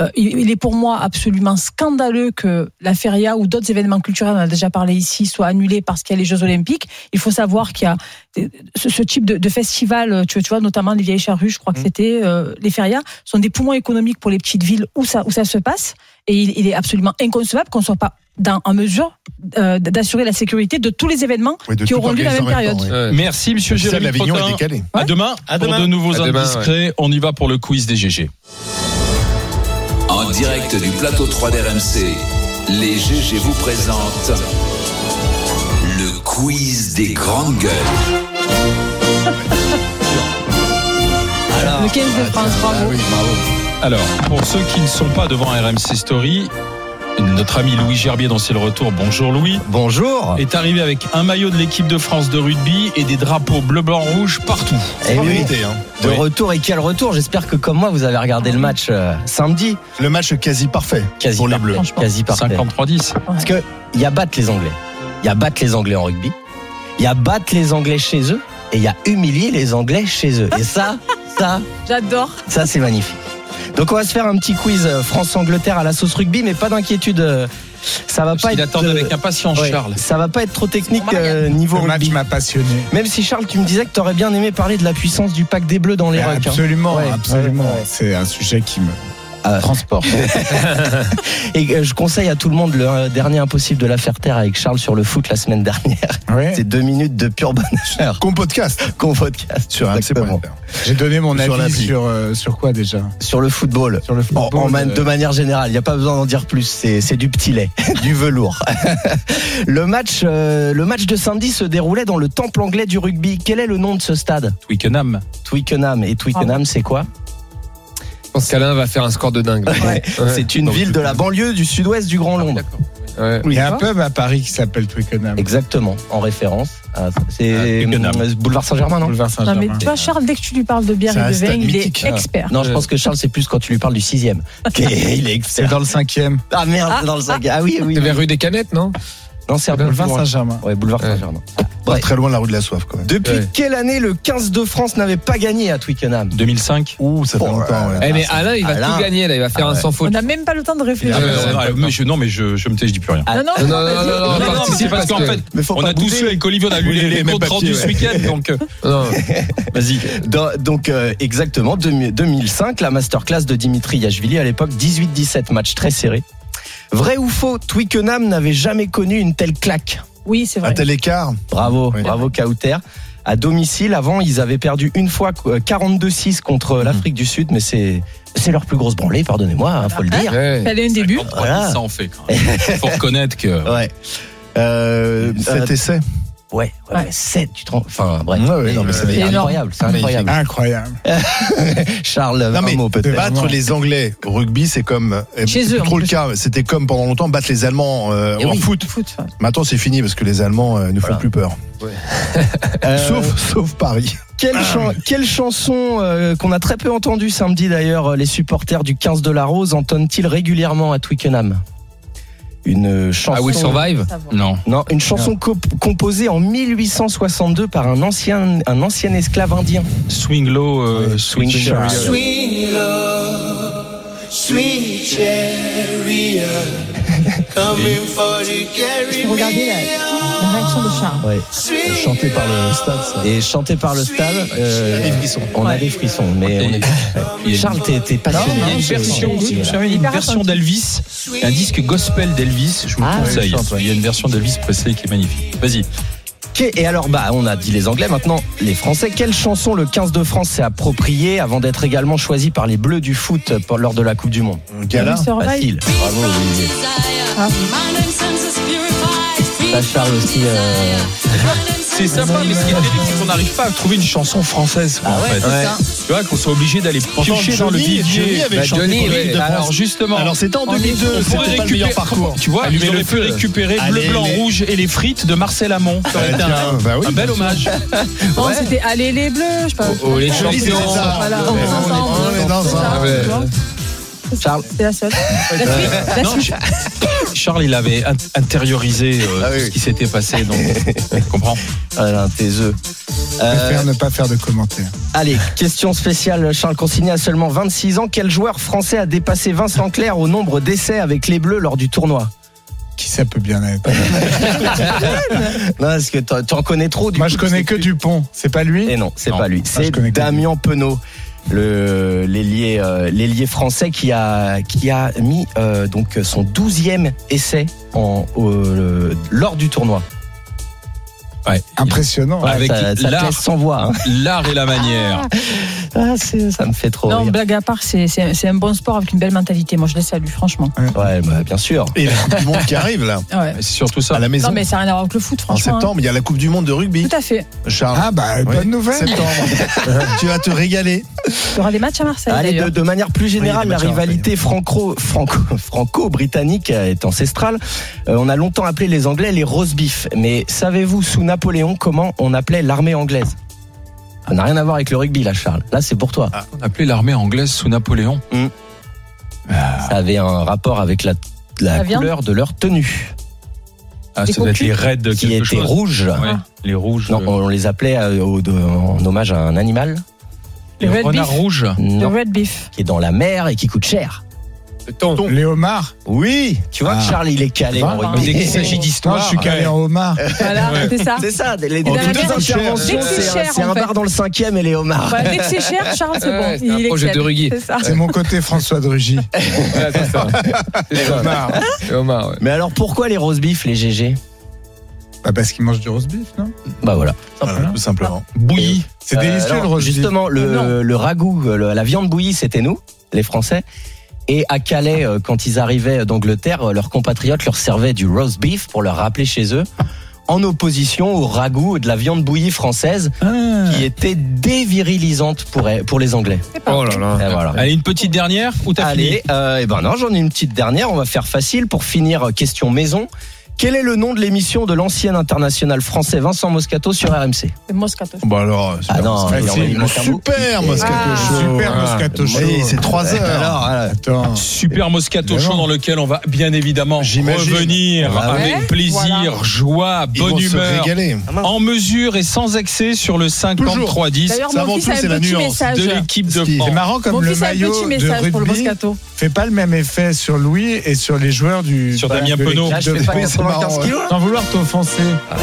S4: Euh, il, il est pour moi absolument scandaleux que la feria ou d'autres événements culturels, on en a déjà parlé ici, soient annulés parce qu'il y a les Jeux Olympiques. Il faut savoir qu'il y a des- ce, ce type de, de festival, tu, tu vois, notamment les vieilles charrues, je crois que c'était euh, les ferias, sont des poumons économiques pour les petites villes où ça, où ça se passe. Et il, il est absolument inconcevable qu'on soit pas dans, en mesure euh, d'assurer la sécurité de tous les événements
S2: Oui,
S4: qui auront lieu la même période.
S2: temps, ouais.
S3: Ouais.
S1: Merci, monsieur Jérémy
S2: est décalée.
S1: À demain,
S21: À
S1: pour
S21: demain.
S1: de nouveaux
S3: À demain,
S1: indiscrets. On y va pour le quiz des GG.
S6: En direct du plateau 3 d'RMC, les GG vous présentent le quiz des grandes gueules.
S4: Le 15 de France, bravo.
S1: Alors, pour ceux qui ne sont pas devant RMC Story, notre ami Louis Gerbier, dont c'est le retour, bonjour Louis,
S22: Bonjour.
S1: est arrivé avec un maillot de l'équipe de France de rugby et des drapeaux bleu, blanc, rouge partout.
S22: Eh oui,
S2: Vérité, hein.
S22: de
S1: Oui.
S22: retour et quel retour J'espère que comme moi vous avez regardé le match euh, samedi,
S2: Le match quasi parfait
S22: quasi
S2: pour les
S22: parfait,
S2: Bleus.
S22: quasi parfait.
S1: 53-10.
S22: Parce que il y a battre les Anglais, il y a battre les Anglais en rugby, il y a battre les Anglais chez eux et il y a humilier les Anglais chez eux. Et ça, ça,
S4: J'adore.
S22: ça c'est magnifique. Donc on va se faire un petit quiz euh, France-Angleterre à la sauce rugby, mais pas d'inquiétude. euh, Ça va pas être.
S1: attend
S22: euh,
S1: avec impatience,
S22: ouais,
S1: Charles.
S22: Ça va pas être trop technique euh, niveau
S5: Le match m'a passionné.
S22: Même si Charles, tu me disais que tu aurais bien aimé parler de la puissance du pack des Bleus dans les hein.
S5: Absolument,
S22: Ouais,
S5: absolument.
S22: ouais.
S5: C'est un sujet qui me
S22: Ah.
S5: transporte. <laughs>
S22: Et euh, je conseille à tout le monde le euh, dernier impossible de la faire taire avec Charles sur le foot la semaine dernière.
S5: Ouais.
S22: C'est deux minutes de pur bonheur.
S2: Qu'on podcast
S22: Qu'on podcast.
S2: sur.
S5: J'ai donné mon
S2: Sur
S5: avis sur, euh, sur quoi déjà
S22: Sur le football.
S5: Sur le football.
S22: en man-
S5: euh,
S22: de manière générale, il n'y a pas besoin d'en dire plus. C'est c'est du petit lait, <laughs> du velours. <laughs> le match, euh, le match de samedi se déroulait dans le temple anglais du rugby. Quel est le nom de ce stade?
S1: Twickenham.
S22: Twickenham. Et Twickenham, c'est quoi?
S3: Je pense qu'Alain va faire un score de dingue. Ouais.
S22: C'est une ville de la banlieue du sud-ouest du Grand Londres.
S3: Ouais.
S5: Il y a un pub à Paris qui s'appelle Twickenham.
S22: Exactement, en référence. à- C'est
S1: Ah,
S22: euh, boulevard Saint-Germain, non
S5: Boulevard
S4: Non, mais
S5: Saint-Germain.
S4: tu vois, Charles, dès que tu lui parles de bière
S2: C'est
S4: et de vin, il est expert.
S22: Non, je pense que Charles, c'est plus quand tu lui parles du sixième. <laughs> il est
S5: C'est
S22: expert.
S5: dans le cinquième.
S22: Ah merde, c'est dans le cinquième. Ah oui, oui.
S3: C'est vers
S22: oui.
S3: rue des Canettes, non?
S22: Non, c'est un peu
S5: Boulevard. Saint-Germain.
S22: Ouais, boulevard. Saint-Germain.
S2: Pas
S22: Ouais.
S2: très loin de la rue de la soif quand même.
S22: Depuis
S3: Ouais.
S22: quelle année le 15 de France n'avait pas gagné à Twickenham?
S1: 2005.
S2: Ouh, ça fait
S22: Oh,
S2: longtemps. ouais.
S3: Eh mais Alain, il va
S22: Alain.
S3: tout gagner là, il va faire
S22: Ah
S3: un
S22: ouais.
S3: sans
S4: On
S3: faute.
S4: n'a même pas le temps de réfléchir.
S3: Ah,
S1: Euh, mais je, non, mais je, je me tais, je dis plus rien.
S4: Non, non,
S3: Non, non, non, non, non,
S1: Non, parce qu'en fait, on a tous su avec Olivier, on a lu les, comptes rendus ce week-end, donc euh, <laughs>
S3: Non.
S1: vas-y.
S22: Donc euh, exactement, 2000 2005, la masterclass de Dimitri Yachvili à l'époque, 18-17, match très serré. Vrai ou faux, Twickenham n'avait jamais connu une telle claque
S4: Oui, c'est
S2: Un
S4: vrai.
S2: tel écart.
S22: Bravo,
S2: Oui.
S22: bravo Kauter. À domicile, avant, ils avaient perdu une fois euh, 42-6 contre l'Afrique du Sud, mais c'est c'est leur plus grosse branlée, pardonnez-moi, hein, faut le dire.
S3: Ouais.
S4: Fallait un début.
S22: Voilà.
S1: Ça en fait quand même. Faut reconnaître que. <laughs>
S22: Ouais. Euh,
S2: Cet
S22: euh,
S2: essai.
S22: Ouais, ouais,
S4: Ouais.
S22: 7, tu te rends. Enfin, bref.
S2: Ouais, ouais, non, mais c'est
S22: incroyable, c'est incroyable.
S5: Incroyable. <laughs>
S22: Charles,
S2: Non
S22: un
S2: mais
S22: mot peut-être.
S2: battre les Anglais au rugby, c'est comme euh,
S4: Chez eux,
S2: trop le
S4: plus.
S2: cas. C'était comme pendant longtemps battre les Allemands euh, en
S22: oui.
S2: foot.
S4: Foot. ouais.
S2: Maintenant, c'est fini parce que les Allemands euh, ne font
S22: Voilà.
S2: plus peur. <laughs>
S22: Euh,
S2: Sauf, sauf Paris.
S22: Quelle, chan- quelle chanson euh, qu'on a très peu entendue samedi d'ailleurs, les supporters du 15 de la Rose entonnent-ils régulièrement à Twickenham? Une chanson.
S3: Ah, Will Survive.
S1: Non.
S22: Non, une chanson co- composée en 1862 par un ancien, un ancien esclave indien.
S1: Swing low, euh, swing
S22: Swing chariot.
S17: Sweet love, sweet chariot, coming for to carry
S4: Regardez la, la réaction de Charles.
S22: Ouais.
S2: Chanté par le stade. ça.
S22: Et chanté par le stade, euh,
S2: Des frissons.
S22: on a des frissons. Mais on est... Charles, t'es t'es
S1: Il y a
S22: passionné.
S1: une version,
S4: c'est-
S1: si vous savez, une
S4: hyper
S1: version d'Elvis, un disque gospel d'Elvis, je vous
S22: Ah,
S1: le conseille. Il y a une version d'Elvis Presley qui est magnifique. Vas-y.
S22: Ok, Et alors, bah, on a dit les Anglais, maintenant les Français. Quelle chanson le 15 de France s'est appropriée avant d'être également choisi par les Bleus du foot pour- lors de la Coupe du Monde?
S2: Gala.
S22: Facile. Bravo, Olivier.
S4: Ah.
S22: Charles aussi. euh,
S1: C'est sympa, mais ce qui est terrible, c'est qu'on n'arrive pas à trouver une chanson française. quoi,
S22: Ah
S1: en
S22: ouais,
S1: fait.
S22: c'est ça.
S1: Tu vois, qu'on soit obligé d'aller piocher dans le
S2: Johnny-
S1: vivier.
S2: Johnny avait
S3: Bah,
S2: chanté
S3: Johnny,
S2: pour
S3: ouais.
S2: l'équipe de France.
S1: Alors justement,
S2: Alors c'était en
S1: on
S2: 2002,
S1: pourrait
S2: c'était pas le meilleur
S1: récupérer-
S2: parcours.
S1: Tu vois, ils auraient
S2: le
S1: pu
S2: feu.
S1: récupérer bleu,
S2: Allez,
S1: blanc,
S2: les-
S1: rouge et les frites de Marcel Amont. Ça aurait été
S2: tiens,
S1: un,
S2: bah oui,
S1: un bel hommage.
S4: Non, c'était Allez les Bleus, je sais pas.
S3: Oh, oh, les champions.
S4: Voilà,
S2: Ouais,
S4: on
S2: on
S4: est
S2: est-
S4: ensemble.
S2: on est dans
S4: C'est
S2: un-.
S22: Charles.
S4: La seule. La suite.
S1: Charles, il avait in- intériorisé euh,
S2: Ah oui.
S1: tout ce qui s'était passé. Donc, <laughs> tu comprends
S22: Ah là, tes œufs.
S5: Je
S22: Euh,
S5: préfère ne pas faire de commentaires.
S22: allez, question spéciale. Charles Consigny a seulement 26 ans. Quel joueur français a dépassé Vincent Clerc au nombre d'essais avec les Bleus lors du tournoi?
S5: Qui ça peut bien être? <laughs>
S22: Non, parce que t'en- tu en connais trop. Du
S5: Moi,
S22: coup,
S5: je connais que Dupont. C'est pas lui?
S22: Et non, c'est pas lui. C'est. Damien Penaud. Euh, l'ailier français qui a mis euh, donc son 12e essai lors du tournoi.
S1: Ouais.
S5: Impressionnant.
S22: Ouais,
S1: Avec
S22: ça, ça te
S1: l'art.
S22: laisse sans voix. hein.
S1: L'art et la manière.
S22: Ah, c'est- ça me fait trop
S4: Non,
S22: rire.
S4: blague à part, c'est c'est- c'est un bon sport avec une belle mentalité. Moi, je les salue, franchement.
S22: Ouais, bah, bien sûr.
S2: Et la Coupe du Monde qui arrive là,
S4: Ouais.
S1: C'est surtout ça.
S2: à la maison.
S4: Non, mais ça n'a rien à voir avec le foot,
S2: En
S4: franchement. hein.
S2: septembre, il y a la Coupe du Monde de rugby.
S4: Tout à fait.
S2: Charles.
S5: Ah bah,
S2: Oui,
S5: bonne nouvelle.
S2: Septembre. <laughs> tu vas te régaler.
S4: Il y aura des matchs à Marseille.
S22: Allez, de,
S4: d'ailleurs.
S22: de manière plus générale,
S2: Oui,
S22: la
S2: des matchs à
S22: rivalité franco, franco, <laughs> franco-britannique est ancestrale. Euh, on a longtemps appelé les Anglais les roast beef. Mais savez-vous, sous Napoléon, comment on appelait l'armée anglaise Ça n'a rien à voir avec le rugby, là, Charles. Là, c'est pour toi.
S1: On appelait l'armée anglaise sous Napoléon.
S22: Ça avait un rapport avec la, la
S4: La viande
S22: couleur de leur tenue,
S1: Ah,
S4: Des
S1: ça doit être les raids
S22: qui
S1: quelque
S22: était
S1: chose.
S22: rouge.
S1: Ouais, les rouges.
S22: Non,
S1: euh,
S22: on les appelait euh, au- de- en hommage à un animal
S1: les
S4: le red
S1: renards
S4: beef.
S1: rouges.
S4: Le red beef.
S22: qui est dans la mer et qui coûte cher.
S3: Thon.
S5: Les homards.
S22: Oui, tu vois
S5: Ah.
S22: que Charles, il est calé en
S5: Voilà.
S22: rugby.
S1: Dès qu'il s'agit d'histoire.
S5: je suis calé en homard. <laughs>
S4: Voilà,
S1: Ouais.
S4: c'est ça.
S22: C'est ça, les, les deux interventions,
S4: dès que c'est
S22: c'est un-
S4: cher,
S22: c'est
S4: en
S22: un
S4: fait.
S22: bar dans le cinquième et les homards.
S4: Bah, dès que c'est cher, Charles, c'est
S3: Ouais,
S4: bon.
S3: c'est projet de. Rugy.
S4: C'est ça.
S5: C'est mon côté François de Rugy.
S3: Voilà, c'est ça. C'est ça. <laughs>
S5: Homard.
S3: C'est Omar, ouais.
S22: Mais alors pourquoi les roast beef, les GG
S5: Bah parce qu'il mange du roast beef, non?
S22: Bah voilà.
S2: Voilà, tout simplement.
S1: Bouilli.
S5: C'est
S22: Euh,
S5: délicieux
S22: alors,
S5: le roast beef.
S22: Justement,
S4: Non.
S22: le, le ragoût, euh, le- la viande bouillie, c'était nous, les Français. Et à Calais, euh, quand ils arrivaient d'Angleterre, euh, leurs compatriotes leur servaient du roast beef pour leur rappeler chez eux, <laughs> en opposition au ragoût de la viande bouillie française, qui était dévirilisante pour, pour les Anglais.
S3: Oh là là.
S22: Et voilà.
S1: Allez, une petite dernière ou t'as fini
S22: Allez, euh, eh ben non, j'en ai une petite dernière. On va faire facile pour finir. Question maison. Quel est le nom de l'émission de l'ancien international français Vincent Moscato sur RMC
S4: Moscato.
S2: Bon alors, super,
S22: Ah non,
S2: Moscato.
S22: il un bout.
S2: super Moscato
S4: Ah.
S2: Show.
S5: Super Moscato Show.
S2: Oui, c'est 3 heures.
S22: Alors.
S1: Super Moscato. Show dans lequel on va bien évidemment
S2: J'imagine.
S1: revenir
S22: Ah ouais.
S1: avec plaisir,
S4: Voilà.
S1: joie,
S2: Ils
S1: bonne humeur,
S2: régaler.
S1: en mesure et sans excès sur le 53-10
S4: D'ailleurs, mon
S2: avant
S4: fils
S2: tout,
S4: a
S2: c'est
S4: un
S2: la
S4: petit
S2: nuance
S4: message.
S1: de l'équipe de. France.
S5: C'est marrant comme
S4: Mon
S5: le maillot
S4: petit
S5: de
S4: message pour le Moscato.
S5: fait pas le même effet sur Louis et sur les joueurs du
S1: Sur
S5: de
S1: Damien Penaud.
S22: 95
S5: Ouais.
S22: kilos,
S5: Sans vouloir t'offenser.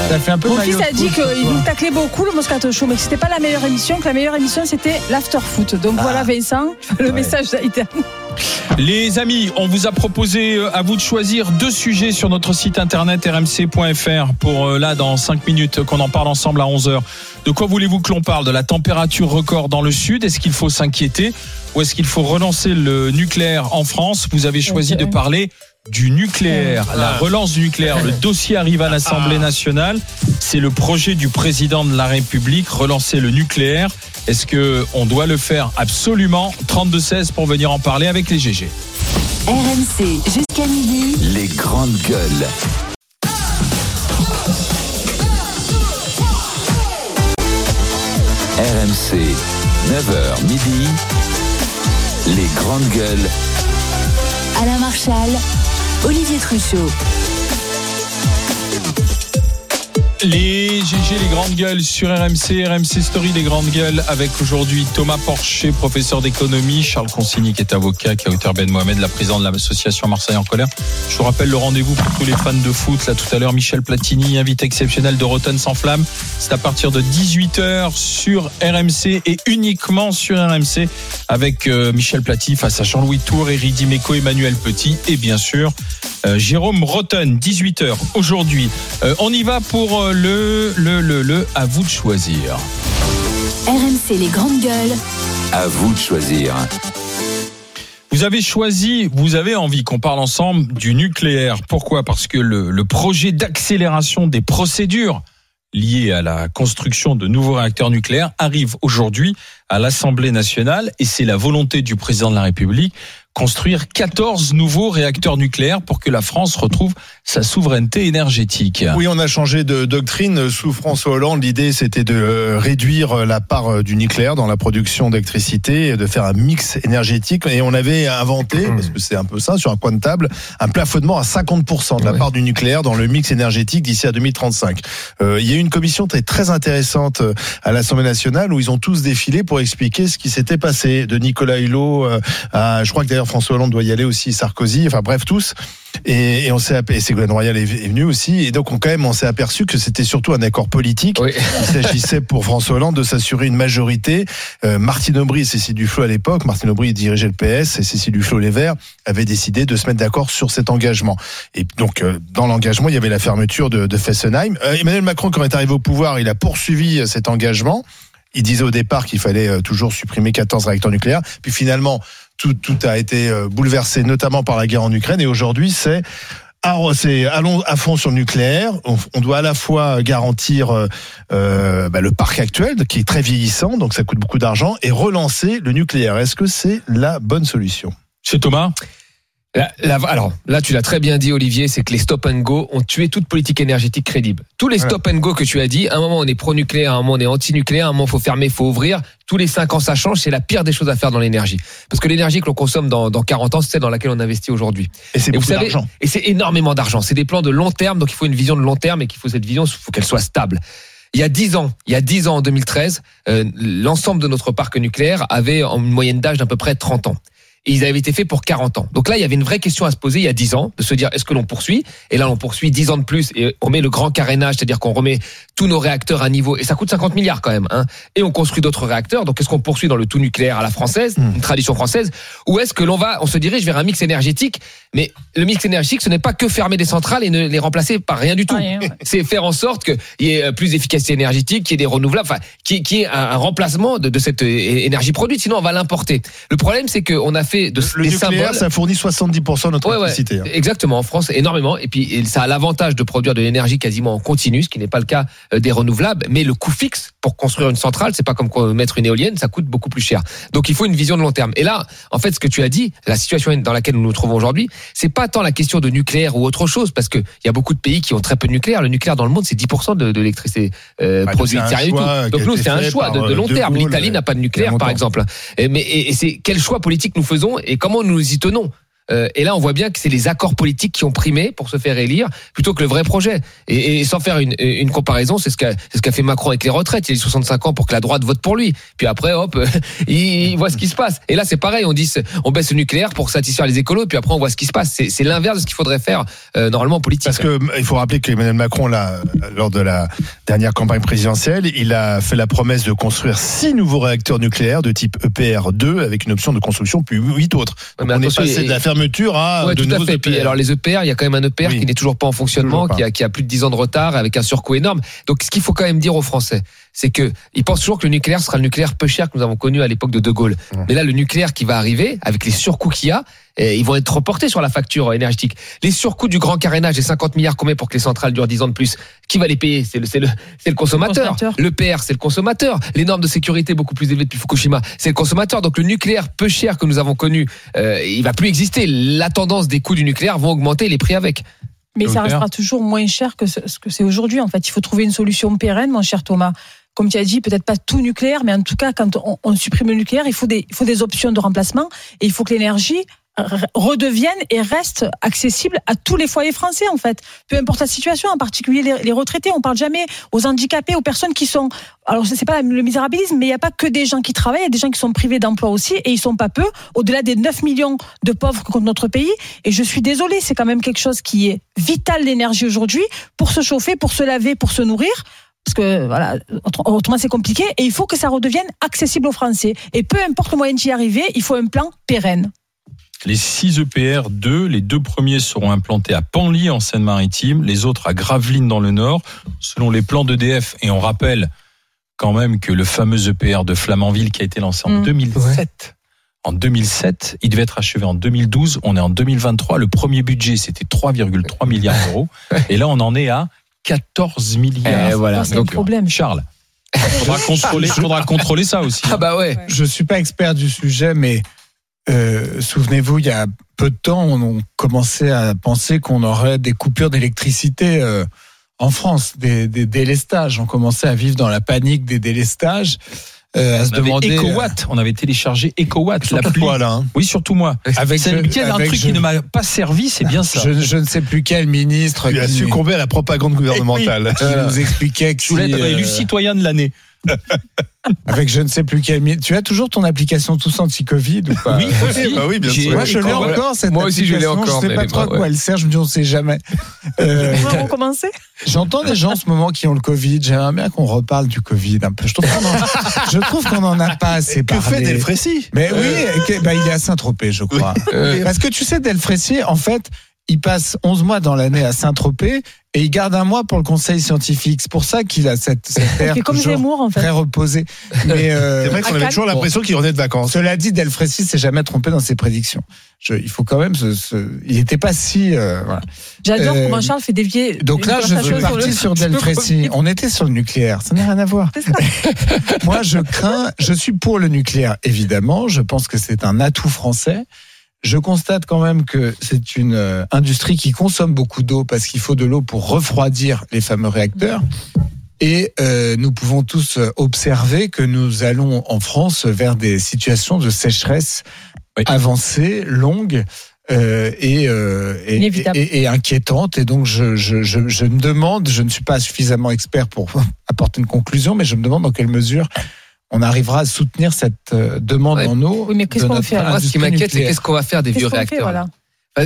S5: Ça fait un peu
S4: Mon fils a dit qu'il nous taclait beaucoup le Moscato Show, mais que c'était pas la meilleure émission, que la meilleure émission c'était l'after foot. Donc voilà Vincent, le message a été.
S1: Les amis, on vous a proposé euh, à vous de choisir deux sujets sur notre site internet rmc.fr pour euh, là dans 5 minutes qu'on en parle ensemble à 11h. De quoi voulez-vous que l'on parle? De la température record dans le sud? Est-ce qu'il faut s'inquiéter? Ou est-ce qu'il faut relancer le nucléaire en France? Vous avez choisi
S4: Ok.
S1: de parler du nucléaire, la relance du nucléaire. Le dossier arrive à l'Assemblée nationale. C'est le projet du président de la République, relancer le nucléaire. Est-ce que on doit le faire absolument? 32-16 pour venir en parler avec les GG.
S10: RMC jusqu'à midi.
S6: Les grandes gueules. RMC, 9h midi. Les grandes gueules.
S10: Alain Marchal, Olivier Truchot.
S1: Les GG, les grandes gueules sur RMC, RMC Story, les grandes gueules avec aujourd'hui Thomas Porcher, professeur d'économie, Charles Consigny qui est avocat, Kauter Ben Mohamed, la présidente de l'association Marseille en colère. Je vous rappelle le rendez-vous pour tous les fans de foot. Là tout à l'heure, Michel Platini, invité exceptionnel de Rotten sans flamme. C'est à partir de 18h sur RMC et uniquement sur RMC avec euh, Michel Platini face à Jean-Louis Tour, Éric Dimeco, Emmanuel Petit et bien sûr euh, Jérôme Rotten, 18h aujourd'hui. Euh, on y va pour le, le, le, le, à vous de choisir.
S10: RMC les grandes gueules.
S6: À vous de choisir.
S1: Vous avez choisi, vous avez envie qu'on parle ensemble du nucléaire. Pourquoi? Parce que le, le projet d'accélération des procédures liées à la construction de nouveaux réacteurs nucléaires arrive aujourd'hui à l'Assemblée nationale et c'est la volonté du président de la République construire 14 nouveaux réacteurs nucléaires pour que la France retrouve sa souveraineté énergétique.
S2: Oui, on a changé de doctrine. Sous François Hollande, l'idée c'était de euh, réduire la part euh, du nucléaire dans la production d'électricité, et de faire un mix énergétique. Et on avait inventé, parce que c'est un peu ça, sur un coin de table, un plafonnement à 50% de la part du nucléaire dans le mix énergétique d'ici à 2035. Euh, il y a eu une commission très, très intéressante euh, à l'Assemblée nationale où ils ont tous défilé pour expliquer ce qui s'était passé. De Nicolas Hulot euh, à, je crois que d'ailleurs François Hollande doit y aller aussi, Sarkozy, enfin bref, tous. Et, et on s'est et Ségolène Royal est, est venu aussi. Et donc on, quand même, on s'est aperçu que c'était surtout un accord politique.
S3: Oui.
S2: Il s'agissait pour François Hollande de s'assurer une majorité. Euh, Martine Aubry et Cécile Duflot à l'époque, Martine Aubry dirigeait le PS et Cécile Duflot les Verts avaient décidé de se mettre d'accord sur cet engagement. Et donc euh, dans l'engagement, il y avait la fermeture de, de Fessenheim. Euh, Emmanuel Macron, quand il est arrivé au pouvoir, il a poursuivi cet engagement. il disait au départ qu'il fallait toujours supprimer 14 réacteurs nucléaires. Puis finalement, tout, tout a été euh, bouleversé, notamment par la guerre en Ukraine. Et aujourd'hui, c'est c'est allons à fond sur le nucléaire. On, on doit à la fois garantir euh, euh, bah, le parc actuel qui est très vieillissant, donc ça coûte beaucoup d'argent, et relancer le nucléaire. Est-ce que c'est la bonne solution?
S1: C'est Thomas?
S3: Alors, là, tu l'as très bien dit, Olivier, c'est que les stop and go ont tué toute politique énergétique crédible. Tous les stop and go que tu as dit, à un moment on est pro-nucléaire, à un moment on est anti-nucléaire, à un moment faut fermer, faut ouvrir. Tous les cinq ans ça change, c'est la pire des choses à faire dans l'énergie. Parce que l'énergie que l'on consomme dans, dans 40 ans, c'est celle dans laquelle on investit aujourd'hui.
S2: Et c'est beaucoup d'argent.
S3: Et c'est énormément d'argent. C'est des plans de long terme, donc il faut une vision de long terme et qu'il faut cette vision, il faut qu'elle soit stable. Il y a 10 ans, il y a 10 ans en 2013, euh, l'ensemble de notre parc nucléaire avait en une moyenne d'âge d'à peu près 30 ans. Et ils avaient été faits pour 40 ans. Donc là, il y avait une vraie question à se poser il y a 10 ans, de se dire est-ce que l'on poursuit? Et là, on poursuit 10 ans de plus et on met le grand carénage, c'est-à-dire qu'on remet tous nos réacteurs à niveau. Et ça coûte 50 milliards quand même. Hein, et on construit d'autres réacteurs. Donc est-ce qu'on poursuit dans le tout nucléaire à la française, une tradition française? Ou est-ce que l'on va, on se dirige vers un mix énergétique? Mais le mix énergétique, ce n'est pas que fermer des centrales et ne les remplacer par rien du tout. C'est faire en sorte qu'il y ait euh, plus d'efficacité énergétique, qu'il y ait des renouvelables, enfin, qu'il y ait un, remplacement de, de cette euh, énergie produite. Sinon, on va l'importer. Le problème, c'est qu'on a fait de,
S2: Le
S3: des
S2: nucléaire,
S3: symboles.
S2: ça fournit 70% de notre
S3: Ouais,
S2: électricité. hein.
S3: Exactement, en France, énormément. Et puis, ça a l'avantage de produire de l'énergie quasiment en continu, ce qui n'est pas le cas euh, des renouvelables. Mais le coût fixe pour construire une centrale, c'est pas comme mettre une éolienne, ça coûte beaucoup plus cher. Donc, il faut une vision de long terme. Et là, en fait, ce que tu as dit, la situation dans laquelle nous nous trouvons aujourd'hui, c'est pas tant la question de nucléaire ou autre chose, parce que il y a beaucoup de pays qui ont très peu de nucléaire. Le nucléaire dans le monde, c'est 10% de, de l'électricité euh,
S2: Bah, donc
S3: produite. Donc nous, c'est un choix de, de
S2: euh,
S3: long terme. L'Italie n'a pas de nucléaire, par exemple. Et, mais et, et c'est quel choix politique nous faisons et comment nous y tenons. Euh, et là, on voit bien que c'est les accords politiques qui ont primé pour se faire élire plutôt que le vrai projet. Et, et sans faire une, une comparaison, c'est ce qu'a ce qu'a fait Macron avec les retraites. Il a eu 65 ans pour que la droite vote pour lui. Puis après, hop, <laughs> il, il voit ce qui se passe. Et là, c'est pareil. On dit, on baisse le nucléaire pour satisfaire les écolos. Puis après, on voit ce qui se passe. C'est l'inverse de ce qu'il faudrait faire euh, normalement en politique.
S2: Parce que il faut rappeler qu'Emmanuel Macron, là, lors de la dernière campagne présidentielle, il a fait la promesse de construire six nouveaux réacteurs nucléaires de type EPR2 avec une option de construction puis huit autres. Donc on est passé de la fermeture à
S3: Ouais,
S2: de
S3: tout à fait. Puis alors les EPR, il y a quand même un EPR
S2: Oui.
S3: qui n'est toujours pas en fonctionnement,
S2: pas.
S3: qui a, qui a plus de 10 ans de retard, avec un surcoût énorme. Donc ce qu'il faut quand même dire aux Français, c'est que ils pensent toujours que le nucléaire sera le nucléaire peu cher que nous avons connu à l'époque de De Gaulle. Mais là, le nucléaire qui va arriver, avec les surcoûts qu'il y a, eh, ils vont être reportés sur la facture énergétique. Les surcoûts du grand carénage, les 50 milliards qu'on met pour que les centrales durent 10 ans de plus, qui va les payer? C'est le, c'est le, c'est le consommateur. Le PR, c'est le consommateur. Les normes de sécurité beaucoup plus élevées depuis Fukushima, c'est le consommateur. Donc le nucléaire peu cher que nous avons connu, euh, il va plus exister. La tendance des coûts du nucléaire vont augmenter, les prix avec.
S4: Mais ça restera toujours moins cher que ce, ce que c'est aujourd'hui. En fait, il faut trouver une solution pérenne, mon cher Thomas. Comme tu as dit, peut-être pas tout nucléaire, mais en tout cas, quand on, supprime le nucléaire, il faut des, il faut des options de remplacement et il faut que l'énergie re- redevienne et reste accessible à tous les foyers français en fait. Peu importe la situation, en particulier les, les retraités. On parle jamais aux handicapés, aux personnes qui sont. Alors c'est pas le misérabilisme, mais il n'y a pas que des gens qui travaillent, il y a des gens qui sont privés d'emploi aussi et ils sont pas peu. Au-delà des 9 millions de pauvres que compte notre pays. Et je suis désolée, c'est quand même quelque chose qui est vital l'énergie aujourd'hui pour se chauffer, pour se laver, pour se nourrir. Parce que voilà, autre- autrement c'est compliqué et il faut que ça redevienne accessible aux Français. Et peu importe le moyen d'y arriver, il faut un plan pérenne.
S1: Les 6 EPR 2, les deux premiers seront implantés à Panly en Seine-Maritime, les autres à Gravelines dans le Nord, selon les plans d'EDF. Et on rappelle quand même que le fameux EPR de Flamanville qui a été lancé en
S4: Mm.
S1: 2007. En 2007, il devait être achevé en 2012. On est en 2023. Le premier budget, c'était 3,3 milliards d'euros. <laughs> Et là, on en est à 14 milliards.
S3: Eh, voilà.
S4: C'est le
S1: Donc,
S4: problème.
S1: Charles, faudra <laughs> contrôler, faudra contrôler ça aussi.
S3: Ah bah ouais.
S5: Je suis pas expert du sujet, mais euh, souvenez-vous, il y a peu de temps, on, on commençait à penser qu'on aurait des coupures d'électricité euh, en France, des, des délestages. On commençait à vivre dans la panique des délestages, euh, à se
S1: On avait
S5: demander.
S1: EcoWatt, on avait téléchargé EcoWatt,
S2: Surtout toi, là. hein.
S1: Oui, surtout moi.
S5: Avec
S1: C'est
S5: je-
S1: qu'il y a un
S5: avec
S1: truc
S5: je-
S1: qui ne m'a pas servi, c'est bien ça.
S5: Je, je ne sais plus quel ministre qui,
S2: succombé à la propagande gouvernementale.
S5: qui nous expliquait que
S1: Je être
S5: euh,
S1: élu citoyen de l'année. <laughs>
S5: avec je ne sais plus quel ministre. Tu as toujours ton application tous anti-Covid ou pas
S1: Oui, aussi.
S2: bah oui, bien sûr.
S5: Moi, je l'ai encore, cette
S3: Moi aussi, je l'ai encore,
S5: Je sais
S3: mais
S5: pas trop à quoi
S3: ouais.
S5: elle sert, je me dis, on sait jamais. <laughs> Euh,
S4: recommencer?
S5: J'entends des gens en ce moment qui ont le Covid. J'aimerais bien qu'on reparle du Covid un peu. Je trouve qu'on en, je trouve qu'on en a pas assez
S2: Que
S5: parlé.
S2: fait Delfrécy
S5: Mais oui, que- bah, il est à Saint-Tropez, je crois.
S3: Euh.
S5: Parce que tu sais, Delfrécy, en fait, il passe 11 mois dans l'année à Saint-Tropez et il garde un mois pour le conseil scientifique. C'est pour ça qu'il a cette, cette air
S4: fait comme
S5: toujours
S4: Zemmour, en fait.
S5: très reposé. Mais euh,
S2: C'est vrai qu'on avait toujours l'impression qu'il revenait de vacances.
S5: Cela dit, Delfrécy s'est jamais trompé dans ses prédictions. Je, il faut quand même se, se- il n'était pas si. euh, voilà.
S4: J'adore
S5: Euh,
S4: comment Charles fait dévier.
S5: Donc là, je suis
S4: sur
S5: parti
S4: le- <laughs>
S5: sur Delfrécy. On était sur le nucléaire. Ça n'a rien à voir. <laughs> Moi, je crains, je suis pour le nucléaire, évidemment. Je pense que c'est un atout français. Je constate quand même que c'est une euh, industrie qui consomme beaucoup d'eau parce qu'il faut de l'eau pour refroidir les fameux réacteurs. Et euh, nous pouvons tous euh, observer que nous allons en France vers des situations de sécheresse avancées, longues. euh, et, euh, et, et, et inquiétantes. Et donc, je, je, je, je me demande, je ne suis pas suffisamment expert pour <laughs> apporter une conclusion, mais je me demande dans quelle mesure on arrivera à soutenir cette euh, demande en eau.
S4: Oui, mais qu'est-ce qu'on fait,
S3: Moi, ce qui m'inquiète, c'est qu'est-ce qu'on va faire des vieux
S4: fait,
S3: réacteurs.
S4: voilà.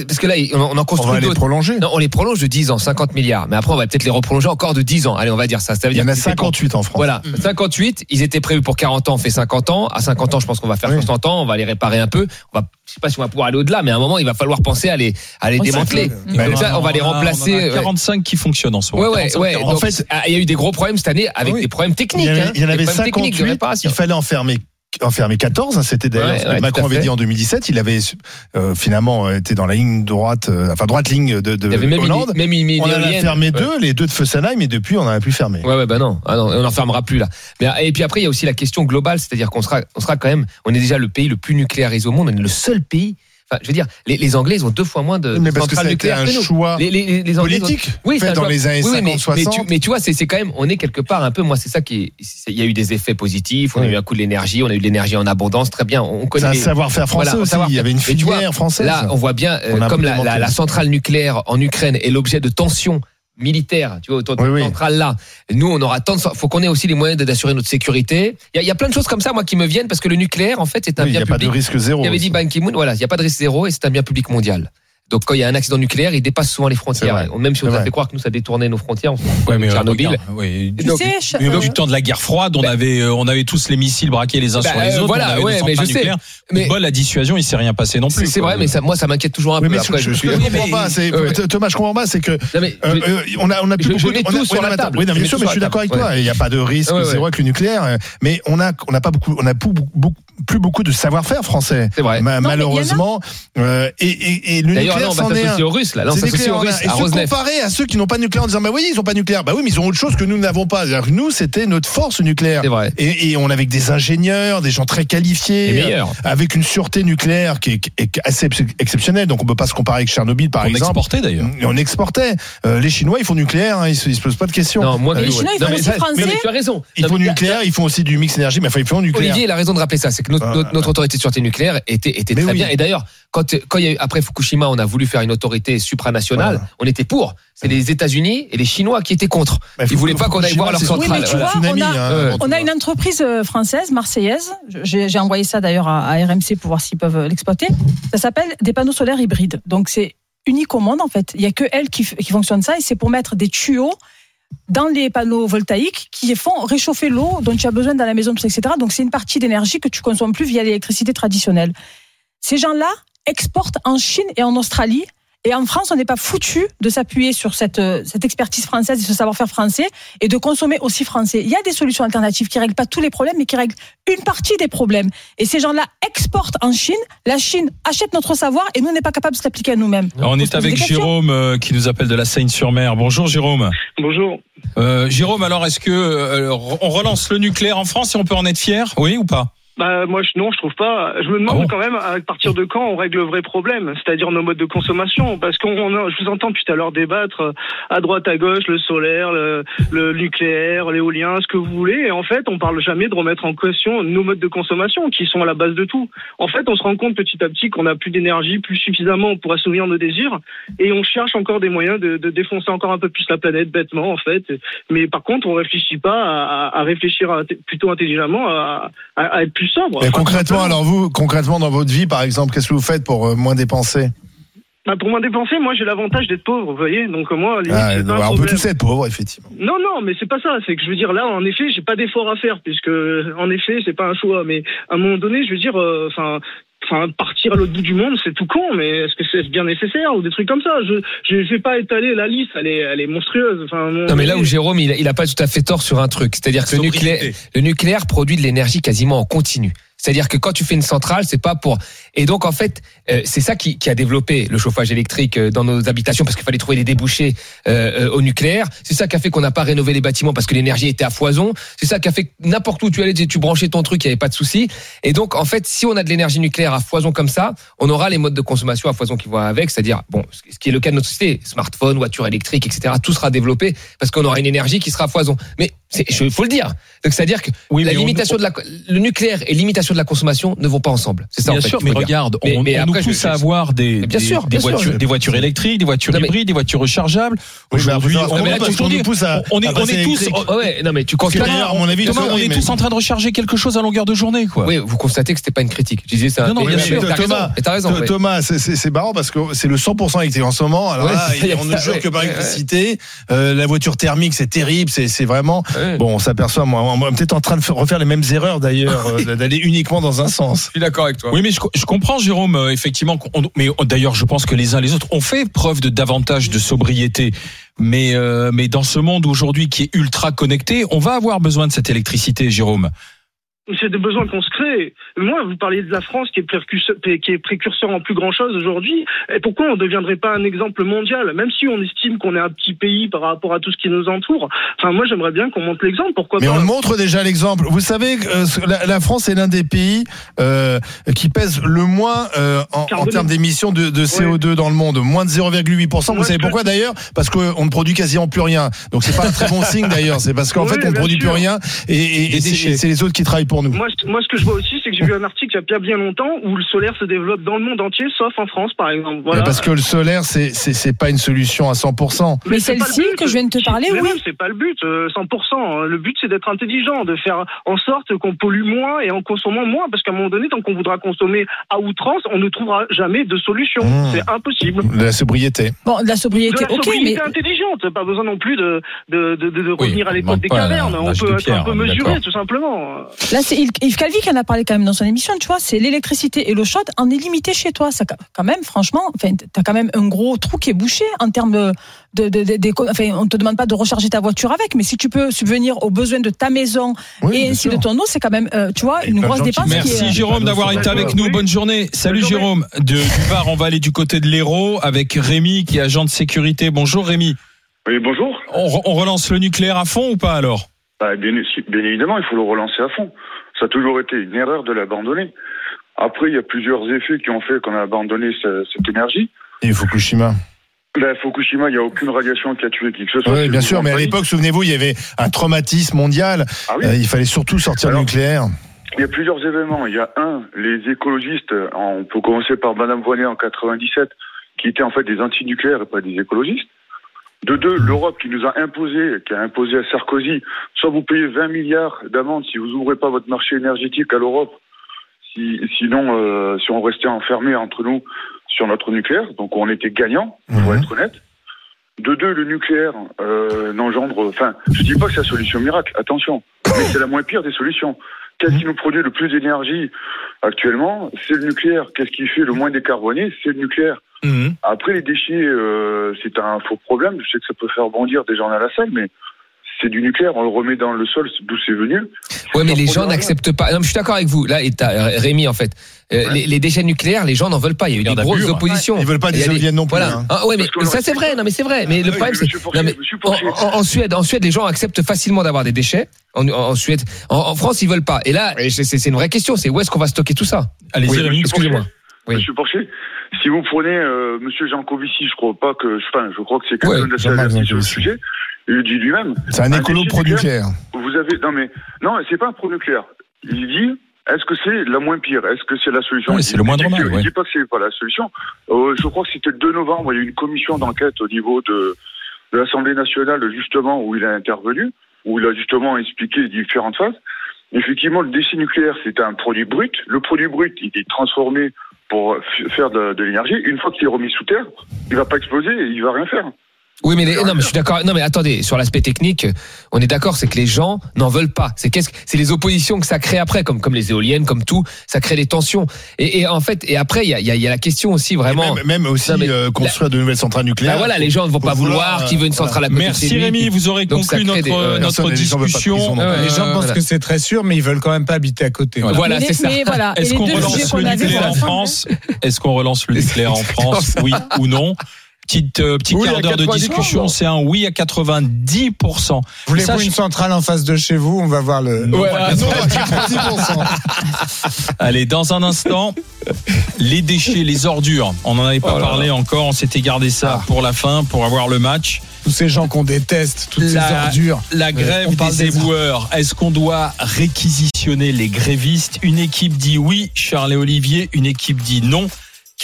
S3: Parce que là, on en construit
S2: On va les
S3: d'autres.
S2: prolonger.
S3: Non, on les prolonge de 10 ans, 50 milliards. Mais après, on va peut-être les reprolonger encore de 10 ans. Allez, on va dire ça. ça veut
S2: Il y
S3: dire
S2: en a
S3: que c'est
S2: 58 en France.
S3: Voilà, 58, ils étaient prévus pour 40 ans, on fait 50 ans. À 50 ans, je pense qu'on va faire 60 ans, on va les réparer un peu. On va, je sais pas si on va pouvoir aller au-delà, mais à un moment, il va falloir penser à les, à les
S1: Oh,
S3: démanteler. Comme ça, on va les
S1: en
S3: remplacer.
S1: on en a
S3: ouais.
S1: 45 qui fonctionnent en ce moment.
S3: Ouais, ouais,
S1: 45,
S3: ouais.
S1: 40.
S3: Donc, ah, il y a eu des gros problèmes cette année avec des problèmes
S2: Il
S3: techniques.
S2: y, avait,
S3: hein,
S2: il y en avait
S3: problèmes techniques de
S2: 58.
S3: réparation.
S2: Il fallait enfermer enfermer 14, hein, c'était d'ailleurs
S3: Ouais,
S2: ce que
S3: ouais,
S2: Macron avait dit en 2017. Il avait euh, finalement euh, été dans la ligne droite, euh, enfin droite ligne de, de
S3: Il avait même une- même
S2: on en a fermé
S3: Ouais.
S2: deux, les deux de Fessenheim, et depuis on n'en a plus fermé.
S3: Ouais, ouais, bah non, ah non, on n'en fermera plus là. Mais et puis après, il y a aussi la question globale, c'est-à-dire qu'on sera, on sera quand même, on est déjà le pays le plus nucléarisé au monde, on est le seul pays. Enfin, je veux dire, les, les Anglais, ils ont deux fois moins de
S2: Mais parce que
S3: centrales
S2: un
S3: que nous.
S2: choix
S3: les, les, les- Anglais, ils ont-
S2: politique
S3: oui,
S2: fait dans
S3: choix-
S2: les années
S3: oui, oui, mais-
S2: 50,
S3: mais,
S2: 60.
S3: tu, mais tu vois, c'est quand même, on est quelque part un peu. Moi, c'est ça qui, est- il y a eu des effets positifs. On a eu un coup de l'énergie, on a eu de l'énergie en abondance, très bien. On connaît.
S2: C'est un savoir-faire français
S3: Voilà,
S2: aussi. Il y avait une
S3: tu vois,
S2: filière française.
S3: Là, on voit bien, euh,
S2: On
S3: comme la, la, la centrale nucléaire en Ukraine est l'objet de tensions militaires, tu vois, autour de
S2: Oui,
S3: cette
S2: oui.
S3: centrale là. Nous, on aura tant de, faut qu'on ait aussi les moyens d'assurer notre sécurité. Il y, a, il y a plein de choses comme ça, moi, qui me viennent parce que le nucléaire, en fait, c'est un
S2: Oui, il
S3: bien
S2: n'y a pas
S3: public.
S2: de risque zéro.
S3: Il avait dit. Ban Ki-moon, voilà, il n'y a pas de risque zéro et c'est un bien public mondial. Donc quand il y a un accident nucléaire, il dépasse souvent les frontières.
S2: vrai.
S3: Même si on
S2: C'est
S3: nous a
S2: vrai.
S3: fait croire que nous ça détournait nos frontières, on
S1: Ouais, mais euh,
S3: Tchernobyl.
S1: regarde, oui.
S4: Euh,
S1: du temps de la guerre froide, on
S3: Ben-
S1: avait, euh, on avait tous les missiles braqués les uns
S3: Bah,
S1: sur les
S3: euh,
S1: autres.
S3: voilà,
S1: on avait
S3: ouais, mais je sais. Mais-
S1: Bon, la dissuasion, il s'est rien passé non plus.
S3: c'est c'est vrai, mais ça, moi ça m'inquiète toujours un peu.
S2: mais
S3: Après,
S2: que
S3: je
S2: je comprends pas, c'est. Thomas, je comprends pas, c'est que on a on a plus beaucoup
S3: je mets
S2: de- on
S3: tout
S2: a-
S3: sur la table.
S2: Oui, bien sûr, mais je suis d'accord avec toi. Il n'y a pas de risque
S3: ouais.
S2: zéro avec le nucléaire, mais on a on n'a pas beaucoup on a plus beaucoup de savoir-faire français.
S3: C'est vrai.
S4: A.
S2: Malheureusement, et, le nucléaire
S3: on
S2: c'en est
S3: s'associer
S2: un.
S3: aux Russes. Là, Là, on
S2: C'est nucléaire,
S3: aux
S2: on a-
S3: Russes,
S2: Et
S3: à
S2: se
S3: Rosneft.
S2: comparer à ceux qui n'ont pas de nucléaire en disant bah oui ils n'ont pas de nucléaire bah oui mais ils ont autre chose que nous n'avons pas C'est-à-dire que nous c'était notre force nucléaire
S3: C'est vrai.
S2: et, et on avait des ingénieurs des gens très qualifiés
S3: Les meilleurs.
S2: euh, avec une sûreté nucléaire qui est, qui est assez ex- exceptionnelle donc on peut pas se comparer avec Tchernobyl par
S1: On
S2: exemple
S1: exportait d'ailleurs.
S2: Et on exportait Euh, les Chinois ils font nucléaire hein, ils, se, ils se posent pas de questions
S3: Non, moi,
S2: Euh,
S4: Les
S3: ouais.
S4: Chinois, ils
S3: Non,
S4: font aussi
S3: ça-
S4: français.
S3: mais- tu as raison.
S2: ils
S3: Non,
S2: font nucléaire ils font aussi du mix énergie mais enfin ils font nucléaire
S3: Olivier, il a raison de rappeler ça. C'est que notre,
S2: Ah,
S3: notre,
S2: ah,
S3: notre autorité de sûreté nucléaire était, très bien. Et d'ailleurs, quand, quand il y a eu, après Fukushima, on a voulu faire une autorité supranationale,
S2: Voilà.
S3: on était pour. C'est les États-Unis et les Chinois qui étaient contre.
S2: Bah,
S3: Ils voulaient pas qu'on aille voir leur
S4: Oui,
S3: centrale.
S4: mais tu
S3: Voilà.
S4: vois,
S2: tsunami,
S4: on a-
S2: hein.
S4: On a une entreprise euh, française, marseillaise. J'ai envoyé ça d'ailleurs à, à RMC pour voir s'ils peuvent euh, l'exploiter. Ça s'appelle des panneaux solaires hybrides. Donc c'est unique au monde en fait. Il y a que elle qui, qui fonctionne ça et c'est pour mettre des tuyaux dans les panneaux voltaïques qui font réchauffer l'eau dont tu as besoin dans la maison, etc. Donc c'est une partie d'énergie que tu consommes plus via l'électricité traditionnelle. Ces gens-là exportent en Chine et en Australie. Et en France, on n'est pas foutu de s'appuyer sur cette, euh, cette expertise française et ce savoir-faire français et de consommer aussi français. Il y a des solutions alternatives qui règlent pas tous les problèmes, mais qui règlent une partie des problèmes. Et ces gens-là exportent en Chine. La Chine achète notre savoir et nous, on n'est pas capable de s'appliquer à nous-mêmes.
S1: On est avec. Jérôme euh, qui nous appelle de la Seine-sur-Mer. Bonjour Jérôme.
S9: Bonjour.
S1: Euh, Jérôme, alors est-ce que euh, on relance le nucléaire en France et on peut en être fier? Oui ou pas?
S9: Bah moi je, non je trouve pas. Je me demande
S1: Ah
S9: quand même à partir de quand on règle le vrai problème, c'est-à-dire nos modes de consommation, parce qu'on je vous entends depuis tout à l'heure débattre euh, à droite à gauche le solaire, le, le nucléaire, l'éolien, ce que vous voulez, et en fait on parle jamais de remettre en question nos modes de consommation qui sont à la base de tout. En fait on se rend compte petit à petit qu'on a plus d'énergie, plus suffisamment pour assouvir nos désirs, et on cherche encore des moyens de, de défoncer encore un peu plus la planète bêtement en fait. Mais par contre on réfléchit pas à, à- à réfléchir à- plutôt intelligemment à, à- à être plus sobre.
S2: Mais
S9: Enfin,
S2: concrètement, alors vous, concrètement dans votre vie, par exemple, qu'est-ce que vous faites pour euh, moins dépenser?
S9: Bah, pour moins dépenser, moi j'ai l'avantage d'être pauvre, vous voyez. Donc euh, moi, limite,
S2: Ah,
S9: un
S2: On peut tous être pauvres, effectivement.
S9: Non, non, mais c'est pas ça. C'est que je veux dire là, en effet, j'ai pas d'effort à faire puisque, en effet, c'est pas un choix. Mais à un moment donné, je veux dire, euh,
S23: enfin. partir à l'autre bout du monde, c'est tout con, mais est-ce que c'est bien nécessaire ou des trucs comme ça? Je je, je vais pas étaler la liste, elle est, elle est monstrueuse. Enfin,
S3: Non mais là où Jérôme il a, il a pas tout à fait tort sur un truc, c'est-à-dire que le nucléaire, le nucléaire produit de l'énergie quasiment en continu. C'est-à-dire que quand tu fais une centrale, c'est pas pour. Et donc en fait, euh, c'est ça qui, qui a développé le chauffage électrique euh, dans nos habitations parce qu'il fallait trouver des débouchés euh, euh, au nucléaire. C'est ça qui a fait qu'on n'a pas rénové les bâtiments parce que l'énergie était à foison. C'est ça qui a fait que n'importe où tu allais, tu branchais ton truc, il y avait pas de souci. Et donc en fait, si on a de l'énergie nucléaire à foison comme ça, on aura les modes de consommation à foison qui vont avec, c'est-à-dire bon, ce qui est le cas de notre société, smartphone, voiture électrique, etc. Tout sera développé parce qu'on aura une énergie qui sera à foison. Mais il faut le dire. Donc c'est-à-dire que la
S1: mais on-
S3: limitation de la, le nucléaire et limitation de la consommation ne vont pas ensemble. C'est ça.
S1: Bien
S3: en fait,
S1: sûr, mais regarde,
S3: Mais-
S1: on,
S3: mais
S1: on nous
S3: après, je-
S1: pousse
S3: je-
S1: à avoir des,
S3: Mais bien
S1: des-
S3: sûr,
S1: des,
S3: bien sûr.
S1: voitures, des voitures électriques, des voitures hybrides, des voitures rechargeables. Aujourd'hui, on,
S2: mais
S1: on-
S2: nous à-
S1: on est,
S2: à
S1: on tous.
S2: électrique.
S3: Ouais, ouais, non mais tu constates.
S1: à mon avis,
S3: Thomas,
S1: on
S3: on
S1: est tous en train de recharger quelque chose à longueur de journée, quoi.
S3: Oui, vous constatez que c'était pas une critique. Je disais ça.
S1: Non, non,
S3: Mais-
S1: bien
S3: mais-
S1: sûr.
S3: mais
S2: Thomas,
S3: mais.
S2: Thomas, c'est- c'est c'est marrant parce que c'est le 100% électrique en ce moment. Alors on ne jure que par électricité. Euh, la voiture thermique, c'est terrible. C'est c'est Bon, on s'aperçoit. Moi, on est peut-être en train de faire- refaire les mêmes erreurs d'ailleurs, <laughs> euh, d'aller uniquement dans un sens.
S3: Je suis d'accord avec toi.
S1: Oui, mais je, je comprends, Jérôme, euh, effectivement. mais on- d'ailleurs, je pense que les uns les autres ont fait preuve de davantage de sobriété. Mais, euh, mais dans ce monde aujourd'hui qui est ultra connecté, on va avoir besoin de cette électricité, Jérôme.
S23: C'est des besoins qu'on se crée. Moi, vous parliez de la France qui est précurseur, qui est précurseur en plus grand chose aujourd'hui. Et pourquoi on ne deviendrait pas un exemple mondial, même si on estime qu'on est un petit pays par rapport à tout ce qui nous entoure? Enfin, moi, j'aimerais bien qu'on montre l'exemple. Pourquoi
S2: Mais
S23: pas?
S2: on montre déjà l'exemple. Vous savez, euh, la, la France est l'un des pays euh, qui pèse le moins euh, en, termes d'émissions de, de CO2 dans le monde, moins de 0,8%. Vous
S23: Moi,
S2: savez pourquoi d'ailleurs? Parce qu'on ne produit quasiment plus rien. Donc c'est pas un très bon <laughs> signe d'ailleurs. C'est parce qu'en
S23: Oui,
S2: fait on ne produit plus rien et, et- c'est les autres qui travaillent pour nous.
S23: Moi, moi, ce que je vois aussi, c'est que j'ai vu un article il y a bien bien longtemps où le solaire se développe dans le monde entier, sauf en France, par exemple. Voilà.
S2: Parce que le solaire, c'est c'est c'est pas une solution à 100%.
S4: Mais celle-ci que je viens de te parler, oui.
S23: c'est pas le but, euh, 100%. Le but, c'est d'être intelligent, de faire en sorte qu'on pollue moins et en consommant moins, parce qu'à un moment donné, tant qu'on voudra consommer à outrance, on ne trouvera jamais de solution.
S2: Mmh.
S23: C'est impossible.
S2: De la sobriété.
S4: Bon, de la
S23: De
S4: sobriété,
S23: la
S4: ok,
S23: sobriété
S4: mais
S23: intelligente, pas besoin non plus de, de, de, de, de revenir à l'époque des cavernes. On peut
S1: de
S23: être un peu mesuré, tout simplement.
S4: Là, c'est Yves Calvi qui en a parlé quand même dans son émission, tu vois, c'est l'électricité et l'eau chaude en est limité chez toi. Ça, quand même, franchement, enfin, t'as quand même un gros trou qui est bouché en termes de, de, de, de- d'éco- enfin, on te demande pas de recharger ta voiture avec, mais si tu peux subvenir aux besoins de ta maison
S2: Oui,
S4: et ainsi
S2: sûr.
S4: de ton eau, c'est quand même, euh, tu vois, une grosse
S2: qui-
S4: dépense. qui
S1: Merci
S4: est, euh,
S1: Jérôme d'avoir été avec nous. Bonne journée. Salut Jérôme. De, du Var, on va aller du côté de l'Hérault avec Rémi qui est agent de sécurité. Bonjour Rémi.
S24: Oui, bonjour.
S1: On, re- on relance le nucléaire à fond ou pas alors?
S24: Bah, bien, bien évidemment, il faut le relancer à fond. Ça a toujours été une erreur de l'abandonner. Après, il y a plusieurs effets qui ont fait qu'on a abandonné ce- cette énergie.
S2: Et Fukushima.
S24: Là, Fukushima, il n'y a aucune radiation qui a tué qui que ce soit.
S2: Oui, bien sûr, mais à l'époque, souvenez-vous, il y avait un traumatisme mondial.
S24: Ah oui.
S2: Euh, il fallait surtout sortir
S24: Alors-
S2: le nucléaire.
S24: Il y a plusieurs événements. Il y a un, les écologistes, on peut commencer par Madame Voynet en 97, qui étaient en fait des antinucléaires et pas des écologistes. De deux, l'Europe qui nous a imposé, qui a imposé à Sarkozy, soit vous payez 20 milliards d'amendes si vous ouvrez pas votre marché énergétique à l'Europe, si, sinon, euh, si on restait enfermé entre nous sur notre nucléaire, donc on était gagnant, pour être honnête. De deux, le nucléaire euh, n'engendre. Enfin, je dis pas que c'est la solution miracle. Attention, mais c'est la moins pire des solutions. Qu'est-ce qui nous produit le plus d'énergie actuellement? C'est le nucléaire. Qu'est-ce qui fait le moins décarboné? C'est le nucléaire. Après, les déchets, euh, c'est un faux problème. Je sais que ça peut faire bondir des gens à la salle, mais c'est du nucléaire. On le remet dans le sol d'où c'est venu.
S3: Ouais, mais les gens n'acceptent pas. Non, mais je suis d'accord avec vous. Là, et t'as Rémi, en fait, Euh, les, les déchets nucléaires, les gens n'en veulent pas. Il y a eu des grosses
S2: pur.
S3: oppositions.
S2: Ils veulent pas des éoliennes non plus,
S3: Voilà.
S2: hein.
S3: Ah, ouais, mais ça c'est vrai. Non, mais c'est vrai. Mais le
S24: oui,
S3: problème, c'est en, en- en Suède, en Suède, les gens acceptent facilement d'avoir des déchets. En, Suède, en, en France, ils veulent pas. Et là, c'est c'est une vraie question. C'est où est-ce qu'on va stocker tout ça?
S1: Allez-y,
S3: Oui,
S1: Rémi,
S3: excusez-moi. Oui.
S24: Monsieur Porcher, si vous prenez euh, Monsieur Jancovici, je crois pas que, enfin, je crois que c'est quelqu'un
S2: Ouais,
S24: de sur le sujet. Il dit lui-même.
S2: C'est un écolo pro-nucléaire.
S24: Vous avez, non mais, non, c'est pas un pro-nucléaire. Il dit, est-ce que c'est la moins pire? Est-ce que c'est la solution? Il
S1: c'est le moindre mal, ouais.
S24: Il dit pas que c'est pas la solution. Euh, je crois que c'était le 2 novembre, il y a eu une commission d'enquête au niveau de, de l'Assemblée nationale, justement, où il a intervenu, où il a justement expliqué les différentes phases. Effectivement, le déchet nucléaire, c'est un produit brut. Le produit brut, il est transformé pour faire de, l'énergie. Une fois qu'il est remis sous terre, il va pas exploser il va rien faire.
S3: Oui, mais les- non, mais je suis d'accord. Non, mais attendez, sur l'aspect technique, on est d'accord, c'est que les gens n'en veulent pas. C'est qu'est-ce que c'est les oppositions que ça crée après, comme comme les éoliennes, comme tout, ça crée des tensions. Et, et en fait, et après, il y a, il y a- il y a la question aussi vraiment.
S2: Même, même aussi
S3: Non, mais
S2: euh, construire de nouvelles centrales nucléaires.
S3: Bah voilà, les gens ne vont pas vouloir, qui veut une centrale à côté de
S1: Merci Rémi, vous aurez
S3: donc ça
S1: conclu notre,
S3: des- euh,
S1: notre discussion.
S2: plus.
S5: Les gens
S3: Euh,
S5: pensent
S3: voilà.
S5: que c'est très sûr, mais ils veulent quand même pas habiter à côté.
S1: Voilà.
S4: Voilà. Et
S1: Est-ce qu'on relance le nucléaire en <laughs> France? Est-ce qu'on relance le nucléaire en France Oui ou non? Petite, euh, petit
S5: Oui,
S1: quart d'heure de
S5: 90%.
S1: discussion, c'est un oui à 90%.
S5: Voulez-vous
S1: Ça,
S5: une
S1: je-
S5: centrale en face de chez vous On va voir le.
S1: Ouais,
S5: Ah,
S1: non,
S5: non, 90%. <laughs>
S1: Allez, dans un instant, les déchets, les ordures. On n'en avait pas
S5: Oh là
S1: parlé encore, on s'était gardé ça pour la fin, pour avoir le match.
S5: Tous ces gens qu'on déteste, toutes ces ordures.
S1: la
S5: Euh,
S1: grève
S5: on parle
S1: des
S5: des-
S1: éboueurs, est-ce qu'on doit réquisitionner les grévistes? Une équipe dit oui, Charles et Olivier, une équipe dit non.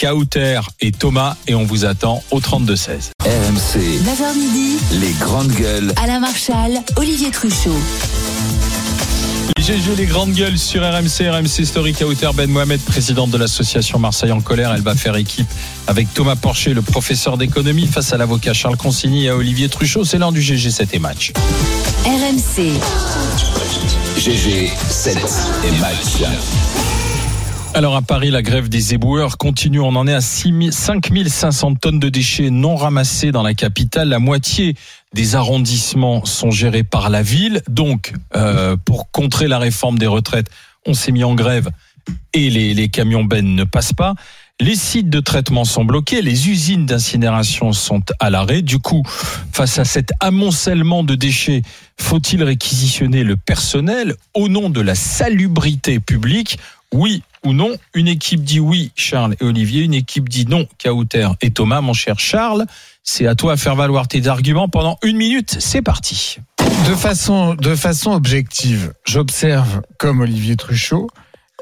S1: Kauter et Thomas, et on vous attend au 32-16.
S6: RMC,
S10: 9h midi,
S6: les grandes gueules.
S10: Alain Marchal, Olivier Truchot.
S1: Les GG, les grandes gueules sur RMC, RMC Story Kauter Ben Mohamed, présidente de l'association Marseille en colère. Elle va faire équipe avec Thomas Porcher, le professeur d'économie, face à l'avocat Charles Consigny et à Olivier Truchot. C'est l'heure du GG 7 et match.
S10: RMC,
S6: GG, 7 et match.
S1: Alors à Paris, la grève des éboueurs continue. On en est à 6 000 5500 tonnes de déchets non ramassés dans la capitale. La moitié des arrondissements sont gérés par la ville. Donc, euh, pour contrer la réforme des retraites, on s'est mis en grève et les, les camions bennes ne passent pas. Les sites de traitement sont bloqués, les usines d'incinération sont à l'arrêt. Du coup, face à cet amoncellement de déchets, faut-il réquisitionner le personnel au nom de la salubrité publique? Oui ou non Une équipe dit oui, Charles et Olivier. Une équipe dit non, Kauter et Thomas. Mon cher Charles, c'est à toi à faire valoir tes arguments pendant une minute. C'est parti.
S5: De façon, de façon objective, j'observe, comme Olivier Truchot,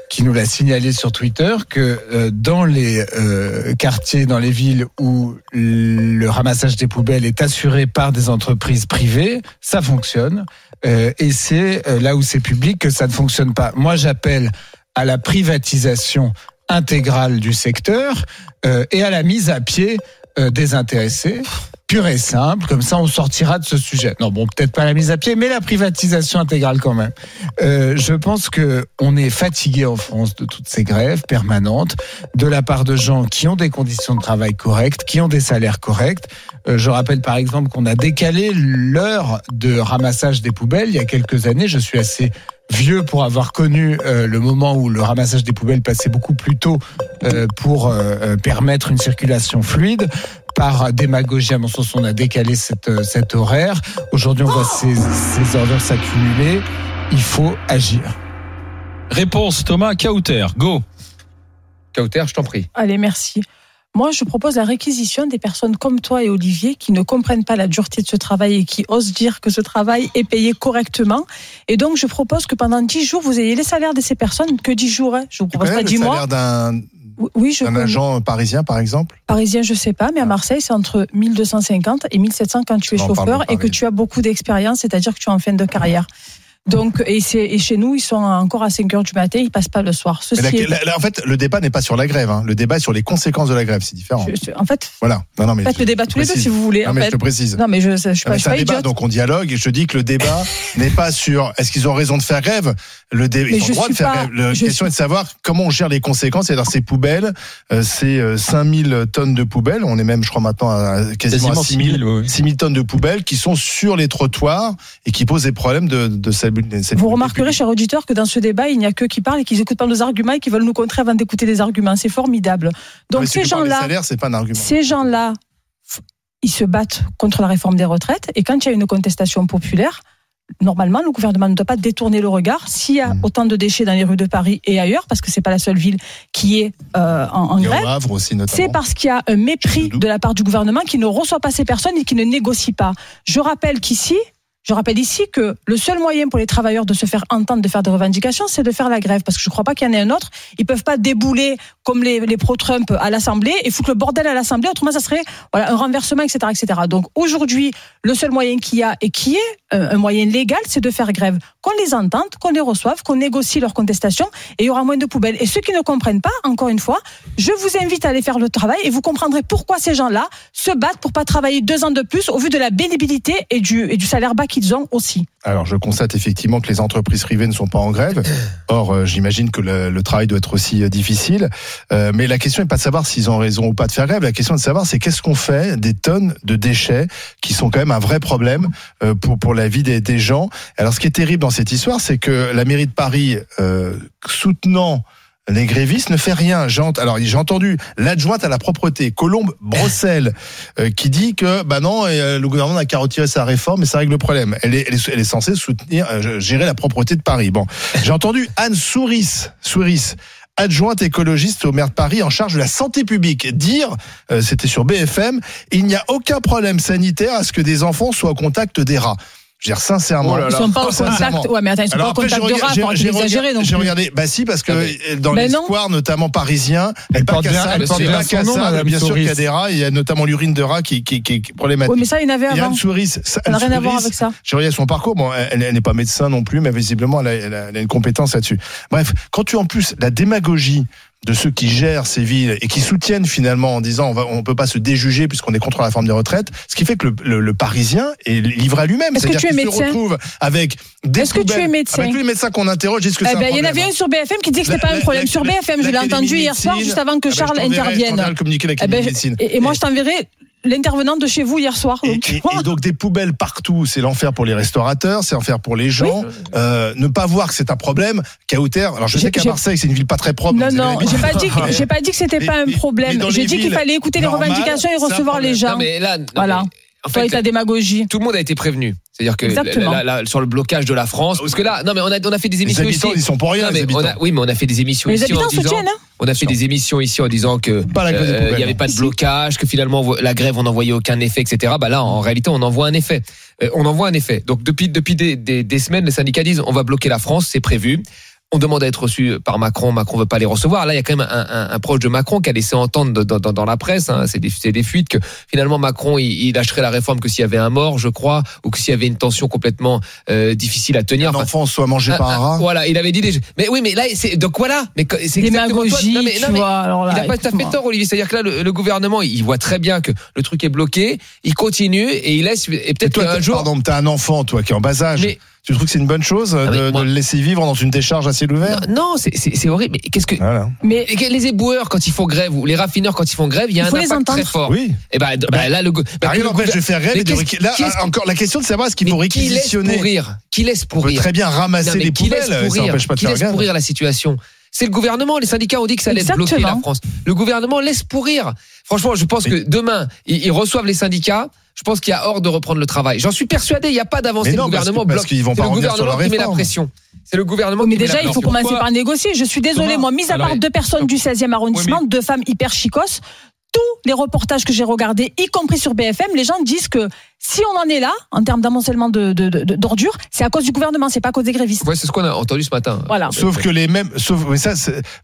S5: qui nous l'a signalé sur Twitter, que euh, dans les euh, quartiers, dans les villes où le ramassage des poubelles est assuré par des entreprises privées, ça fonctionne. Euh, et c'est là où c'est public que ça ne fonctionne pas. Moi, j'appelle à la privatisation intégrale du secteur euh, et à la mise à pied euh, des intéressés, pure et simple. Comme ça, on sortira de ce sujet. Non, bon, peut-être pas la mise à pied, mais la privatisation intégrale quand même. Euh, je pense que on est fatigué en France de toutes ces grèves permanentes, de la part de gens qui ont des conditions de travail correctes, qui ont des salaires corrects. Euh, je rappelle par exemple qu'on a décalé l'heure de ramassage des poubelles il y a quelques années. Je suis assez vieux pour avoir connu euh, le moment où le ramassage des poubelles passait beaucoup plus tôt euh, pour euh, euh, permettre une circulation fluide. Par démagogie, à mon sens, on a décalé cette, euh, cet horaire. Aujourd'hui, on voit ces, ces ordures s'accumuler. Il faut agir.
S1: Réponse Thomas Kauter. Go.
S3: Kauter, je t'en prie.
S4: Allez, merci. Moi, je propose la réquisition des personnes comme toi et Olivier qui ne comprennent pas la dureté de ce travail et qui osent dire que ce travail est payé correctement. Et donc, je propose que pendant 10 jours, vous ayez les salaires de ces personnes, que 10 jours. hein. Je vous propose pas
S2: le
S4: 10 mois. Oui, je
S2: d'un
S4: connais.
S2: agent parisien, par exemple?
S4: Parisien, je sais pas, mais à Marseille, c'est entre 1250 et 1700 quand tu es chauffeur et que tu as beaucoup d'expérience, c'est-à-dire que tu es en fin de carrière. Donc, et, c'est- et chez nous, ils sont encore à 5 heures du matin, ils passent pas le soir.
S2: Mais
S4: Ceci
S2: la-
S4: est-
S2: la- la- en fait, le débat n'est pas sur la grève. hein. Le débat est sur les conséquences de la grève. C'est différent.
S4: je- je- en fait,
S2: Voilà. Non, non, mais je-
S4: le débat tous les deux si vous voulez.
S2: Non,
S4: en
S2: mais
S4: fait.
S2: je te précise.
S4: Non, mais je, je, je suis
S2: Non,
S4: pas,
S2: mais
S4: je suis
S2: c'est un
S4: pas
S2: débat,
S4: idiote.
S2: donc on dialogue. Et je dis que le débat <laughs> n'est pas sur est-ce qu'ils ont raison de faire grève. Le dé-
S4: Mais
S2: ils ont le droit de faire
S4: pas-
S2: grève. La question
S4: suis-
S2: est de savoir comment on gère les conséquences. C'est-à-dire ces poubelles, euh, c'est euh, 5000 tonnes de poubelles. On est même, je crois, maintenant à quasiment,
S1: Quasiment
S2: à 6000
S1: 6000, oui.
S2: 6000 tonnes de poubelles qui sont sur les trottoirs et qui posent des problèmes de, de salubrité
S4: Vous remarquerez, cher auditeur, que dans ce débat, il n'y a que qui parlent et qui n'écoutent pas nos arguments et qui veulent nous contrer avant d'écouter les arguments. C'est formidable. Donc ces gens-là,
S2: salaires, c'est pas un argument.
S4: ces gens-là, ils se battent contre la réforme des retraites. Et quand il y a une contestation populaire, normalement, le gouvernement ne doit pas détourner le regard. S'il y a
S2: Mmh.
S4: autant de déchets dans les rues de Paris et ailleurs, parce que c'est pas la seule ville qui est euh, en, en grève, c'est parce qu'il y a un mépris de la part du gouvernement qui ne reçoit pas ces personnes et qui ne négocie pas. Je rappelle qu'ici, je rappelle ici que le seul moyen pour les travailleurs de se faire entendre, de faire des revendications, c'est de faire la grève, parce que je ne crois pas qu'il y en ait un autre. Ils ne peuvent pas débouler comme les, pro-Trump à l'Assemblée et foutre le bordel à l'Assemblée. Autrement, ça serait un renversement, etc., etc. Donc aujourd'hui, le seul moyen qu'il y a et qui est euh, un moyen légal, c'est de faire grève. Qu'on les entende, qu'on les reçoive, qu'on négocie leurs contestations, et il y aura moins de poubelles. Et ceux qui ne comprennent pas, encore une fois, je vous invite à aller faire le travail et vous comprendrez pourquoi ces gens-là se battent pour pas travailler deux ans de plus au vu de la bénibilité et du, et du salaire bas ont aussi.
S2: Alors je constate effectivement que les entreprises privées ne sont pas en grève. <coughs> Or, euh, j'imagine que le, travail doit être aussi euh, difficile. Euh, mais la question n'est pas de savoir s'ils ont raison ou pas de faire grève. La question est de savoir c'est qu'est-ce qu'on fait des tonnes de déchets qui sont quand même un vrai problème pour, pour la vie des, des gens. Alors ce qui est terrible dans cette histoire, c'est que la mairie de Paris, euh, soutenant les grévistes, ne fait rien. Alors j'ai entendu l'adjointe à la propreté, Colombe Brossel, euh, qui dit que bah non, euh, le gouvernement n'a qu'à retirer sa réforme et ça règle le problème. Elle est, censée soutenir, euh, gérer la propreté de Paris. Bon, j'ai entendu Anne Souris, Souris, adjointe écologiste au maire de Paris en charge de la santé publique, dire, c'était sur BFM, il n'y a aucun problème sanitaire à ce que des enfants soient au contact des rats. Je veux dire, sincèrement.
S4: Oh là là. Ils sont pas
S2: en
S4: contact. Ouais, mais attends, ils sont
S2: Alors
S4: pas
S2: en
S4: contact de rap. Hein,
S2: j'ai
S4: exagéré,
S2: J'ai regardé. Bah si, parce que
S3: ah, euh,
S2: dans
S4: ben
S2: les
S4: non.
S2: squares, notamment parisiens, elle
S5: porte bien, elle porte bien
S2: Bien sûr qu'il y a des rats. Il y a notamment l'urine de rat qui, qui, qui, est problématique.
S4: Oui, mais ça, il y en avait avant.
S2: Yann Souris. Ça
S4: n'a rien à voir avec ça.
S2: J'ai regardé son parcours. Bon, elle, n'est pas médecin non plus, mais visiblement, elle a une compétence là-dessus. Bref, quand tu, en plus, la démagogie de ceux qui gèrent ces villes et qui soutiennent finalement en disant on ne peut pas se déjuger puisqu'on est contre la forme des retraites, ce qui fait que le, Parisien est livré à lui-même.
S4: Est-ce que tu es médecin
S2: avec
S4: Est-ce que tu es médecin
S2: Avec tous les médecins qu'on interroge, disent que
S4: eh
S2: c'est
S4: ben, Il y en avait un sur BFM qui dit que c'était pas un problème sur BFM. Je l'ai entendu hier soir, juste avant que
S2: ah ben,
S4: eh
S2: ben, Charles
S4: intervienne. Eh et, moi, je t'enverrai l'intervenant de chez vous hier soir.
S2: Et
S4: donc,
S2: des poubelles partout, c'est l'enfer pour les restaurateurs, c'est l'enfer pour les gens. Euh, ne pas voir que c'est un problème, Cauter. Alors je sais qu'à Marseille, c'est une ville pas très propre.
S4: Non, non, j'ai pas, dit que, <laughs> pas dit c'était pas un problème. J'ai dit qu'il fallait écouter les revendications et recevoir les gens.
S3: Non, mais là, non,
S4: voilà
S3: en fait,
S4: démagogie.
S3: Tout le monde a été prévenu. C'est-à-dire que sur le blocage de la France, parce que là, non mais on a, fait des émissions
S2: les
S3: ici.
S2: Ils sont pour rien.
S3: Non, mais oui, mais on a fait des émissions
S4: les
S3: ici
S4: habitants
S3: en
S4: disant. Hein
S3: on a fait des émissions ici en disant que euh, il n'y avait pas de blocage, que finalement la grève on n'envoyait aucun effet, etc. Bah là, en réalité, on envoie un effet. Euh, on envoie un effet. Donc depuis depuis des, des semaines, les syndicats disent on va bloquer la France, c'est prévu on demande à être reçu par Macron, Macron veut pas les recevoir. Là, il y a quand même un, un, un proche de Macron qui a laissé entendre de, de, de, dans, la presse, hein, c'est des, des, fuites, que finalement Macron, il, il lâcherait la réforme que s'il y avait un mort, je crois, ou que s'il y avait une tension complètement euh, difficile à tenir. Enfin,
S2: L'enfant soit mangé par un rat.
S3: Voilà, il avait dit des... Mais oui, mais là, c'est donc voilà. Mais c'est
S4: démagogie,
S3: non, mais, non, mais,
S4: vois. Alors là,
S3: il a pas tout à fait
S4: hein.
S3: tort, Olivier. C'est-à-dire que là, le, gouvernement, il voit très bien que le truc est bloqué, il continue et il laisse. Et peut-être qu'un jour.
S2: Pardon, t'as un enfant, toi, qui est en bas âge.
S3: Mais,
S2: tu trouves que c'est une bonne chose
S3: ah
S2: de, le laisser vivre dans une décharge à ciel ouvert?
S3: Non, c'est horrible. Mais qu'est-ce que.
S4: Mais
S3: les éboueurs quand ils font grève ou les raffineurs quand ils font grève, il y a un impact très fort.
S2: Oui.
S3: Et ben bah, bah, bah, là le. Bah, bah,
S2: rien n'empêche de faire grève. De... Là encore la question de savoir ce qu'ils vont
S3: réquisitionner. Qui laisse pourrir Qui laisse pourrir
S2: Très bien ramasser
S3: non,
S2: les poubelles. Ça pas de faire.
S3: Qui
S2: laisse
S3: pourrir la situation c'est le gouvernement. Les syndicats ont dit que ça allait Exactement. bloquer la France. Le gouvernement laisse pourrir. Franchement, je pense que demain, ils reçoivent les syndicats je pense qu'il y a hors de reprendre le travail. J'en suis persuadé, il n'y a pas d'avancée. Le gouvernement
S2: parce
S3: bloque.
S2: Vont
S3: le gouvernement
S2: la
S3: qui met la pression. C'est le gouvernement
S4: mais déjà, il faut commencer par négocier. Je suis
S1: désolé,
S4: moi, mis à part deux personnes du 16e arrondissement, deux femmes hyper chicos, tous les reportages que j'ai regardés, y compris sur BFM, les gens disent que si on en est là, en termes d'amoncellement d'ordures, de, c'est à cause du gouvernement, c'est pas à cause des grévistes.
S3: Ouais, c'est ce qu'on a entendu ce matin.
S4: Voilà.
S2: Sauf que les mêmes, sauf, ça,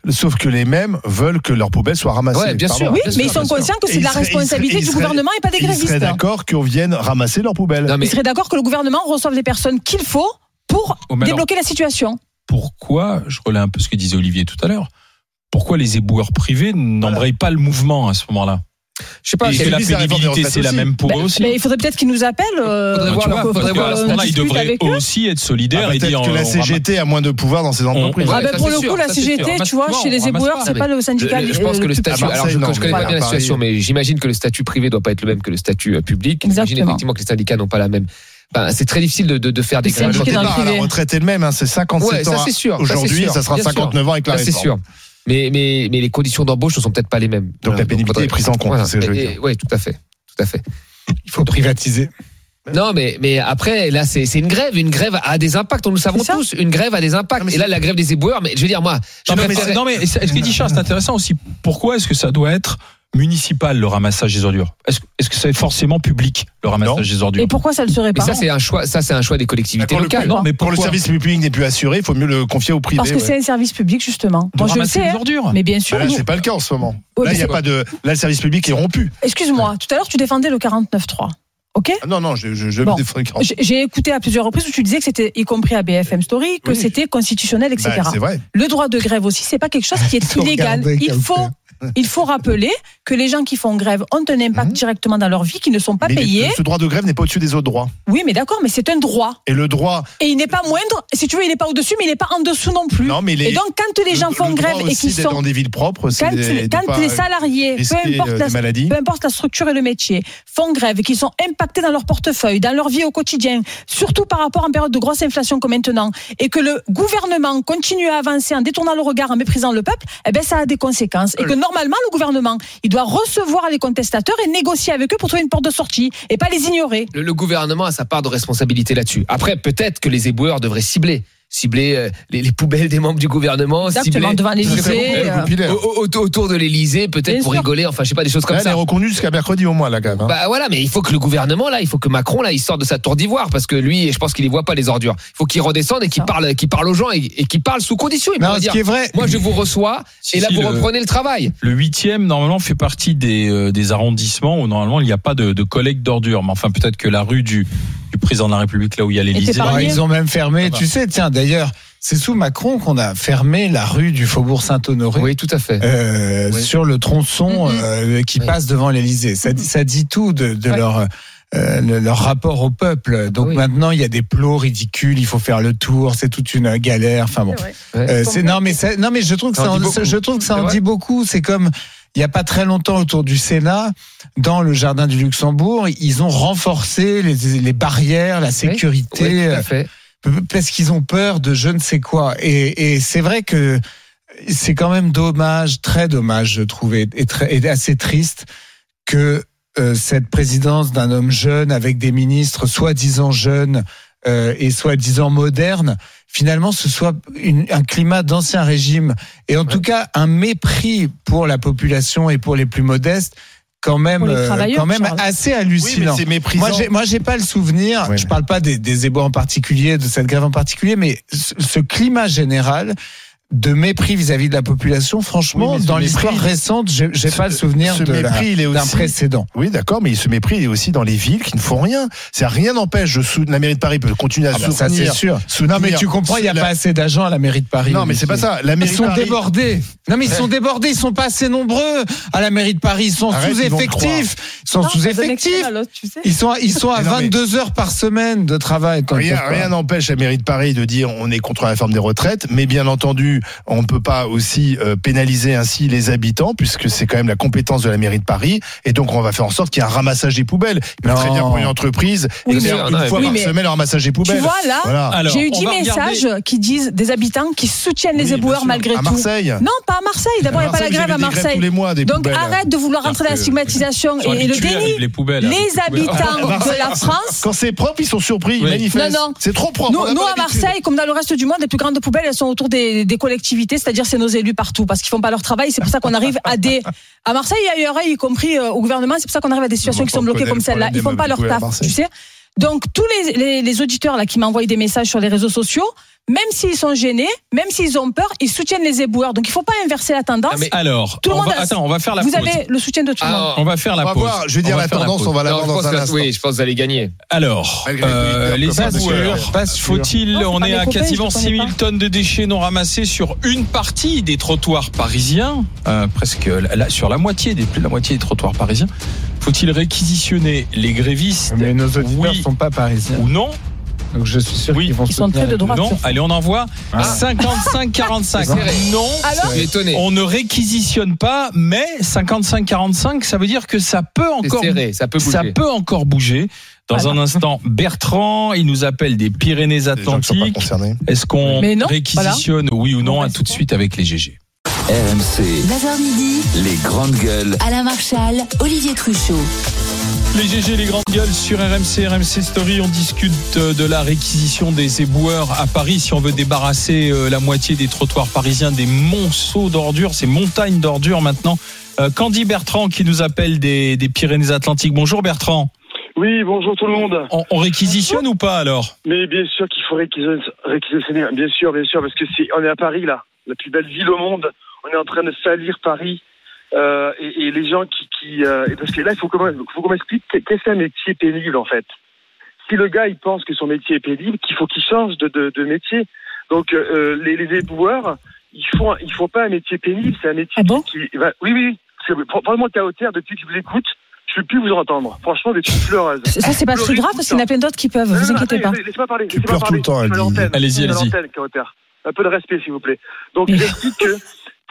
S2: sauf que les mêmes veulent que leurs poubelles soient ramassées.
S3: Bien sûr.
S4: Oui, mais ils sont conscients que c'est de la responsabilité du gouvernement et pas des grévistes.
S2: Ils seraient d'accord qu'on vienne ramasser leurs poubelles.
S4: Ils seraient d'accord que le gouvernement reçoive les personnes qu'il faut pour débloquer la situation.
S1: Pourquoi, je relais un peu ce que disait Olivier tout à l'heure, pourquoi les éboueurs privés n'embrayent pas le mouvement à ce moment-là
S3: je sais pas,
S2: c'est
S1: la pénibilité, c'est la même pour
S4: bah,
S1: eux aussi.
S4: Mais il faudrait peut-être qu'ils nous appellent. Euh,
S3: faudrait voir, faudrait voir,
S1: ils devraient aussi être solidaires ah,
S2: et
S1: dire.
S2: que la
S1: euh,
S2: CGT a moins de pouvoir dans ces entreprises.
S4: Ah, bah,
S3: on,
S4: pour le coup, la CGT, tu vois, chez les éboueurs, c'est pas le syndicat.
S3: Je pense que le statut. Alors, je connais pas la situation, mais j'imagine que le statut privé doit pas être le même que le statut euh, public. J'imagine effectivement que les syndicats n'ont pas la même. Ben, c'est très difficile de, faire des.
S2: Le départ à la retraite est le même, hein, c'est 57 ans.
S3: Hein.
S2: Aujourd'hui, ça, sera 59 ans avec la
S3: réforme. C'est sûr mais, mais, mais les conditions d'embauche ne sont peut-être pas les mêmes.
S2: Donc la pénibilité est prise en compte.
S3: Oui, tout à fait, tout à fait.
S5: Il faut privatiser.
S3: Non, mais, mais après, là, c'est une grève. Une grève a des impacts, on nous savons tous. Une grève a des impacts. Non, et là, la grève des éboueurs, mais je veux dire, moi.
S1: Non, mais, non, mais, ce que dit Charles, c'est intéressant aussi. Pourquoi est-ce que ça doit être municipal le ramassage des ordures Est-ce que c'est forcément public le ramassage des ordures
S4: Et pourquoi ça le serait
S3: Mais
S4: pas
S3: ça, c'est un choix, ça, c'est un choix des collectivités locales.
S2: non, mais pour le service public n'est plus assuré, il faut mieux le confier au privé.
S4: Parce que
S2: ouais.
S4: c'est un service public, justement.
S1: De
S4: Moi, je le sais.
S1: les
S4: hein.
S1: ordures
S4: Mais bien sûr.
S2: Bah là, c'est pas le cas en ce moment.
S4: Ouais,
S2: là, il y a pas de. Là, le service public est rompu.
S4: Excuse-moi, tout à l'heure, tu défendais le 49.3. OK
S2: Ah non, non, je, je, je
S4: Bon.
S2: me défends le 40.
S4: J'ai- écouté à plusieurs reprises où tu disais que c'était, y compris à BFM Story, que
S2: Oui.
S4: c'était constitutionnel, etc.
S2: Bah, c'est vrai.
S4: Le droit de grève aussi, c'est pas quelque chose qui est <laughs> illégal. Il faut. Il faut rappeler que les gens qui font grève ont un impact directement dans leur vie, qui ne sont pas.
S2: Mais
S4: payés.
S2: ce droit de grève n'est pas au-dessus des autres droits.
S4: Oui, mais d'accord, mais c'est un droit.
S2: Et le droit.
S4: Et il n'est pas moindre. Si tu veux, il n'est pas au-dessus, mais il n'est pas en dessous non plus.
S2: Non, mais les-
S4: Et donc, quand les
S2: le-
S4: gens
S2: le
S4: font grève et qu'ils sont
S2: dans des villes propres,
S4: quand,
S2: des-
S4: quand les salariés, peu
S2: risquer,
S4: importe,
S2: euh,
S4: la, peu importe la structure et le métier, font grève et qu'ils sont impactés dans leur portefeuille, dans leur vie au quotidien, surtout par rapport à une période de grosse inflation comme maintenant, et que le gouvernement continue à avancer en détournant le regard, en méprisant le peuple, eh ben ça a des conséquences. Et que normalement, le gouvernement, il doit recevoir les contestateurs et négocier avec eux pour trouver une porte de sortie, et pas les ignorer.
S3: Le, le gouvernement a sa part de responsabilité là-dessus. Après, peut-être que les éboueurs devraient cibler. Cibler euh, les, les poubelles des membres du gouvernement,
S4: Exactement,
S3: cibler
S4: devant l'Élysée, euh,
S3: Au- au- autour de l'Élysée, peut-être pour
S4: sûr.
S3: rigoler, enfin je sais pas des choses comme
S2: Là, elle est
S3: ça.
S2: reconnue jusqu'à mercredi au moins, la grève. hein.
S3: Bah voilà, mais il faut que le gouvernement là, il faut que Macron là, il sorte de sa tour d'ivoire parce que lui, je pense qu'il y voit pas les ordures. Il faut qu'il redescende et qu'il parle, qu'il parle aux gens et, et qu'il parle sous condition. Il
S5: Non, ce
S3: dire,
S5: qui est vrai-
S3: Moi, je vous reçois
S1: Si,
S3: et là
S1: si,
S3: vous
S1: le-
S3: reprenez le travail.
S1: Le huitième, normalement, fait partie des, euh, des arrondissements où, normalement, il n'y a pas de, de collecte d'ordures. Mais enfin, peut-être que la rue du président de la République, là où il y a l'Élysée.
S5: Ouais, ils ont même fermé,
S1: Ça va.
S5: tu sais, tiens, d'ailleurs, c'est sous Macron qu'on a fermé la rue du Faubourg Saint-Honoré.
S3: Oui, tout à fait.
S5: euh,
S3: Oui.
S5: sur le tronçon
S4: Mhm.
S5: euh, qui
S3: Oui.
S5: passe devant l'Élysée. Ça, dit- ça dit tout de, de
S4: Ouais.
S5: leur euh, le- leur rapport au peuple. Donc
S3: Oui.
S5: maintenant, il y a des plots ridicules, il faut faire le tour, c'est toute une galère. Enfin bon,
S3: Ouais.
S5: Euh, c'est non mais ça- non mais je trouve que
S3: Ça
S5: ça,
S3: en
S5: en,
S3: dit beaucoup.
S5: je trouve que ça en dit beaucoup. C'est comme il y a pas très longtemps autour du Sénat, dans le jardin du Luxembourg, ils ont renforcé les, les barrières, la sécurité.
S3: Oui, tout
S5: euh,
S3: à fait.
S5: parce qu'ils ont peur de je ne sais quoi. Et, et c'est vrai que c'est quand même dommage, très dommage, je trouve, et, et très- et assez triste que euh, cette présidence d'un homme jeune avec des ministres soi-disant jeunes euh, et soi-disant modernes, finalement, ce soit une- un climat d'ancien régime et en tout cas un mépris pour la population et pour les plus modestes. Quand même, euh, quand même
S4: Charles.
S5: assez
S2: Oui, mais
S5: hallucinant. Moi, j'ai, moi, j'ai pas le souvenir.
S2: Ouais.
S5: Je parle pas des, des éboueurs en particulier, de cette grève en particulier, mais ce, ce climat général de mépris vis-à-vis de la population, franchement,
S2: Oui,
S5: dans l'histoire récente, j'ai, pas le souvenir
S2: ce
S5: de la-
S2: mépris, il est
S5: d'un précédent.
S2: Oui, d'accord, mais ce mépris il est aussi dans les villes qui ne font rien. C'est rien n'empêche la mairie de Paris peut continuer à
S5: Ah bah, ça,
S2: soutenir.
S5: c'est sûr.
S2: soutenir-
S5: Non, mais tu comprends, il n'y a
S2: la-
S5: pas assez d'agents à la mairie de Paris.
S2: Non, mais c'est pas ça. La mairie
S5: Ils sont
S2: Paris-
S5: débordés. Non, mais ils sont débordés. Ils sont pas assez nombreux à la mairie de Paris. Ils sont
S2: Arrête, te
S5: sous-effectifs. Ils sont
S4: Non, ça tu sais.
S5: Ils sont, ils sont à
S2: Mais non, mais-
S5: 22 heures par semaine de travail.
S2: rien n'empêche la mairie de Paris de dire on est contre la réforme des retraites, mais bien entendu, on ne peut pas aussi euh, pénaliser ainsi les habitants, puisque c'est quand même la compétence de la mairie de Paris, et donc on va faire en sorte qu'il y ait un ramassage des poubelles. Il peut très bien pour une entreprise
S4: Oui,
S2: et
S4: mais-
S2: faire
S3: non,
S2: une fois
S4: oui,
S2: par
S4: mais-
S2: semaine le ramassage des poubelles.
S4: Tu vois là,
S2: Voilà.
S4: J'ai eu
S1: on
S4: 10
S1: va regarder-
S4: messages qui disent des habitants qui soutiennent les
S2: Oui,
S4: éboueurs malgré
S2: à
S4: tout.
S2: Marseille.
S4: Non, pas à Marseille. D'abord, il n'y a pas la grève à
S2: des
S4: Marseille.
S2: tous les mois, des
S4: Donc
S2: poubelles.
S4: arrête de vouloir rentrer dans la stigmatisation et, le déni.
S1: les poubelles,
S4: habitants
S2: À
S4: de la France.
S2: Quand c'est propre, ils sont surpris, ils manifestent.
S4: Non, non.
S2: C'est trop propre.
S4: Nous, à. Marseille, comme dans le reste du monde, les plus grandes poubelles, elles sont autour des, des collectivités, c'est-à-dire c'est nos élus partout, parce qu'ils font pas leur travail. C'est pour ça qu'on arrive à des, <laughs> à Marseille et ailleurs, y compris euh, au gouvernement, c'est pour ça qu'on arrive à des situations qui sont
S2: on
S4: bloquées comme
S2: le
S4: celle-là. Ils font pas leur taf, tu sais. Donc tous les, les, les auditeurs là qui m'envoient des messages sur les réseaux sociaux, même s'ils sont gênés, même s'ils ont peur, ils soutiennent les éboueurs. Donc il faut pas inverser la tendance.
S3: Ah, mais-
S1: Alors,
S4: Tout le
S1: on
S4: monde
S1: va,
S4: a-
S1: attends, on va faire la
S4: Vous
S1: pause.
S4: avez le soutien de tout le monde.
S3: Ah,
S1: On va faire
S2: On
S1: la
S2: va
S1: pause.
S2: voir, je vais dire
S1: On va
S2: la tendance, on va la voir dans un instant.
S3: oui, je pense que vous allez gagner.
S1: Alors, euh, les éboueurs, faut-il, on est à quasiment
S4: je les connais
S1: 6000 tonnes de déchets non ramassés sur une partie des trottoirs parisiens, euh, presque sur la moitié, des, plus de la moitié des trottoirs parisiens. Faut-il réquisitionner les grévistes?
S5: Mais nos auditeurs
S1: Oui.
S5: sont pas parisiens.
S1: ou non?
S5: Donc je suis sûr
S1: Oui.
S5: qu'ils vont
S4: Ils sont très de droite.
S1: Non,
S4: sur-
S1: allez, on envoie
S5: Ah.
S1: 55-45.
S3: C'est serré.
S1: Non,
S4: Alors
S3: étonné.
S1: on ne réquisitionne pas, mais 55-45, ça veut dire que ça peut encore
S3: serré, ça peut bouger.
S1: Ça peut encore bouger. Dans un instant, Bertrand, il nous appelle des Pyrénées-Atlantiques.
S2: concernés.
S1: Est-ce qu'on réquisitionne, oui ou non, à tout de suite avec les GG
S6: RMC.
S10: Bazar midi.
S6: Les grandes gueules.
S10: Alain Marchal, Olivier Truchot.
S1: Les GG, les grandes gueules sur RMC, RMC Story. On discute euh, de la réquisition des éboueurs à Paris. Si on veut débarrasser euh, la moitié des trottoirs parisiens des monceaux d'ordures, ces montagnes d'ordures maintenant. Euh, Candy Bertrand qui nous appelle des, Pyrénées-Atlantiques. Bonjour Bertrand.
S25: Oui, bonjour tout le monde.
S1: On, réquisitionne ou pas alors?
S25: Mais bien sûr qu'il faut réquisitionner, bien sûr, bien sûr, parce que on est à Paris là, la plus belle ville au monde on est en train de salir Paris. Euh, et, les gens qui, euh, parce que là, il faut qu'on m'explique qu'est-ce qu'un métier pénible en fait. Si le gars il pense que son métier est pénible, qu'il faut qu'il change de, de, métier. Donc euh, les, éboueurs, ils font ils font pas un métier pénible, c'est un métier ah bon qui, va, oui oui, c'est vraiment caotaire depuis que je vous écoute. Je ne peux plus vous entendre. Franchement, des petites pleureuses.
S4: Ça, c'est pas très grave parce qu'il y en a plein d'autres qui peuvent. Ne vous inquiétez pas.
S25: Laissez-moi parler.
S2: Tu
S25: laissez
S2: pleures parler. tout le temps,
S1: Allez-y, allez-y.
S25: Un peu de respect, s'il vous plaît. Donc, j'explique que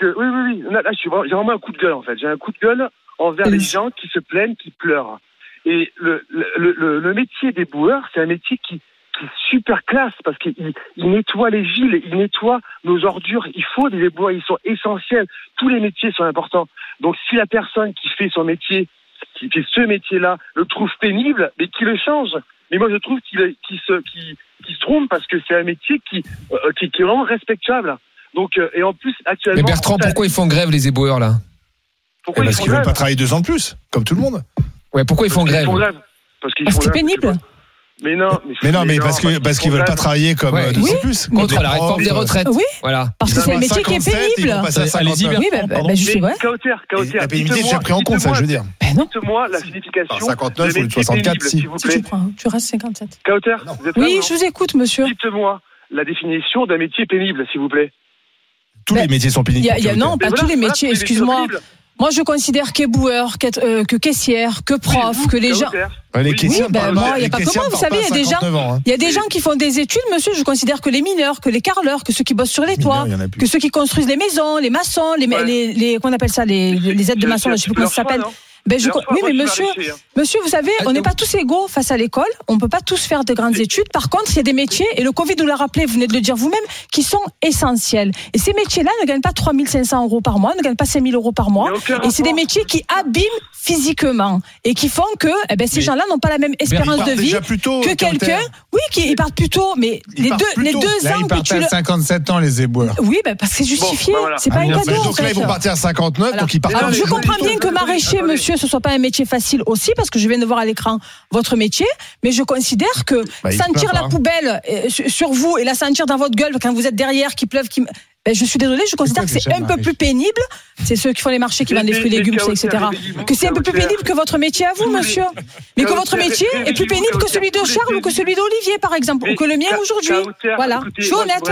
S25: oui, oui, oui. Là, j'ai vraiment un coup de gueule en fait. J'ai un coup de gueule envers les gens qui se plaignent, qui pleurent. Et le, métier des boueurs, c'est un métier qui, est super classe parce qu'il nettoie les villes, il nettoie nos ordures. Il faut des boueurs, ils sont essentiels. Tous les métiers sont importants. Donc si la personne qui fait son métier, qui fait ce métier-là, le trouve pénible, mais qui le change. Mais moi, je trouve qu'il se, qu trompe parce que c'est un métier qui euh, est vraiment respectable. Donc, euh, et en plus, actuellement.
S3: Mais Bertrand, pourquoi ils font grève, les éboueurs, là
S25: pourquoi
S2: eh
S25: ben, Parce
S2: qu'ils ne
S25: veulent
S2: pas travailler deux ans de plus, comme tout le monde.
S3: Ouais, pourquoi ils font grève,
S25: Parce qu'ils
S4: ah, c'est pénible.
S25: Mais non, mais,
S2: non, mais parce que parce qu'ils veulent pas travailler comme
S3: ouais.
S2: Euh,
S4: oui,
S2: plus
S3: contre la réforme des
S2: euh,
S3: retraites.
S4: Oui.
S3: Voilà.
S4: Parce que c'est
S2: le
S4: métier qui est pénible.
S1: Allez-y,
S4: oui,
S25: bah, bah
S2: juste, La pénibilité pris en compte, ça, je veux dire.
S4: Bah,
S25: dites-moi la signification.
S2: 59 ou 64,
S25: s'il vous plaît.
S4: Tu restes 57.
S25: Cautère.
S4: Oui, je vous écoute, monsieur.
S25: Dites-moi la définition d'un métier pénible, s'il vous plaît
S2: tous les métiers sont pénibles.
S4: Non, pas tous les métiers, excuse-moi. Moi, je considère qu'éboueur, que, euh, que caissière, que prof, que les gens.
S2: Les
S25: oui,
S4: ben, il n'y a pas que moi. Vous savez, il y a des gens, qui font des études, monsieur. Je considère que les mineurs, que les carleurs, que ceux qui bossent sur les toits, que ceux qui construisent les maisons, les maçons, les, les, appelle ça, aides de maçons, je sais plus comment ça s'appelle. Ben, oui, mais monsieur, monsieur, vous savez, on n'est pas tous égaux face à l'école. On ne peut pas tous faire de grandes études. Par contre, il y a des métiers, et le Covid nous l'a rappelé, vous venez de le dire vous-même, qui sont essentiels. Et ces métiers-là ne gagnent pas 3500 euros par mois, ne gagnent pas 5000 euros par mois. Et c'est des métiers qui abîment physiquement et qui font que eh ben, ces gens-là n'ont pas la même espérance de vie que quelqu'un. Oui, qui, ils partent plus tôt, mais les deux, les deux
S5: là,
S4: ans.
S5: Ils partent à 57 ans, les éboueurs.
S4: Oui, ben, parce que c'est justifié.
S25: Bon, ben voilà.
S4: C'est pas
S5: ah,
S4: un cadeau.
S2: Donc là, ils vont partir à 59, donc ils partent
S4: Alors, je comprends bien que maraîcher, monsieur, que ce soit pas un métier facile aussi, parce que je viens de voir à l'écran votre métier, mais je considère que sentir la poubelle euh, sur vous et la sentir dans votre gueule quand vous êtes derrière, qu'il pleuve, qu'il... Ben, je suis désolée, je considère que c'est un peu plus pénible. C'est ceux qui font les marchés qui vendent des fruits,
S25: et
S4: légumes, etc. Que c'est un peu plus pénible que votre métier à vous, monsieur. <laughs> Mais que votre métier est plus pénible que celui de Charles ou que celui d'Olivier, par exemple, ou que le mien aujourd'hui. Voilà, je suis honnête.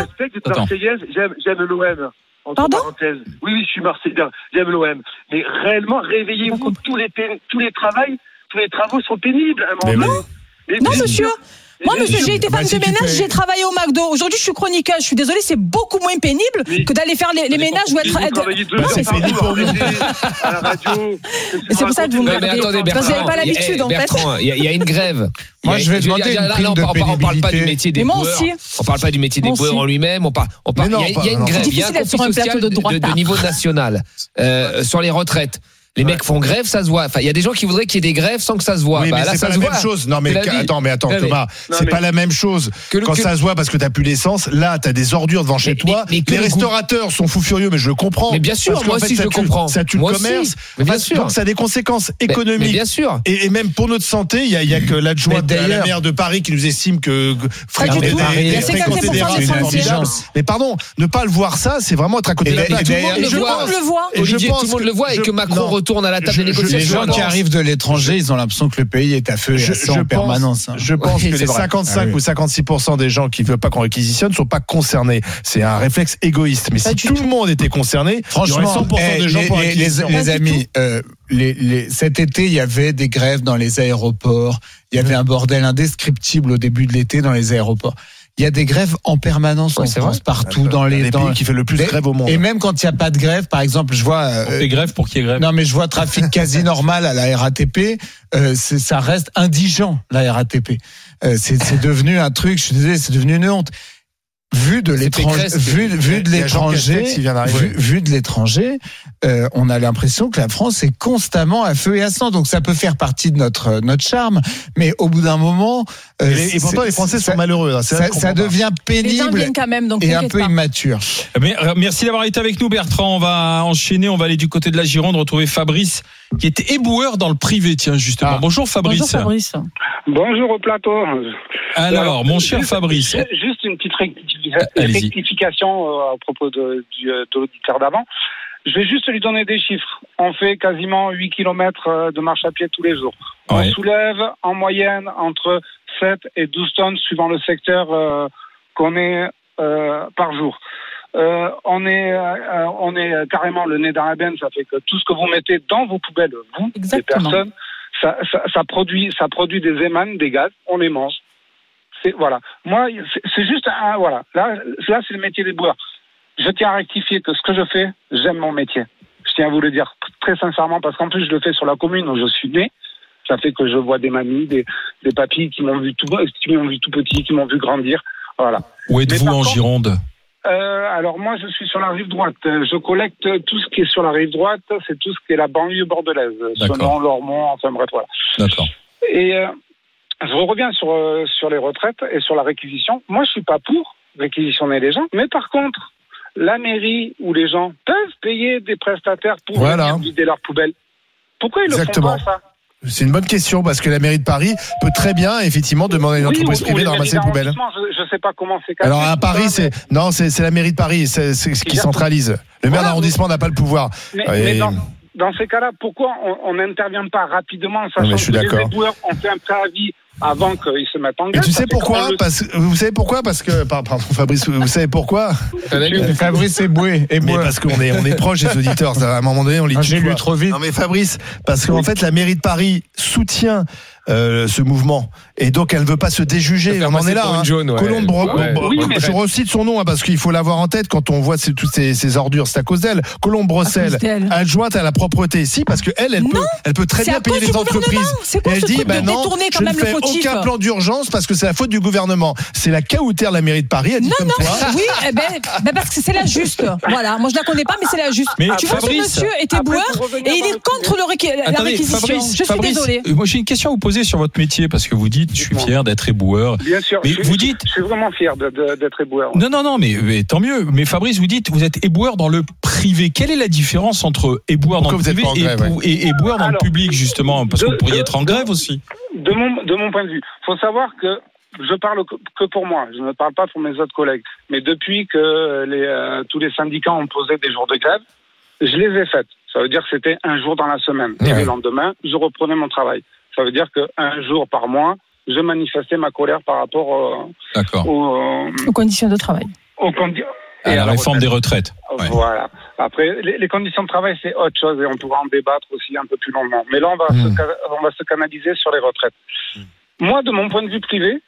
S25: J'aime l'OM. Entre
S4: Pardon.
S25: Oui, oui, je suis marseillais, j'aime l'OM. Mais réellement, réveillez-vous, tous les, tous les travaux, tous les travaux sont pénibles. À un moment.
S2: Mais,
S25: mais,
S4: non, monsieur, moi, monsieur, j'ai été femme de ménage, j'ai travaillé au McDo. Aujourd'hui, je suis chroniqueur. Je suis désolée, c'est beaucoup moins pénible que d'aller faire les, ménages ou être. Non, <laughs> mais c'est pour C'est pour ça que vous me regardez. Vous n'avez pas l'habitude,
S3: eh,
S4: en fait.
S3: Il y a une grève. <laughs>
S5: Moi, je vais demander.
S3: On
S5: ne
S3: parle pas du métier des boueurs. On parle pas du métier des boueurs en lui-même. Il y a une grève. Il y a un conflit
S4: de
S3: niveau national euh, sur les retraites. Les mecs font grève, ça se voit. Enfin, il y a des gens qui voudraient qu'il y ait des grèves sans que ça se voit. Bah,
S2: c'est pas la même chose. Non, mais attends, mais attends, Thomas, c'est pas la même chose. Quand ça se voit parce que t'as plus d'essence, là, t'as des ordures devant chez toi. Les restaurateurs sont fous furieux, mais je le comprends.
S3: Mais bien sûr, moi aussi, je comprends.
S2: Ça tue le commerce.
S3: Bien sûr.
S2: Donc, ça a des conséquences économiques.
S3: bien sûr.
S2: Et, même pour notre santé, il y, a, que
S5: l'adjoint
S2: de la maire de Paris qui nous estime que fréquenter des Mais pardon, ne pas le voir ça, c'est vraiment être à côté de la.
S3: Tout le monde
S4: voit.
S2: Je
S3: le voit et que Macron retourne à la table des
S2: négociations.
S5: Les gens qui arrivent de l'étranger, ils ont l'impression que le pays est à feu et à sang en permanence. Hein.
S2: Je pense que les 55
S5: ah
S2: ou 56% des gens qui ne veulent pas qu'on réquisitionne ne sont pas concernés. C'est un réflexe égoïste. Mais si tout le monde était concerné,
S5: franchement,
S2: 100% des eh, gens
S5: les,
S2: pour
S5: les, amis, euh, cet été, il y avait des grèves dans les aéroports. Il y avait un bordel indescriptible au début de l'été dans les aéroports il y a des grèves en permanence en France, partout dans les,
S2: les pays qui fait le plus de grève au monde.
S5: Et même quand il n'y a pas de grève, par exemple, je vois euh,
S1: des grèves pour qu'il y ait grève.
S5: Non, mais je vois trafic <laughs> quasi normal à la RATP, euh, ça reste indigent la RATP. Euh, c'est devenu un truc, je suis désolé, c'est devenu une honte vu de l'étranger, vu, vu de l'étranger, vu, vu de l'étranger, euh, on a l'impression que la France est constamment à feu et à sang. Donc ça peut faire partie de notre notre charme, mais au bout d'un moment, euh,
S2: Et, et pourtant, les Français
S5: ça-
S2: sont malheureux. hein. C'est
S5: Ça, ça devient
S4: Les gens
S5: pénible
S4: viennent quand même, donc
S5: et un peu
S4: pas.
S5: immature.
S1: Mais, euh, merci d'avoir été avec nous, Bertrand. On va enchaîner. On va aller du côté de la Gironde retrouver Fabrice, qui était éboueur dans le privé. Tiens, justement. Bonjour, Fabrice.
S4: Bonjour Fabrice.
S23: Bonjour au plateau.
S1: Alors, mon cher
S23: juste-
S1: Fabrice.
S23: ju- Juste une petite
S1: Allez-y.
S23: rectification euh, à propos de, du, euh, de l'auditeur d'avant. Je vais juste lui donner des chiffres. On fait quasiment 8 km de marche à pied tous les jours. On soulève en moyenne entre 7 et 12 tonnes suivant le secteur euh, qu'on est euh, par jour. Euh, on est euh, on est carrément le nez dans la benne, ça fait que tout ce que vous mettez dans vos poubelles, vous,
S4: Exactement.
S23: les personnes, ça, ça, ça produit ça produit des émanes, des gaz, on les mange. C'est voilà. Moi, c'est- juste un voilà. Là, là, c'est le métier des boueurs. Je tiens à rectifier que ce que je fais, j'aime mon métier. Je tiens à vous le dire très sincèrement parce qu'en plus je le fais sur la commune où je suis né. Ça fait que je vois des mamies, des, des papis qui m'ont vu tout qui m'ont vu tout petit, qui m'ont vu grandir. Voilà.
S1: Où êtes-vous en
S23: contre-
S1: Gironde?
S23: Euh, alors moi, je suis sur la rive droite. Je collecte tout ce qui est sur la rive droite. C'est tout ce qui est la banlieue bordelaise. Senon, Lormont, enfin bref, voilà.
S1: D'accord.
S23: Et euh, je reviens sur euh, sur les retraites et sur la réquisition. Moi, je suis pas pour réquisitionner les gens, mais par contre, la mairie ou les gens peuvent payer des prestataires pour
S2: Voilà.
S23: vider leurs poubelles. Pourquoi ils
S2: Exactement.
S23: le font pas ça?
S2: C'est une bonne question parce que la mairie de Paris peut très bien, effectivement, demander à une
S23: Oui,
S2: entreprise privée de ramasser les poubelles.
S23: Je, je sais pas comment c'est.
S2: Alors à Paris, c'est non, c'est la mairie de Paris, c'est c'est ce qui centralise. Le maire
S23: Voilà,
S2: d'arrondissement n'a pas le pouvoir.
S23: Mais,
S2: Et-
S23: mais dans, dans ces cas-là, pourquoi on- on n'intervient pas rapidement,
S2: mais
S23: sachant
S2: je suis
S23: que les
S2: d'accord.
S23: éboueurs ont fait un préavis avant qu'ils se mettent en
S2: Et
S23: grève
S2: tu
S23: ça
S2: sais pourquoi
S23: le-
S2: Parce vous savez pourquoi Parce que par- pardon Fabrice, vous savez pourquoi
S5: Fabrice est boué. est
S2: Mais parce qu'on est on est proche des auditeurs. À un moment donné, on les
S5: Ah, J'ai lu trop vite.
S2: Non mais Fabrice, parce qu'en fait la mairie de Paris soutient euh, ce mouvement et donc elle ne veut pas se déjuger. On en est là. hein.
S3: jaune, ouais.
S2: Colombe Bro-
S3: Ouais.
S2: Bro-
S23: Oui, mais-
S2: je recite son nom hein, parce qu'il faut l'avoir en tête quand on voit ces- toutes ces, ces ordures. C'est à cause d'elle. Colombe Brossel, adjointe à la propreté. Si, parce que elle, elle peut, elle peut très bien payer les entreprises.
S4: quoi
S2: Et elle dit, bah non, je ne fais
S4: fautif
S2: aucun plan d'urgence parce que c'est la faute du gouvernement. C'est la caoutère de la mairie de Paris. Elle dit
S4: Non,
S2: comme
S4: non,
S2: toi. <laughs>
S4: oui, eh ben, ben parce que c'est la juste. Voilà, moi je la connais pas, mais c'est la juste.
S1: Mais
S4: tu vois, ce
S1: Fabrice,
S4: monsieur était boueur et il est contre la
S1: Attendez,
S4: réquisition.
S1: Fabrice,
S4: je suis désolée.
S1: euh, moi j'ai une question à vous poser sur votre métier parce que vous dites, je suis fier d'être éboueur.
S23: Bien sûr.
S1: Mais
S23: je,
S1: vous
S23: je-
S1: dites-
S23: Je suis vraiment fier d'être éboueur.
S1: Non, non, non, mais, mais tant mieux. Mais Fabrice, vous dites, vous êtes éboueur dans le privé. Quelle est la différence entre éboueur dans le
S2: Pourquoi vous êtes
S1: privé et,
S2: grève,
S1: ébou- et éboueur dans
S23: Alors,
S1: le public, justement? Parce que vous pourriez
S23: de-
S1: être en grève aussi.
S23: De mon, de mon point de vue, faut savoir que je parle que que pour moi, je ne parle pas pour mes autres collègues. Mais depuis que les, euh, tous les syndicats ont posé des jours de grève, je les ai faites. Ça veut dire que c'était un jour dans la semaine. Et
S2: Ouais.
S23: le lendemain, je reprenais mon travail. Ça veut dire qu'un jour par mois, je manifestais ma colère par rapport euh, euh,
S4: Aux conditions de travail.
S23: aux condi-
S1: À
S23: et
S1: la
S23: à la
S1: réforme
S23: retraite.
S1: des retraites. Ouais.
S23: Voilà. Après, les, les conditions de travail, c'est autre chose et on pourra en débattre aussi un peu plus longuement. Mais là, on va,
S2: Hmm.
S23: se, ca- on va se canaliser sur les retraites. Moi, de mon point de vue privé,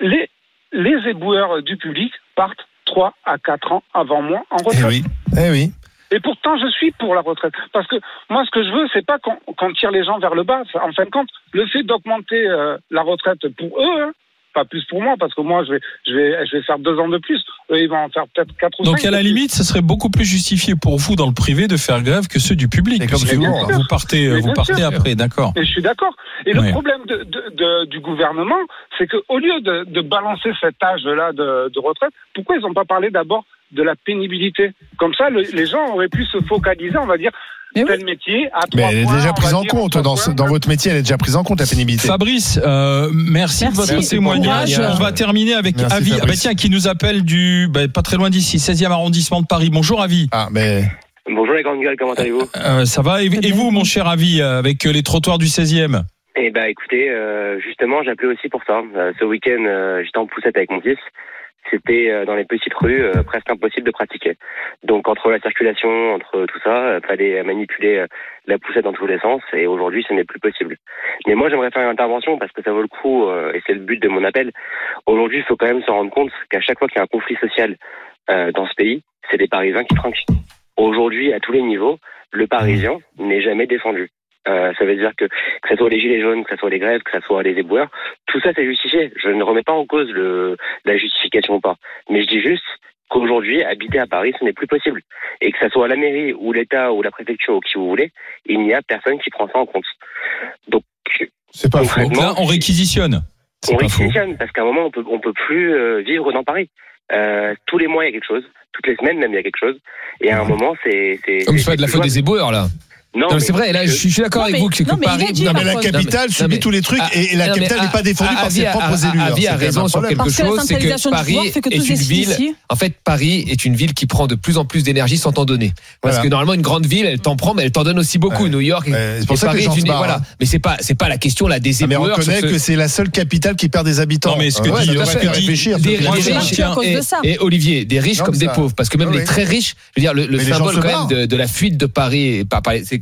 S23: les, les éboueurs du public partent 3 à 4 ans avant moi en
S2: Eh
S23: retraite.
S2: oui, eh oui.
S23: Et pourtant, je suis pour la retraite. Parce que moi, ce que je veux, c'est pas qu'on tire les gens vers le bas. En fin de compte, le fait d'augmenter euh, la retraite pour eux, hein, pas plus pour moi, parce que moi, je vais, je vais, je vais faire deux ans de plus. Eux, ils vont en faire peut-être quatre ou
S1: Donc
S23: cinq
S1: à la limite, ce serait beaucoup plus justifié pour vous dans le privé de faire grève que ceux du public.
S2: Comme
S1: vous, vous partez,
S23: Mais
S1: vous partez
S23: sûr.
S1: après, d'accord.
S23: Et je suis d'accord. Et le problème de, de- de- du gouvernement, c'est qu'au lieu de, de balancer cet âge-là de, de retraite, pourquoi ils n'ont pas parlé d'abord de la pénibilité Comme ça, le- les gens auraient pu se focaliser, on va dire,
S4: Mais oui.
S23: métier à
S2: Mais elle est déjà prise en
S23: dire,
S2: compte dans, ce- dans votre métier. Elle est déjà prise en compte la pénibilité.
S1: Fabrice, euh, merci, de
S4: Merci,
S1: votre témoignage. On va terminer avec
S2: Merci,
S1: Avi, ah, bah, tiens, qui nous appelle du bah, pas très loin d'ici, 16e arrondissement de Paris. Bonjour Avi.
S2: Ah mais
S9: Bonjour les grandes gueules, comment allez-vous
S1: Euh, ça va et, et vous, mon cher Avi, euh, avec euh, les trottoirs du 16e
S9: Eh ben écoutez, euh, justement, j'appelais aussi pour ça. Euh, ce week-end, euh, j'étais en poussette avec mon fils. C'était euh, dans les petites rues euh, presque impossible de pratiquer. Donc entre la circulation, entre tout ça, euh, fallait manipuler euh, la poussette dans tous les sens. Et aujourd'hui, ce n'est plus possible. Mais moi, j'aimerais faire une intervention parce que ça vaut le coup euh, et c'est le but de mon appel. Aujourd'hui, il faut quand même se rendre compte qu'à chaque fois qu'il y a un conflit social euh, dans ce pays, c'est les Parisiens qui trinquent. Aujourd'hui, à tous les niveaux, le Parisien n'est jamais défendu.
S26: Euh, ça veut dire que que ce soit les gilets jaunes, que ce soit les grèves, que ce soit les éboueurs, tout ça c'est justifié. Je ne remets pas en cause le, la justification ou pas. Mais je dis juste qu'aujourd'hui, habiter à Paris, ce n'est plus possible. Et que ce soit la mairie ou l'État ou la préfecture ou qui vous voulez, il n'y a personne qui prend ça en compte. Donc,
S2: c'est pas
S1: faux. Là, on réquisitionne.
S26: on réquisitionne parce qu'à un moment, on peut, on peut plus euh, vivre dans Paris. Euh, tous les mois, il y a quelque chose. Toutes les semaines, même, il y a quelque chose. Et à un moment, c'est. c'est
S3: Comme c'est pas
S26: c'est
S3: de la faute des éboueurs, là.
S26: Non,
S3: c'est vrai, là, je suis, je suis d'accord avec vous que, que
S26: non, a
S3: Paris.
S2: Non, mais
S26: par
S2: la capitale
S3: Non,
S2: subit
S3: mais-
S2: tous les trucs et, et la
S3: mais
S2: capitale n'est pas défendue par
S3: Avi
S2: ses propres élus.
S3: Avi
S2: alors
S3: a
S2: c'est
S3: raison sur quelque
S4: Parce que la
S3: chose, c'est que Paris
S4: que
S3: est une ville.
S4: ici.
S3: En fait, Paris est une ville qui prend de plus en plus d'énergie sans t'en donner. Parce
S2: Voilà.
S3: que normalement, une grande ville, elle t'en prend, mais elle t'en donne aussi beaucoup.
S2: Ouais.
S3: New York,
S2: Ouais, c'est pour
S3: et
S2: ça que
S3: voilà.
S2: hein.
S3: Mais c'est pas, c'est pas la question là des
S2: Ah, mais on reconnaît que c'est la seule capitale qui perd des habitants.
S1: Non, mais ce que
S2: Ah
S1: que
S2: réfléchir.
S3: et,
S4: de ça.
S3: et Olivier, des riches comme des pauvres, parce que même
S2: Ah
S3: les très riches, je veux dire, le, symbole quand même de, de la fuite de Paris,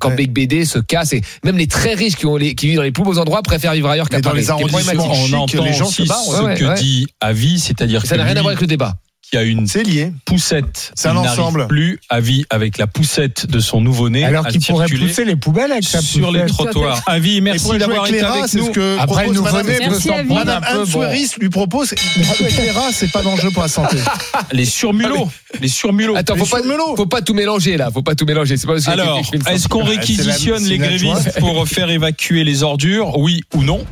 S3: quand Big BD se casse, et même les très riches qui ont les, qui vivent dans les plus beaux endroits préfèrent vivre ailleurs qu'à
S2: dans
S3: Paris.
S2: les arrondissements,
S1: on entend
S2: les gens se
S1: aussi
S2: barrent,
S1: ce
S3: ouais,
S1: que
S3: ouais.
S1: dit Avi, c'est-à-dire que
S3: Ça n'a rien à voir avec le débat.
S1: Qui a une
S2: C'est lié.
S1: poussette,
S2: C'est un ensemble.
S1: plus Avi avec la poussette de son nouveau-né
S5: Alors
S1: à
S5: qu'il pourrait pousser les poubelles avec sa
S1: sur les trottoirs. Avi,
S2: Et pour
S1: merci d'avoir été
S2: les rats,
S1: avec
S2: c'est
S1: nous.
S2: ce que
S5: Après, le
S2: propose
S5: nouveau-né
S2: Madame. Souris lui propose <laughs> rats, c'est pas dangereux pour la santé. <laughs>
S1: Les surmulots, les surmulots.
S3: Attends, faut pas, faut pas tout mélanger là, faut pas tout mélanger. C'est pas
S1: Alors, est-ce qu'on
S3: sortie.
S1: réquisitionne les grévistes pour <laughs> faire évacuer les ordures Oui ou non?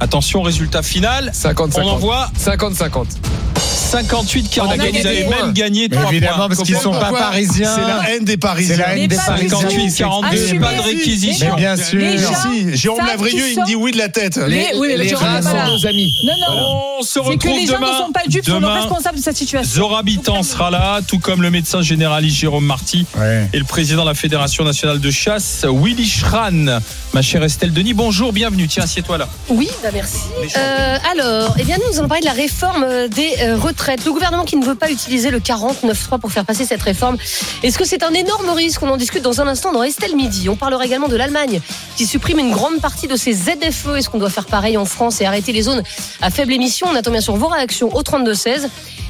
S1: Attention, résultat final.
S3: 50
S1: On envoie
S3: 50 50.
S1: 58
S3: On a
S1: 42
S3: gagné
S1: Vous avez
S3: des points.
S1: même gagné 3
S5: évidemment,
S1: points.
S5: parce qu'ils sont pas parisiens.
S2: C'est la haine des Parisiens.
S5: C'est la haine des
S4: pas
S5: Parisiens.
S1: 58 42
S4: Assumez.
S1: pas de réquisition.
S5: Mais bien sûr.
S2: Merci. Jérôme Lavrieux, il me dit oui de la tête.
S4: Les- oui, mais
S3: les rats sont nos amis.
S4: Non, non.
S1: On se
S4: C'est que
S1: retrouve
S4: les gens
S1: demain.
S4: ne sont pas dupes, sont
S1: Demain,
S4: responsables de cette situation.
S1: Zora Bitan sera là, tout comme le médecin généraliste Jérôme Marty
S5: Ouais.
S1: et le président de la Fédération nationale de chasse, Willy Schran. Ma chère Estelle Denis, bonjour, bienvenue. Tiens, assieds-toi là.
S27: Oui, bah merci. Euh, alors, eh bien, nous allons parler de la réforme euh, des euh, retraites. Le gouvernement qui ne veut pas utiliser le 49.3 pour faire passer cette réforme. Est-ce que c'est un énorme risque? On en discute dans un instant dans Estelle Midi. On parlera également de l'Allemagne qui supprime une grande partie de ses ZFE. Est-ce qu'on doit faire pareil en France et arrêter les zones à faible émission? On attend bien sûr vos réactions au 32-16.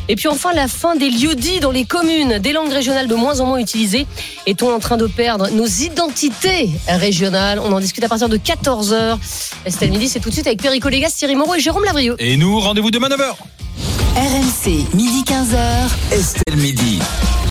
S27: Et puis enfin, la fin des lieux-dits dans les communes, des langues régionales de moins en moins utilisées. Est-on en train de perdre nos identités régionales? On en discute à partir de 14h. Estelle Midi, c'est tout de suite avec Perico Légas, Thierry Moreau et Jérôme Lavrieux.
S1: Et nous, rendez-vous demain 9h.
S10: RMC, midi 15h.
S6: Estelle Midi.